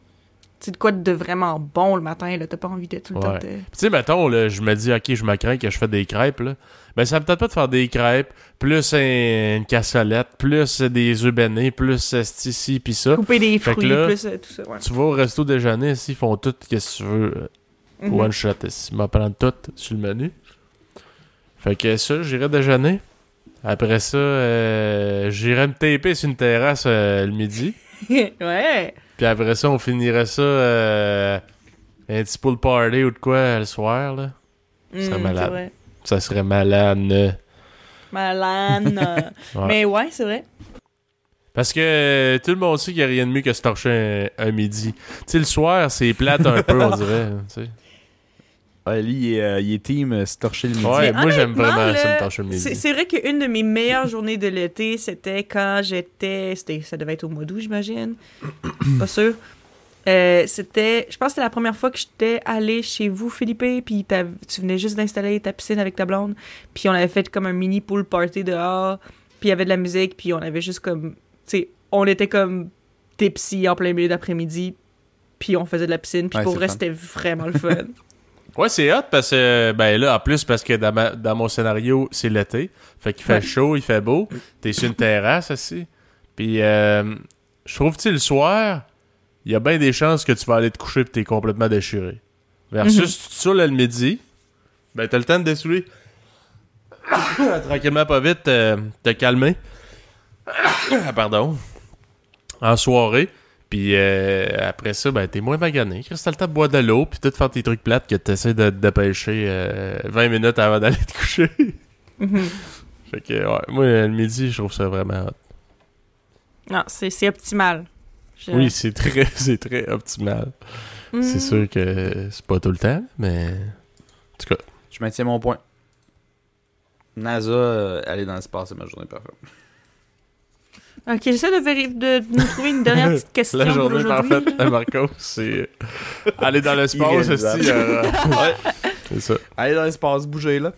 Speaker 2: C'est de quoi de vraiment bon le matin, là. T'as pas envie de tout le
Speaker 1: Ouais.
Speaker 2: temps. te-
Speaker 1: Tu sais, mettons, là, je me dis, ok, je me crains que je fais des crêpes, là. Ben, ça me tente pas de faire des crêpes, plus un- une cassolette, plus des œufs bénis, plus euh, c'ti, ci, pis ça.
Speaker 2: Couper des
Speaker 1: Fait
Speaker 2: fruits,
Speaker 1: là-
Speaker 2: plus euh, tout ça, ouais.
Speaker 1: Tu vas au resto déjeuner, ici, ils font tout, qu'est-ce que tu veux. Euh,
Speaker 2: Mhm.
Speaker 1: One shot, ils m'en prennent tout sur le menu? Fait que ça, j'irai déjeuner. Après ça, euh, j'irai me taper sur une terrasse euh, le midi.
Speaker 2: ouais.
Speaker 1: Puis après ça, on finirait ça euh, un petit pool party ou de quoi le soir, là. serait
Speaker 2: Mm,
Speaker 1: malade.
Speaker 2: vrai.
Speaker 1: Ça serait malade.
Speaker 2: Malade.
Speaker 1: Ouais.
Speaker 2: Mais ouais, c'est vrai.
Speaker 1: Parce que euh, tout le monde sait qu'il n'y a rien de mieux que se torcher un, un midi. Tu sais, le soir, c'est plate un peu, on dirait.
Speaker 3: Il est, euh, il est team euh, se torcher le midi.
Speaker 1: Ouais, moi, j'aime vraiment ça
Speaker 2: là,
Speaker 1: me torcher le
Speaker 2: C'est
Speaker 1: midi.
Speaker 2: c'est vrai qu'une de mes meilleures journées de l'été, c'était quand j'étais. c'était- Ça devait être au mois d'août, j'imagine. Pas sûr. Euh, c'était. Je pense que c'était la première fois que j'étais allée chez vous, Philippe, puis tu venais juste d'installer ta piscine avec ta blonde. Puis on avait fait comme un mini pool party dehors. Puis il y avait de la musique, puis on avait juste comme. Tu sais, on était comme tipsy en plein milieu d'après-midi. Puis on faisait de la piscine. Puis
Speaker 3: Ouais,
Speaker 2: pour vrai, c'était vraiment le fun.
Speaker 1: Ouais, c'est hot parce que, ben là, en plus, parce que dans, ma- dans mon scénario, c'est l'été. Fait qu'il fait chaud, il fait beau. T'es sur une terrasse aussi. Puis, euh, je trouve, tu sais, le soir, il y a bien des chances que tu vas aller te coucher et t'es complètement déchiré. Versus,
Speaker 2: Mhm.
Speaker 1: tu te saoules le midi, ben t'as le temps de dessouler. Tranquillement, pas vite, euh, te calmer. Ah, Pardon. En soirée. Puis euh, après ça, ben t'es moins magané. T'as le temps de boire de l'eau, puis tout faire tes trucs plates que t'essaies de te dépêcher euh, 20 minutes avant d'aller te coucher.
Speaker 2: Mhm.
Speaker 1: fait que, ouais, moi, le midi, je trouve ça vraiment hot.
Speaker 2: Non, c'est optimal. Je-
Speaker 1: Oui, c'est très, c'est très optimal. C'est sûr que c'est pas tout le temps, mais... En tout cas,
Speaker 3: Je maintiens mon point. NASA, euh, aller dans l'espace, c'est ma journée parfaite.
Speaker 2: Ok, j'essaie de, véri- de nous trouver une dernière petite question
Speaker 1: la journée parfaite à Marco, c'est aller dans l'espace, aussi. euh,
Speaker 3: ouais.
Speaker 1: c'est ça.
Speaker 3: Aller dans l'espace, bouger là.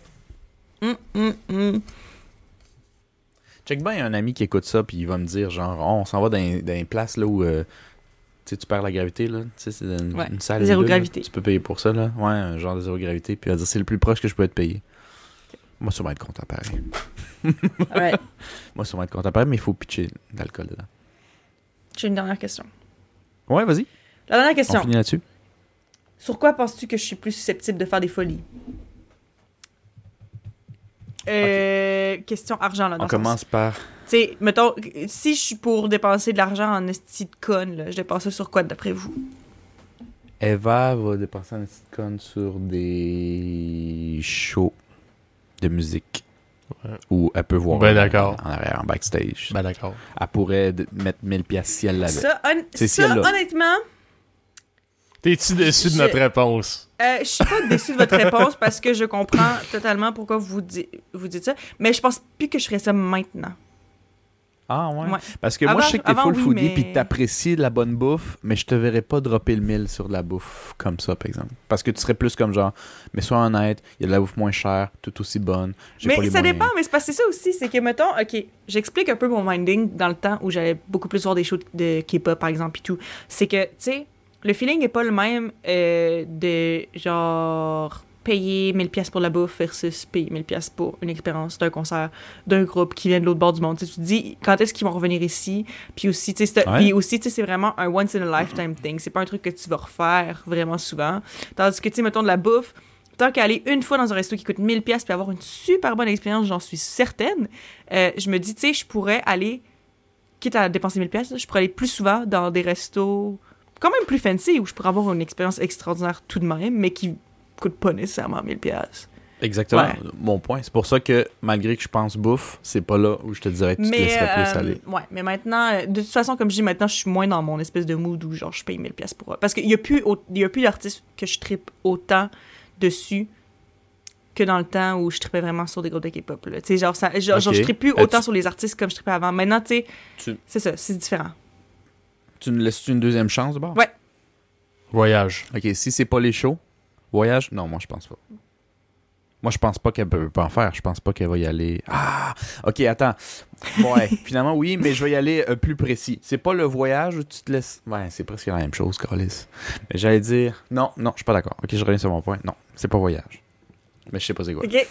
Speaker 2: Hum, hum, hum.
Speaker 3: Check bien, il y a un ami qui écoute ça, puis il va me dire, genre, Oh, on s'en va dans, dans une place là où euh, tu sais, tu perds la gravité, là. Tu sais, c'est une,
Speaker 2: Ouais,
Speaker 3: une salle.
Speaker 2: zéro
Speaker 3: là.
Speaker 2: gravité.
Speaker 3: Tu peux payer pour ça, là. Ouais, un genre de zéro gravité, puis il va dire, c'est le plus proche que je peux être payé. Moi, sûrement être content pareil.
Speaker 2: Alright.
Speaker 3: Moi, sûrement être content mais il faut pitcher de l'alcool dedans.
Speaker 2: J'ai une dernière question.
Speaker 3: Ouais, vas-y.
Speaker 2: La dernière
Speaker 3: On
Speaker 2: question.
Speaker 3: finit là-dessus.
Speaker 2: Sur quoi penses-tu que je suis plus susceptible de faire des folies? Euh, Question argent, là. dans
Speaker 3: On
Speaker 2: sens.
Speaker 3: commence par.
Speaker 2: Tu sais, mettons, si je suis pour dépenser de l'argent en esti de conne, là, je dépense ça sur quoi d'après vous?
Speaker 3: Eva va dépenser un petit con sur des shows de musique.
Speaker 1: Ouais.
Speaker 3: Où elle peut voir
Speaker 1: Ben d'accord.
Speaker 3: en arrière, en backstage.
Speaker 1: Ben d'accord.
Speaker 3: Elle pourrait mettre 1000 pièces si elle l'avait.
Speaker 2: Ça, hon- honnêtement,
Speaker 1: T'es-tu déçu de notre réponse?
Speaker 2: euh, je suis pas déçue de votre réponse parce que je comprends totalement pourquoi vous, di- vous dites ça, mais je pense plus que je ferais ça maintenant.
Speaker 3: Ah ouais?
Speaker 2: Ouais.
Speaker 3: Parce que moi, je sais que t'es full
Speaker 2: oui,
Speaker 3: foodie
Speaker 2: mais-
Speaker 3: puis que t'apprécies la bonne bouffe, mais je te verrais pas dropper le 1000 sur de la bouffe comme ça, par exemple. Parce que tu serais plus comme genre, mais sois honnête, il y a de la bouffe moins chère, tout aussi bonne. pas
Speaker 2: Mais
Speaker 3: les
Speaker 2: ça
Speaker 3: moyens.
Speaker 2: dépend, mais c'est parce que ça aussi, c'est que, mettons, ok, j'explique un peu mon minding dans le temps où j'allais beaucoup plus voir des shows de K-pop, par exemple, et tout. C'est que, tu sais, le feeling est pas le même euh, de, genre, payer 1000 pièces pour la bouffe versus payer 1000 pièces pour une expérience d'un concert d'un groupe qui vient de l'autre bord du monde. Tu te dis, quand est-ce qu'ils vont revenir ici? Puis aussi, tu sais, c'est-
Speaker 3: Ouais.
Speaker 2: aussi, c'est vraiment un once in a lifetime thing. C'est pas un truc que tu vas refaire vraiment souvent. Tandis que, tu sais, mettons de la bouffe, tant qu'à aller une fois dans un resto qui coûte 1000 pièces puis avoir une super bonne expérience, j'en suis certaine, euh, je me dis, tu sais, je pourrais aller, quitte à dépenser 1000 pièces, je pourrais aller plus souvent dans des restos quand même plus fancy où je pourrais avoir une expérience extraordinaire tout de même, mais qui coûte pas nécessairement 1000 pièces.
Speaker 3: Exactement.
Speaker 2: Ouais.
Speaker 3: Mon point. C'est pour ça que, malgré que je pense bouffe, c'est pas là où je te dirais que tu te
Speaker 2: Mais,
Speaker 3: laisserais plus
Speaker 2: euh,
Speaker 3: aller.
Speaker 2: ouais, mais maintenant, euh, de toute façon, comme je dis, maintenant, je suis moins dans mon espèce de mood où, genre, je paye 1000 pièces pour... Parce qu'il y a plus, y a plus d'artistes que je trippe autant dessus que dans le temps où je trippais vraiment sur des groupes de K-pop, là. Tu sais, genre, ça, genre, je trippe plus
Speaker 3: Euh,
Speaker 2: autant
Speaker 3: tu-
Speaker 2: sur les artistes comme je trippais avant. Maintenant, tu sais,
Speaker 3: Tu,
Speaker 2: c'est ça, c'est différent.
Speaker 3: tu nous laisses une deuxième chance d'abord?
Speaker 2: Ouais.
Speaker 1: Voyage.
Speaker 3: Ok, si c'est pas les shows, voyage? Non, moi je pense pas. Moi je pense pas qu'elle peut pas en faire. Je pense pas qu'elle va y aller. Ah! Ok, attends. Ouais, finalement, oui, mais je vais y aller euh, plus précis. C'est pas le voyage où tu te laisses? Ouais, c'est presque la même chose, Carlis. Mais j'allais dire. Non, non, je suis pas d'accord. Ok, je reviens sur mon point. Non, c'est pas voyage. Mais je sais pas c'est quoi.
Speaker 2: Ok.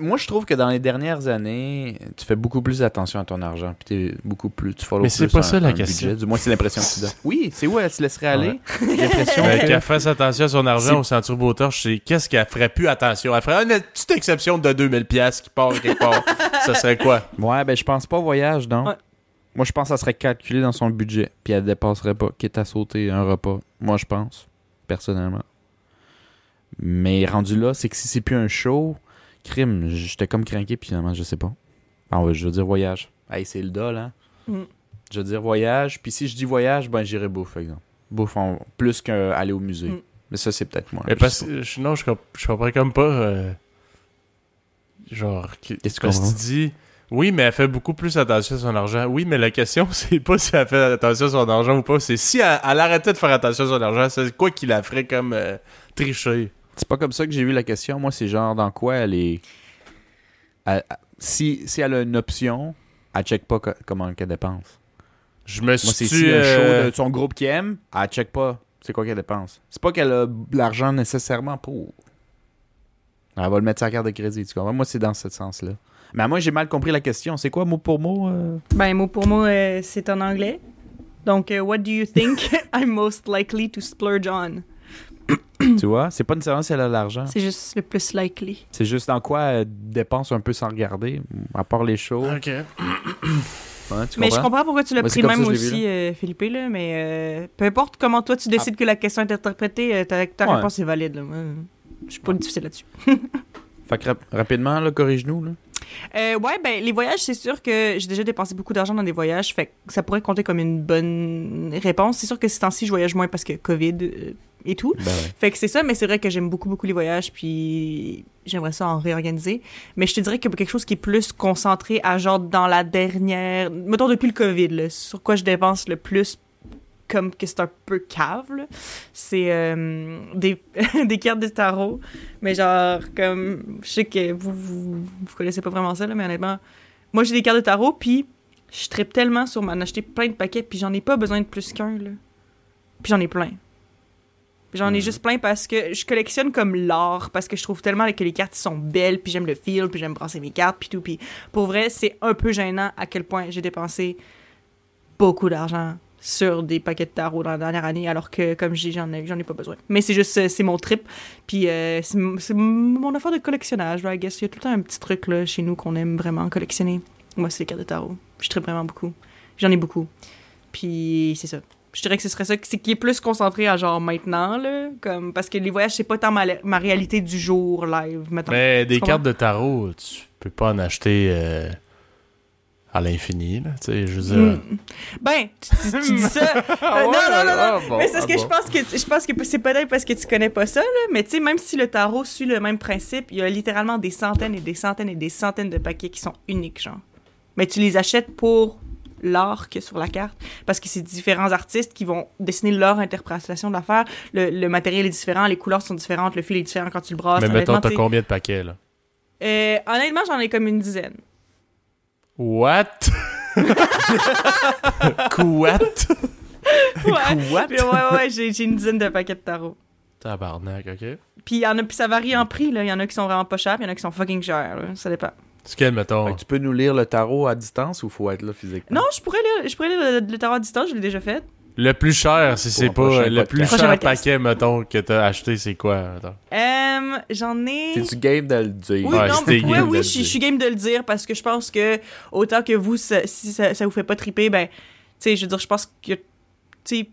Speaker 3: Moi, je trouve que dans les dernières années, tu fais beaucoup plus attention à ton argent. Puis t'es beaucoup plus. Tu follow
Speaker 1: Mais c'est pas
Speaker 3: un-
Speaker 1: ça, la question.
Speaker 3: budget. Du moins, c'est l'impression que tu donnes. Oui, c'est où elle se laisserait aller? L'impression que-
Speaker 1: qu'elle fasse attention à son argent au centre turbo torche, c'est qu'est-ce qu'elle ferait plus attention? Elle ferait une petite exception de 2000 pièces qui part quelque part. ça serait quoi?
Speaker 3: Ouais, ben je pense pas au voyage, non.
Speaker 2: Ouais.
Speaker 3: Moi, je pense que ça serait calculé dans son budget, puis elle dépasserait pas, quitte à sauter un repas. Moi, je pense, personnellement. Mais rendu là, c'est que si c'est plus un show, crime, j'étais comme craqué, puis finalement, je sais pas. Ah ouais, je veux dire voyage. Hey, c'est le dol, hein?
Speaker 2: Mm.
Speaker 3: Je veux dire voyage, puis si je dis voyage, ben j'irai bouffe, par exemple. Bouffe en- plus qu'aller au musée.
Speaker 2: Mm.
Speaker 3: Mais ça, c'est peut-être moi.
Speaker 1: Mais
Speaker 3: je
Speaker 1: parce
Speaker 3: sais
Speaker 1: que je- non, je, comp- je comprends comme pas. euh, genre, que-
Speaker 3: Qu'est-ce que tu
Speaker 1: dis. Oui, mais elle fait beaucoup plus attention à son argent. Oui, mais la question, c'est pas si elle fait attention à son argent ou pas. C'est si elle, elle arrêtait de faire attention à son argent, c'est quoi qui la ferait comme euh, tricher?
Speaker 3: C'est pas comme ça que j'ai vu la question. Moi, c'est genre dans quoi elle est. elle- si, si elle a une option, elle check pas co- comment qu'elle dépense.
Speaker 1: Je me suis
Speaker 3: Moi, c'est
Speaker 1: tu,
Speaker 3: si un
Speaker 1: euh,
Speaker 3: show de son groupe qui aime, elle check pas c'est quoi qu'elle dépense. C'est pas qu'elle a de l'argent nécessairement pour. Elle va le mettre sur la carte de crédit, tu comprends? Moi, c'est dans ce sens-là. Mais moi, j'ai mal compris la question. C'est quoi mot pour mot? euh?
Speaker 2: Ben, mot pour mot, euh, c'est en anglais. Donc, euh, what do you think I'm most likely to splurge on?
Speaker 3: Tu vois? C'est pas nécessairement si elle a de l'argent.
Speaker 2: C'est juste le plus likely.
Speaker 3: C'est juste dans quoi elle dépense un peu sans regarder, à part les shows.
Speaker 1: Ok.
Speaker 3: Hein,
Speaker 2: Mais je
Speaker 3: comprends?
Speaker 2: pourquoi tu l'as pris de même
Speaker 3: ça
Speaker 2: aussi, euh, Philippe, là, mais euh, peu importe comment toi tu décides que la question est interprétée, euh, ta, ta
Speaker 3: Ouais.
Speaker 2: réponse est valide. Là. Moi, je suis pas difficile là-dessus.
Speaker 3: Fait que rap- rapidement, là, corrige-nous. Là.
Speaker 2: Euh, ouais, ben les voyages, c'est sûr que j'ai déjà dépensé beaucoup d'argent dans des voyages, fait que ça pourrait compter comme une bonne réponse. C'est sûr que ces temps-ci, je voyage moins parce que COVID euh, et tout.
Speaker 3: Ben ouais.
Speaker 2: Fait que c'est ça, mais c'est vrai que j'aime beaucoup, beaucoup les voyages, puis j'aimerais ça en réorganiser. Mais je te dirais que quelque chose qui est plus concentré à genre dans la dernière... Mettons depuis le COVID, là, sur quoi je dépense le plus comme que c'est un peu cave, c'est euh, des, des cartes de tarot. Mais genre, comme... Je sais que vous, vous, vous connaissez pas vraiment ça, là, mais honnêtement, moi j'ai des cartes de tarot, puis je tripe tellement sur m'en acheter plein de paquets, puis j'en ai pas besoin de plus qu'un, là. Puis j'en ai plein. J'en ai
Speaker 3: Hmm.
Speaker 2: juste plein parce que je collectionne comme l'art, parce que je trouve tellement que les cartes sont belles, puis j'aime le feel, puis j'aime brasser mes cartes, puis tout. Puis pour vrai, c'est un peu gênant à quel point j'ai dépensé beaucoup d'argent sur des paquets de tarot dans la dernière année, alors que, comme je dis, j'en ai, j'en ai pas besoin. Mais c'est juste, c'est mon trip, puis euh, c'est mon affaire de collectionnage, là, I guess. Il y a tout le temps un petit truc, là, chez nous qu'on aime vraiment collectionner. Moi, c'est les cartes de tarot. Je tripe vraiment beaucoup. J'en ai beaucoup. Puis c'est ça. Je dirais que ce serait ça c'est qui est plus concentré à genre maintenant là, comme parce que les voyages c'est pas tant ma, ma réalité du jour live mettons.
Speaker 1: Mais des
Speaker 2: Tu comprends?
Speaker 1: cartes de tarot, tu peux pas en acheter euh, à l'infini, là. Tu sais, je veux dire.
Speaker 2: Mm. Ben, tu, tu- tu dis ça. Euh, non, non, non, non. mais c'est ce que je pense que je pense que c'est peut-être parce que tu connais pas ça là, mais tu sais même si le tarot suit le même principe, il y a littéralement des centaines et des centaines et des centaines de paquets qui sont uniques genre. Mais tu les achètes pour l'art que sur la carte parce que c'est différents artistes qui vont dessiner leur interprétation de l'affaire. Le, le matériel est différent, les couleurs sont différentes, le fil est différent quand tu le brasses.
Speaker 1: Mais mettons, t'as combien de paquets, là?
Speaker 2: euh, honnêtement, j'en ai comme une dizaine.
Speaker 1: What? Quoi?
Speaker 2: Ouais. Puis ouais, ouais, j'ai une dizaine de paquets de tarot.
Speaker 1: Tabarnak, ok.
Speaker 2: Puis y en a, puis ça varie en prix, là. Il y en a qui sont vraiment pas chers, il y en a qui sont fucking chers, là. Ça dépend.
Speaker 1: C'est quel, mettons?
Speaker 3: Fait que tu peux nous lire le tarot à distance ou faut être là physiquement?
Speaker 2: Non, je pourrais lire, je pourrais lire le, le tarot à distance, je l'ai déjà fait.
Speaker 1: Le plus cher, si c'est pas le plus cher
Speaker 2: podcast.
Speaker 1: paquet, mettons, que t'as acheté, c'est quoi? Mettons?
Speaker 2: Euh, j'en ai.
Speaker 3: T'es-tu game de le dire?
Speaker 2: Oui,
Speaker 1: Ouais,
Speaker 2: non,
Speaker 1: c'était
Speaker 2: ouais, oui, je suis-
Speaker 1: dire.
Speaker 2: je suis game de le dire parce que je pense que autant que vous, ça- si ça, ça vous fait pas triper, ben, tu sais, je veux dire, je pense que, tu sais,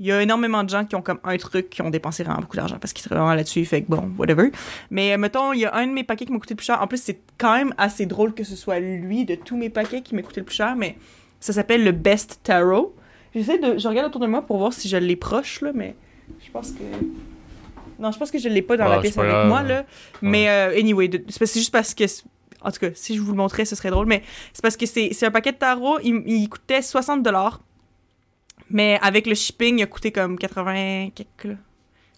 Speaker 2: il y a énormément de gens qui ont comme un truc qui ont dépensé vraiment beaucoup d'argent parce qu'ils travaillent vraiment là-dessus, fait que bon, whatever. Mais euh, mettons, il y a un de mes paquets qui m'a coûté le plus cher. En plus, c'est quand même assez drôle que ce soit lui de tous mes paquets qui m'a coûté le plus cher, mais ça s'appelle le Best Tarot. J'essaie de, je regarde autour de moi pour voir si je l'ai proche là, mais je pense que non, je pense que je l'ai pas dans
Speaker 1: Ah,
Speaker 2: la
Speaker 1: c'est
Speaker 2: pièce avec
Speaker 1: grave.
Speaker 2: moi là. Mais euh, anyway, c'est juste parce que en tout cas, si je vous le montrais, ce serait drôle, mais c'est parce que c'est un paquet de tarot, il, il coûtait 60 dollars. Mais avec le shipping, il a coûté comme 80 quelques là.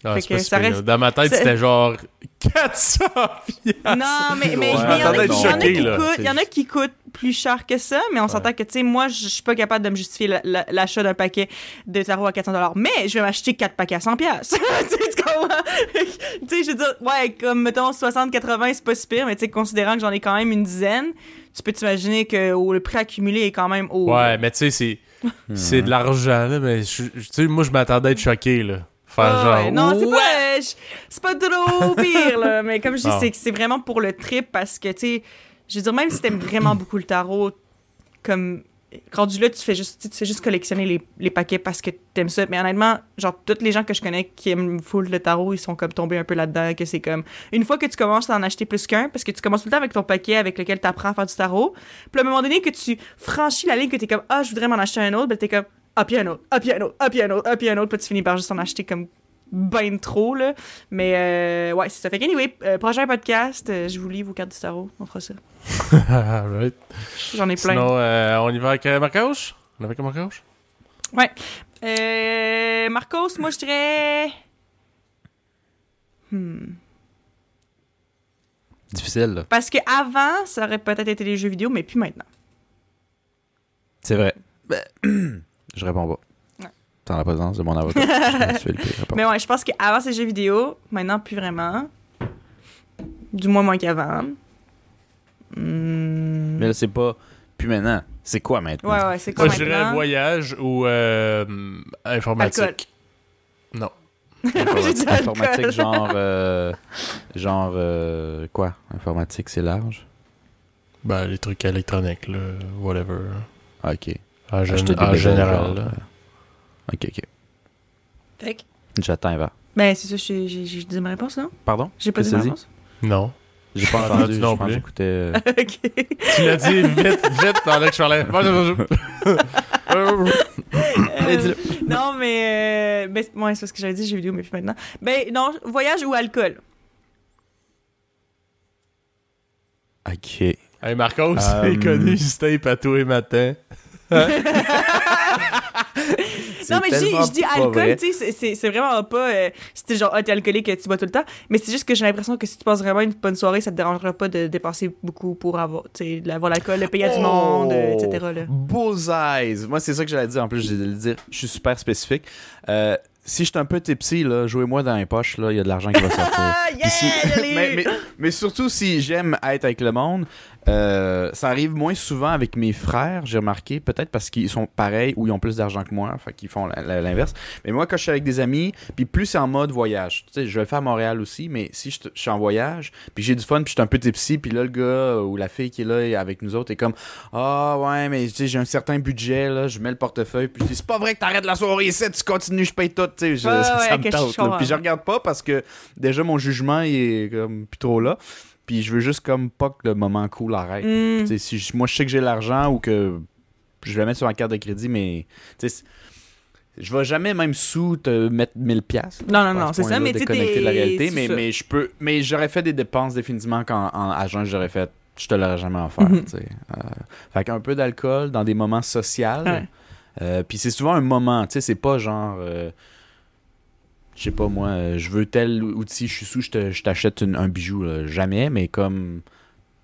Speaker 1: Ah,
Speaker 2: que
Speaker 1: pas si
Speaker 2: ça reste-
Speaker 1: Dans ma tête, c'était genre 400 piastres!
Speaker 2: Non, mais mais
Speaker 3: Ouais,
Speaker 2: il y en a qui- coûtent-
Speaker 1: C'est
Speaker 2: il y en a qui coûtent plus cher que ça, mais on s'entend que, tu sais, moi, je suis pas capable de me justifier la- la- l'achat d'un paquet de tarot à 400 mais je vais m'acheter 4 paquets à 100 piastres. tu sais, tu comprends? Tu sais, je veux dire, ouais, comme, mettons, 60, 80, c'est pas si pire, mais tu sais, considérant que j'en ai quand même une dizaine, tu peux t'imaginer que oh, le prix accumulé est quand même haut.
Speaker 1: Ouais, mais tu sais, c'est. C'est de l'argent, là, mais je- je- tu sais, moi, je m'attendais à être choqué, là. Faire genre.
Speaker 2: ouais, non, c'est pas, euh, je- c'est pas trop pire, là. Mais comme je dis, c'est, c'est vraiment pour le trip parce que, tu sais, je veux dire, même si t'aimes vraiment beaucoup le tarot, comme, rendu là, tu fais juste, tu fais juste collectionner les, les paquets parce que t'aimes ça. Mais honnêtement, genre, tous les gens que je connais qui aiment full le tarot, ils sont comme tombés un peu là-dedans, que c'est comme, une fois que tu commences à en acheter plus qu'un, parce que tu commences tout le temps avec ton paquet avec lequel t'apprends à faire du tarot, puis à un moment donné que tu franchis la ligne que t'es comme, ah, je voudrais m'en acheter un autre, ben t'es comme, ah, puis un autre, ah, puis un autre, ah, puis un autre, ah, puis un autre, puis tu finis par juste en acheter comme ben trop, là. Mais euh, ouais, c'est ça. Fait que, anyway, euh, prochain podcast, euh, je vous lis vos cartes du tarot. On fera ça.
Speaker 1: Alright.
Speaker 2: J'en ai plein.
Speaker 1: Sinon, euh, on y va avec euh, Marcos? On y va avec Marcos?
Speaker 2: Ouais. Euh, Marcos, moi, je dirais. Hmm.
Speaker 3: Difficile, là.
Speaker 2: Parce que avant, ça aurait peut-être été les jeux vidéo, mais plus maintenant.
Speaker 3: C'est vrai. Ben, je réponds pas. Dans la présence de mon avocat. je suis le pire, réponds.
Speaker 2: Mais ouais, je pense qu'avant, c'est jeux vidéo. Maintenant, plus vraiment. Du moins, moins qu'avant. Hmm.
Speaker 3: Mais là, c'est pas. Puis maintenant. C'est quoi maintenant?
Speaker 2: Ouais, ouais, c'est quoi
Speaker 1: Moi, je dirais
Speaker 2: maintenant?
Speaker 1: voyage ou euh, informatique.
Speaker 2: Alcool.
Speaker 1: Non.
Speaker 3: Informatique,
Speaker 2: alcool.
Speaker 3: genre. euh, genre. euh, quoi? Informatique, c'est large?
Speaker 1: Ben, les trucs électroniques, là, whatever.
Speaker 3: Ah, ok.
Speaker 1: En,
Speaker 3: des
Speaker 1: en général,
Speaker 3: genre,
Speaker 1: là.
Speaker 3: euh, Ok, ok.
Speaker 2: Fait que-
Speaker 3: J'attends verre.
Speaker 2: Ben, c'est ça, j'ai j'ai- j'ai dit ma réponse, non?
Speaker 3: Pardon?
Speaker 2: J'ai pas dit ma réponse?
Speaker 1: Non.
Speaker 3: J'ai pas entendu.
Speaker 1: non plus.
Speaker 3: j'écoutais. euh,
Speaker 2: ok.
Speaker 1: Tu l'as dit vite, vite, pendant que je parlais.
Speaker 2: Euh, non, mais. Euh, ben, c'est- ouais, c'est ce que j'avais dit, jeux vidéo, mais plus maintenant. Ben, non, voyage ou alcool?
Speaker 3: Ok.
Speaker 1: Hey, Marcos,
Speaker 3: Euh,
Speaker 1: c'est connu, tous les matins.
Speaker 2: Non, mais je dis, alcool, tu sais, c'est- vraiment pas. Euh, si genre, ah, t'es alcoolique, tu bois tout le temps. Mais c'est juste que j'ai l'impression que si tu passes vraiment une bonne soirée, ça te dérangera pas de dépenser beaucoup pour avoir, tu sais, de avoir l'alcool, le payer à du monde, euh, etc. Là.
Speaker 3: Bullseyes. Moi, c'est ça que j'allais dire. En plus, j'ai de le dire. Je suis super spécifique. Euh, si je suis un peu tipsy, là, jouez-moi dans les poches, là, il y a de l'argent qui va sortir.
Speaker 2: Ah, yeah!
Speaker 3: Si- mais surtout si j'aime être avec le monde, euh, ça arrive moins souvent avec mes frères, j'ai remarqué, peut-être parce qu'ils sont pareils ou ils ont plus d'argent que moi, fait qu'ils font l'inverse. Mais moi, quand je suis avec des amis, puis plus c'est en mode voyage, tu sais, je vais le faire à Montréal aussi, mais si je, je suis en voyage, puis j'ai du fun, puis je suis un peu tipsy, puis là, le gars ou la fille qui est là avec nous autres est comme Ah ouais, mais tu sais, j'ai un certain budget, là, je mets le portefeuille, puis je dis C'est pas vrai que t'arrêtes la soirée ici, tu continues, je paye tout, tu sais, je- ça,
Speaker 2: ouais,
Speaker 3: ça
Speaker 2: ok,
Speaker 3: me
Speaker 2: je
Speaker 3: tente. Puis je regarde pas parce que déjà mon jugement il est comme plus trop là. Puis je veux juste comme pas que le moment cool arrête. Sais, Si je- moi je sais que j'ai l'argent ou que je vais mettre sur ma carte de crédit, mais je vais jamais même sous te mettre 1000 pièces.
Speaker 2: Non, non, non, c'est ça, mais tu
Speaker 3: de la réalité, mais, mais je peux mais j'aurais fait des dépenses définitivement quand en agent j'aurais fait je te l'aurais jamais offert,
Speaker 2: Mhm.
Speaker 3: sais. Euh, fait qu'un peu d'alcool dans des moments sociaux.
Speaker 2: Ouais.
Speaker 3: Euh, puis c'est souvent un moment, tu sais, c'est pas genre euh, je sais pas moi, je veux tel outil, je suis sous, je te- je t'achète un bijou, là. jamais, mais comme,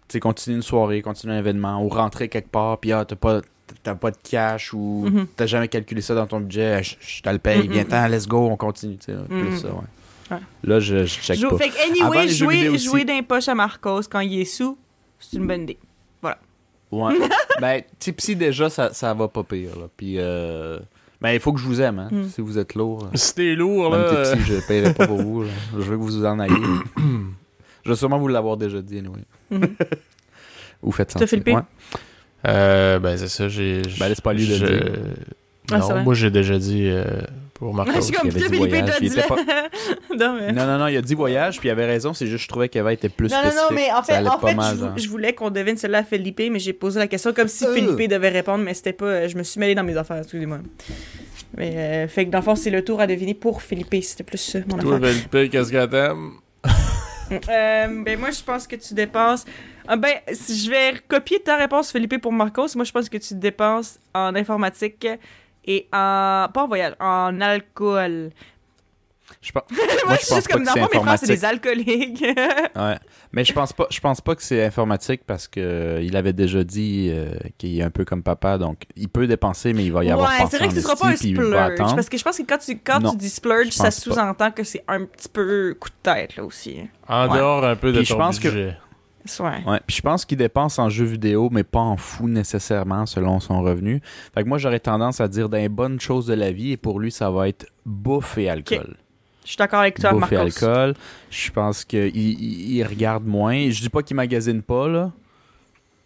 Speaker 3: tu sais, continuer une soirée, continuer un événement, ou rentrer quelque part, puis ah, t'as pas, t'as pas de cash, ou
Speaker 2: Mhm.
Speaker 3: t'as jamais calculé ça dans ton budget, je, je te le paye, viens-t'en, let's go, on continue, tu sais, plus
Speaker 2: Mhm.
Speaker 3: ça, ouais.
Speaker 2: Ouais.
Speaker 3: Là, je, je check
Speaker 2: Jou-
Speaker 3: pas.
Speaker 2: Fait que, anyway, jouer, jouer d'un poche à Marcos quand il est sous, c'est une bonne idée.
Speaker 3: Ouais. ben, tipsy, déjà, ça, ça va pas pire, là. Puis, euh, ben, il faut que je vous aime, hein,
Speaker 2: Mm.
Speaker 3: si vous êtes lourd. euh.
Speaker 1: Si t'es lourd, là.
Speaker 3: Même
Speaker 1: euh,
Speaker 3: tipsy, je paierai pas pour vous. là. Je veux que vous en ayez. je vais sûrement vous l'avoir déjà dit, anyway.
Speaker 2: Mhm.
Speaker 3: Ou faites ça.
Speaker 2: T'as Philippe?
Speaker 1: euh, ben, c'est ça, j'ai.
Speaker 3: Ben, laisse pas lui le dire.
Speaker 2: Ah,
Speaker 1: non, moi, j'ai déjà dit euh, pour Marcos.
Speaker 2: Je suis comme, putain, Philippe,
Speaker 3: pas-
Speaker 2: Non, mais...
Speaker 3: Non, non, non, il a dit voyage, puis il avait raison, c'est juste que je trouvais qu'Eva était plus
Speaker 2: Non, non,
Speaker 3: spécifique.
Speaker 2: non, mais en fait, en
Speaker 3: mal,
Speaker 2: je, voulais qu'on devine celle-là à Felipe, mais j'ai posé la question comme si
Speaker 3: Euh.
Speaker 2: Felipe devait répondre, mais c'était pas. Je me suis mêlée dans mes affaires, excusez-moi. Mais, euh, fait que dans le fond, c'est le tour à deviner pour Felipe, c'était plus ça, mon
Speaker 1: Toi,
Speaker 2: affaire.
Speaker 1: Felipe, qu'est-ce que t'aimes?
Speaker 2: Euh, ben, moi, je pense que tu dépenses. Ah, ben, si je vais copier ta réponse, Felipe, pour Marcos. Moi, je pense que tu dépenses en informatique et en. Pas en voyage, en alcool.
Speaker 3: Je pense,
Speaker 2: Moi,
Speaker 3: moi,
Speaker 2: je suis juste comme, dans mes frères, c'est des alcooliques.
Speaker 3: Ouais. Mais je pense pas, je pense pas que c'est informatique parce que euh, il avait déjà dit euh, qu'il est un peu comme papa, donc il peut dépenser, mais il va y avoir
Speaker 2: ouais, c'est vrai que ce sera pas un splurge. Parce que je pense que quand tu, quand
Speaker 3: Non,
Speaker 2: tu dis splurge,
Speaker 3: je
Speaker 2: ça sous-entend que c'est un petit peu coup de tête, là aussi.
Speaker 1: En
Speaker 3: Ouais.
Speaker 1: dehors un peu de
Speaker 3: Puis je
Speaker 1: ton
Speaker 3: que-
Speaker 1: budget.
Speaker 2: Ouais.
Speaker 3: Ouais, puis je pense qu'il dépense en jeux vidéo, mais pas en fou nécessairement selon son revenu. Fait que moi, j'aurais tendance à dire des bonnes choses de la vie, et pour lui, ça va être bouffe et alcool.
Speaker 2: Je suis d'accord avec toi,
Speaker 3: bouffe et alcool. Je pense qu'il il, il regarde moins. Je dis pas qu'il magasine pas, là.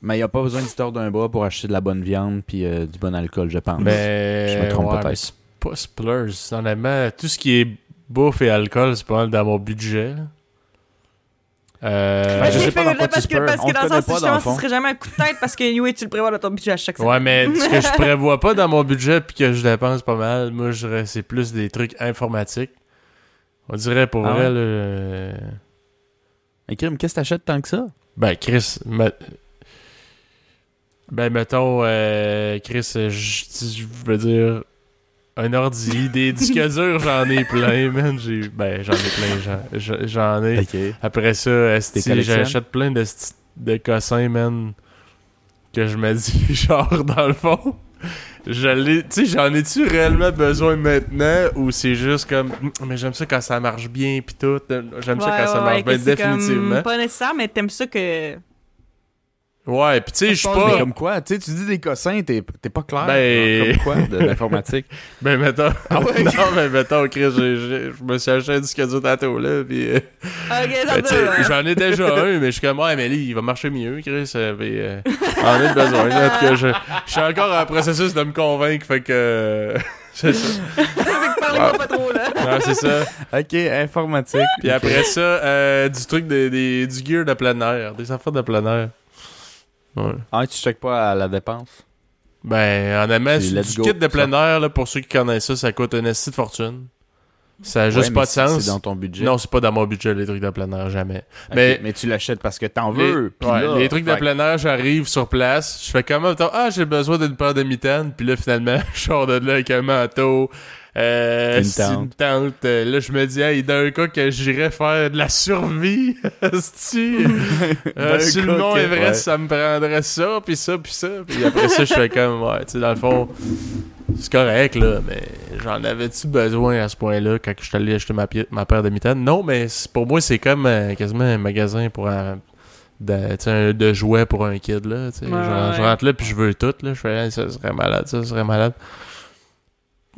Speaker 3: Mais il a pas besoin d'histoire d'un bras pour acheter de la bonne viande puis euh, du bon alcool, je pense.
Speaker 1: Mais
Speaker 3: Je me trompe
Speaker 1: ouais,
Speaker 3: peut-être.
Speaker 1: c'est pas splurge. Honnêtement, tout ce qui est bouffe et alcool, c'est pas mal dans mon budget. Euh,
Speaker 3: je sais pas dans quoi tu
Speaker 2: parce que,
Speaker 3: spurs.
Speaker 2: parce
Speaker 3: On
Speaker 2: que dans le sens,
Speaker 3: pas, dans
Speaker 2: justement,
Speaker 3: le
Speaker 2: ce serait jamais un coup de tête parce que, anyway, tu le prévois dans ton budget à chaque semaine.
Speaker 1: Ouais, mais ce que je prévois pas dans mon budget puis que je dépense pas mal, moi, je dirais c'est plus des trucs informatiques. On dirait pour
Speaker 3: Ah
Speaker 1: vrai,
Speaker 3: ouais?
Speaker 1: là, euh,
Speaker 3: Mais Krim, qu'est-ce que t'achètes tant que ça?
Speaker 1: Ben, Chris, me- ben, mettons, euh, Chris, je je veux dire, un ordi, des disques durs, j'en ai plein, man. J'ai, ben, j'en ai plein, j'en- ai. Après ça, j'achète plein de, sti- de cossins, man, que je me dis, genre, dans le fond, je l'ai- tu sais, j'en ai-tu réellement besoin maintenant ou c'est juste comme, mais j'aime ça quand ça marche bien pis tout, j'aime ça
Speaker 2: Ouais,
Speaker 1: quand ça marche
Speaker 2: ouais,
Speaker 1: bien,
Speaker 2: c'est comme
Speaker 1: définitivement.
Speaker 2: Pas nécessaire, mais t'aimes ça que.
Speaker 1: Ouais, pis tu sais, je suis
Speaker 2: pense
Speaker 3: Mais
Speaker 1: pas...
Speaker 3: comme quoi? Tu sais, tu dis des cossins, t'es t'es pas clair.
Speaker 1: Ben-
Speaker 3: Genre, Comme quoi, de l'informatique?
Speaker 1: Ben, mettons.
Speaker 3: Ah ouais?
Speaker 1: non, mais mettons, Chris, je me suis acheté un disque dur tantôt, là, pis. euh,
Speaker 2: Ok,
Speaker 1: ben, J'en ai déjà un, mais je suis comme, ouais, mais lui, il va marcher mieux, Chris, euh, pis, euh, en ai besoin, là. En tout cas, je, suis encore en processus de me convaincre, fait que. c'est ça.
Speaker 2: Pas trop, là.
Speaker 1: Ouais, c'est ça.
Speaker 3: ok, informatique.
Speaker 1: Puis après ça, euh, du truc, de, des, du gear de plein air, des affaires de plein air. Ouais.
Speaker 3: Ah, tu checkes pas à la dépense?
Speaker 1: Ben, honnêtement, du
Speaker 3: go,
Speaker 1: kit de plein air, là, pour ceux qui connaissent ça, ça coûte une de fortune. Ça a juste
Speaker 3: Ouais,
Speaker 1: pas de sens.
Speaker 3: C'est dans ton budget.
Speaker 1: Non, c'est pas dans mon budget, les trucs de plein air, jamais. Mais-
Speaker 3: mais tu l'achètes parce que t'en veux. puis
Speaker 1: ouais,
Speaker 3: là,
Speaker 1: les trucs de plein air, j'arrive sur place, je fais mettons, ah, j'ai besoin d'une paire de mitaines, puis là, finalement, je sors de là avec un manteau, euh,
Speaker 3: Une tente.
Speaker 1: tente. Euh, Là, je me dis, hey, d'un cas que j'irais faire de la survie. Euh, sur le mont Everest,
Speaker 3: ouais.
Speaker 1: ça me prendrait ça, puis ça, puis ça. Puis après ça, je fais comme, ouais, tu sais, dans le fond, c'est correct, là, mais j'en avais-tu besoin à ce point-là quand je suis allé acheter ma, ma paire de mitaines? Non, mais pour moi, c'est comme euh, quasiment un magasin pour un, de, tu sais, un- de jouets pour un kid, là.
Speaker 2: Ouais,
Speaker 1: Je rentre là, puis je veux tout, là. Je fais, Hey, ça serait malade, ça serait malade.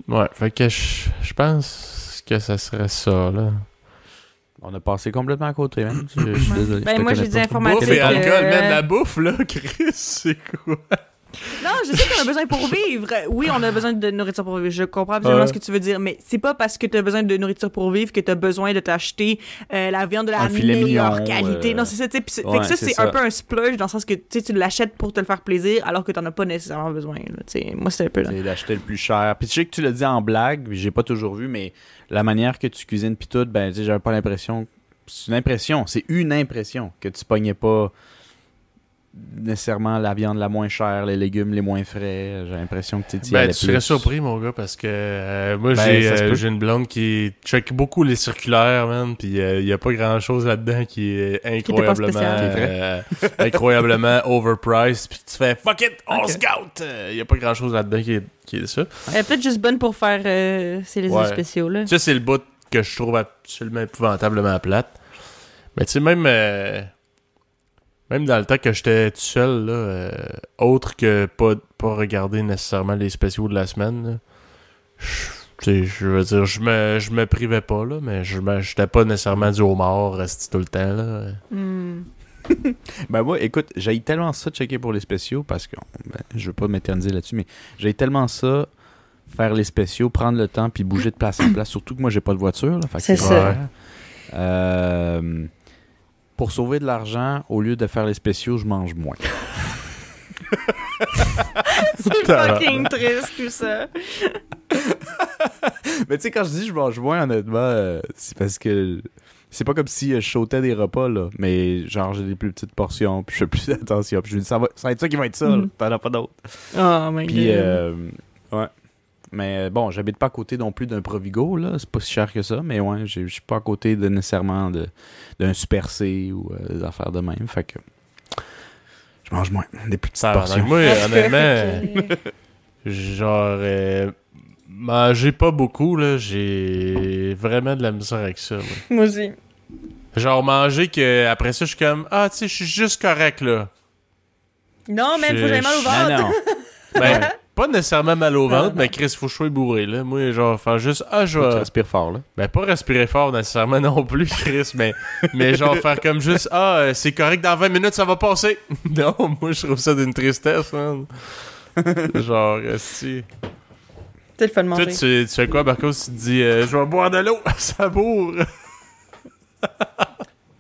Speaker 1: Ouais, fait que je, je pense que ça serait ça, là.
Speaker 3: On a passé complètement à côté, man. Je, je suis désolé.
Speaker 2: Ben,
Speaker 3: je te
Speaker 2: moi, j'ai dit
Speaker 3: pas.
Speaker 2: informatique.
Speaker 1: Bouffe et
Speaker 2: euh,
Speaker 1: alcool, même la bouffe, là, Chris, c'est quoi?
Speaker 2: Non, je sais qu'on a besoin pour vivre. Oui, on a besoin de nourriture pour vivre. Je comprends absolument ce que tu veux dire, mais c'est pas parce que tu as besoin de nourriture pour vivre que tu as besoin de t'acheter euh, la viande de la meilleure
Speaker 3: mignon,
Speaker 2: qualité.
Speaker 3: euh,
Speaker 2: Non, c'est ça. c'est- fait
Speaker 3: ouais,
Speaker 2: que ça,
Speaker 3: c'est
Speaker 2: un peu un splurge dans le sens que tu l'achètes pour te le faire plaisir alors que tu as pas nécessairement besoin. là. Moi, c'est un peu là.
Speaker 3: C'est d'acheter le plus cher. Puis tu sais que tu l'as dit en blague, puis j'ai pas toujours vu, mais la manière que tu cuisines puis tout, ben j'avais pas l'impression. C'est une impression, c'est une impression que tu pognais pas nécessairement la viande la moins chère, les légumes les moins frais. J'ai l'impression que tu t'y
Speaker 1: Ben, tu serais
Speaker 3: plus.
Speaker 1: surpris, mon gars, parce que euh, moi,
Speaker 3: Ben,
Speaker 1: j'ai
Speaker 3: ça se
Speaker 1: euh, j'ai une blonde qui check beaucoup les circulaires, man, puis il y a pas grand-chose là-dedans qui est incroyablement,
Speaker 2: spécial.
Speaker 3: Qui est
Speaker 1: euh, incroyablement overpriced, puis tu fais « fuck it, on
Speaker 2: Ok.
Speaker 1: scout! Il y a pas grand-chose là-dedans qui est, qui est ça.
Speaker 2: Elle est peut-être juste bonne pour faire euh, ces réseaux
Speaker 1: Ouais.
Speaker 2: spéciaux. Là.
Speaker 1: Ça, c'est le bout que je trouve absolument épouvantablement plate. Mais tu sais, même... même dans le temps que j'étais tout seul, là, euh, autre que pas, pas regarder nécessairement les spéciaux de la semaine, je- tu sais, je veux dire, je me, je me privais pas, là, mais je me- j'étais pas nécessairement du homard resté tout le temps, là.
Speaker 2: Hmm.
Speaker 3: Ben moi, écoute, j'ai tellement ça de checker pour les spéciaux parce que ben, je veux pas m'éterniser là-dessus, mais j'ai tellement ça faire les spéciaux, prendre le temps puis bouger de place en place. Surtout que moi j'ai pas de voiture,
Speaker 2: C'est ça.
Speaker 3: Euh, pour sauver de l'argent, au lieu de faire les spéciaux, je mange moins.
Speaker 2: C'est fucking triste tout ça.
Speaker 3: Mais tu sais, quand je dis je mange moins, honnêtement, euh, c'est parce que c'est pas comme si euh, je sautais des repas, là. Mais genre, j'ai des plus petites portions, puis je fais plus attention. Puis je me dis, ça va, ça va être ça qui va être ça, là.
Speaker 2: Mhm.
Speaker 3: T'en as pas d'autres.
Speaker 2: Oh my
Speaker 3: Puis,
Speaker 2: god.
Speaker 3: euh, ouais. Mais euh, bon, j'habite pas à côté non plus d'un Provigo, là. C'est pas si cher que ça. Mais ouais, je suis pas à côté de nécessairement de- d'un Super C ou euh, des affaires de même. Fait que je mange moins. Des plus petites
Speaker 1: Ça,
Speaker 3: portions.
Speaker 1: moi, honnêtement, genre, euh, manger pas beaucoup, là, j'ai vraiment de la misère avec ça. moi.
Speaker 2: Moi aussi.
Speaker 1: Genre, manger que après ça, je suis comme, ah, tu sais, je suis juste correct, là.
Speaker 2: Non, mais il faut que j'aille mal au ventre.
Speaker 3: Non, non.
Speaker 1: Ben, pas nécessairement mal au ventre, mais Chris, faut que je sois bourré, là. Moi, genre, faire juste, ah, je
Speaker 3: tu
Speaker 1: vais.
Speaker 3: respires fort, là.
Speaker 1: Ben, pas respirer fort nécessairement non plus, Chris, mais, mais genre faire comme juste, ah, euh, c'est correct, dans 20 minutes, ça va passer. non, moi, je trouve ça d'une tristesse, man. genre, si.
Speaker 2: C'est le fun de
Speaker 1: Toi,
Speaker 2: manger.
Speaker 1: tu, tu fais quoi, Marcos? Tu te dis, euh, je vais boire de l'eau, ça bourre.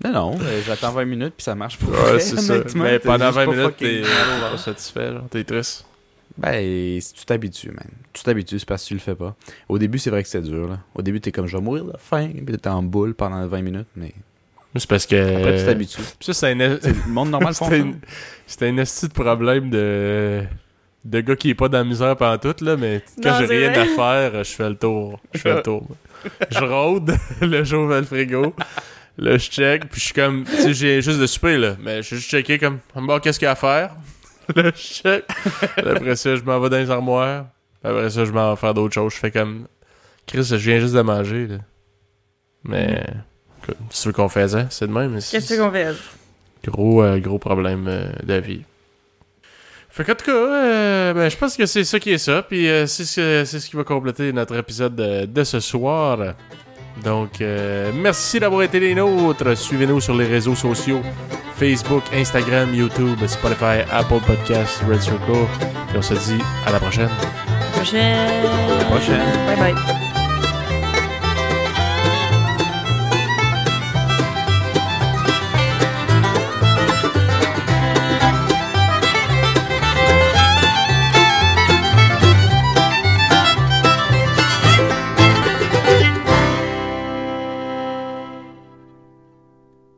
Speaker 3: Non, non. J'attends 20 minutes puis ça marche pas.
Speaker 1: Ouais, c'est ça. Mais
Speaker 3: t'es
Speaker 1: pendant
Speaker 3: juste
Speaker 1: 20
Speaker 3: pas
Speaker 1: minutes, t'es
Speaker 3: mal au
Speaker 1: pas
Speaker 3: ventre.
Speaker 1: satisfait, genre, t'es triste.
Speaker 3: Ben, si tu t'habitues, man. Tu t'habitues, c'est parce que tu le fais pas. Au début, c'est vrai que c'est dur, là. Au début, t'es comme, je vais mourir de faim, puis t'es en boule pendant 20 minutes, mais
Speaker 1: C'est parce que.
Speaker 3: après, tu t'habitues.
Speaker 1: Ça, c'est un.
Speaker 3: Le monde normal.
Speaker 1: C'était une- C'était un esti de problème de. De gars qui est pas dans la misère pendant tout, là, mais quand j'ai rien à faire, je fais le tour. Je fais le tour. je rôde, le jour vers le frigo. Là, je check, puis je suis comme. Tu sais, j'ai juste de souper, là. Mais je suis juste checké comme. Bon, qu'est-ce qu'il y a à faire? Check. Là, après ça, je m'en vais dans les armoires. Après ça, je m'en vais faire d'autres choses. Je fais comme. Chris, je viens juste de manger, là. Mais. tu veux qu'on faisait, c'est de même. c'est-
Speaker 2: Qu'est-ce qu'on fait?
Speaker 1: Gros, euh, gros problème euh, de vie. Fait qu'en tout cas, euh, ben, je pense que c'est ça qui est ça. Puis euh, c'est ce, c'est ce qui va compléter notre épisode de, de ce soir. Donc, euh, merci d'avoir été les nôtres. Suivez-nous sur les réseaux sociaux Facebook, Instagram, YouTube, Spotify, Apple Podcasts, Red Circle. Et on se dit à la prochaine.
Speaker 2: Prochaine.
Speaker 3: À la prochaine.
Speaker 2: Bye bye.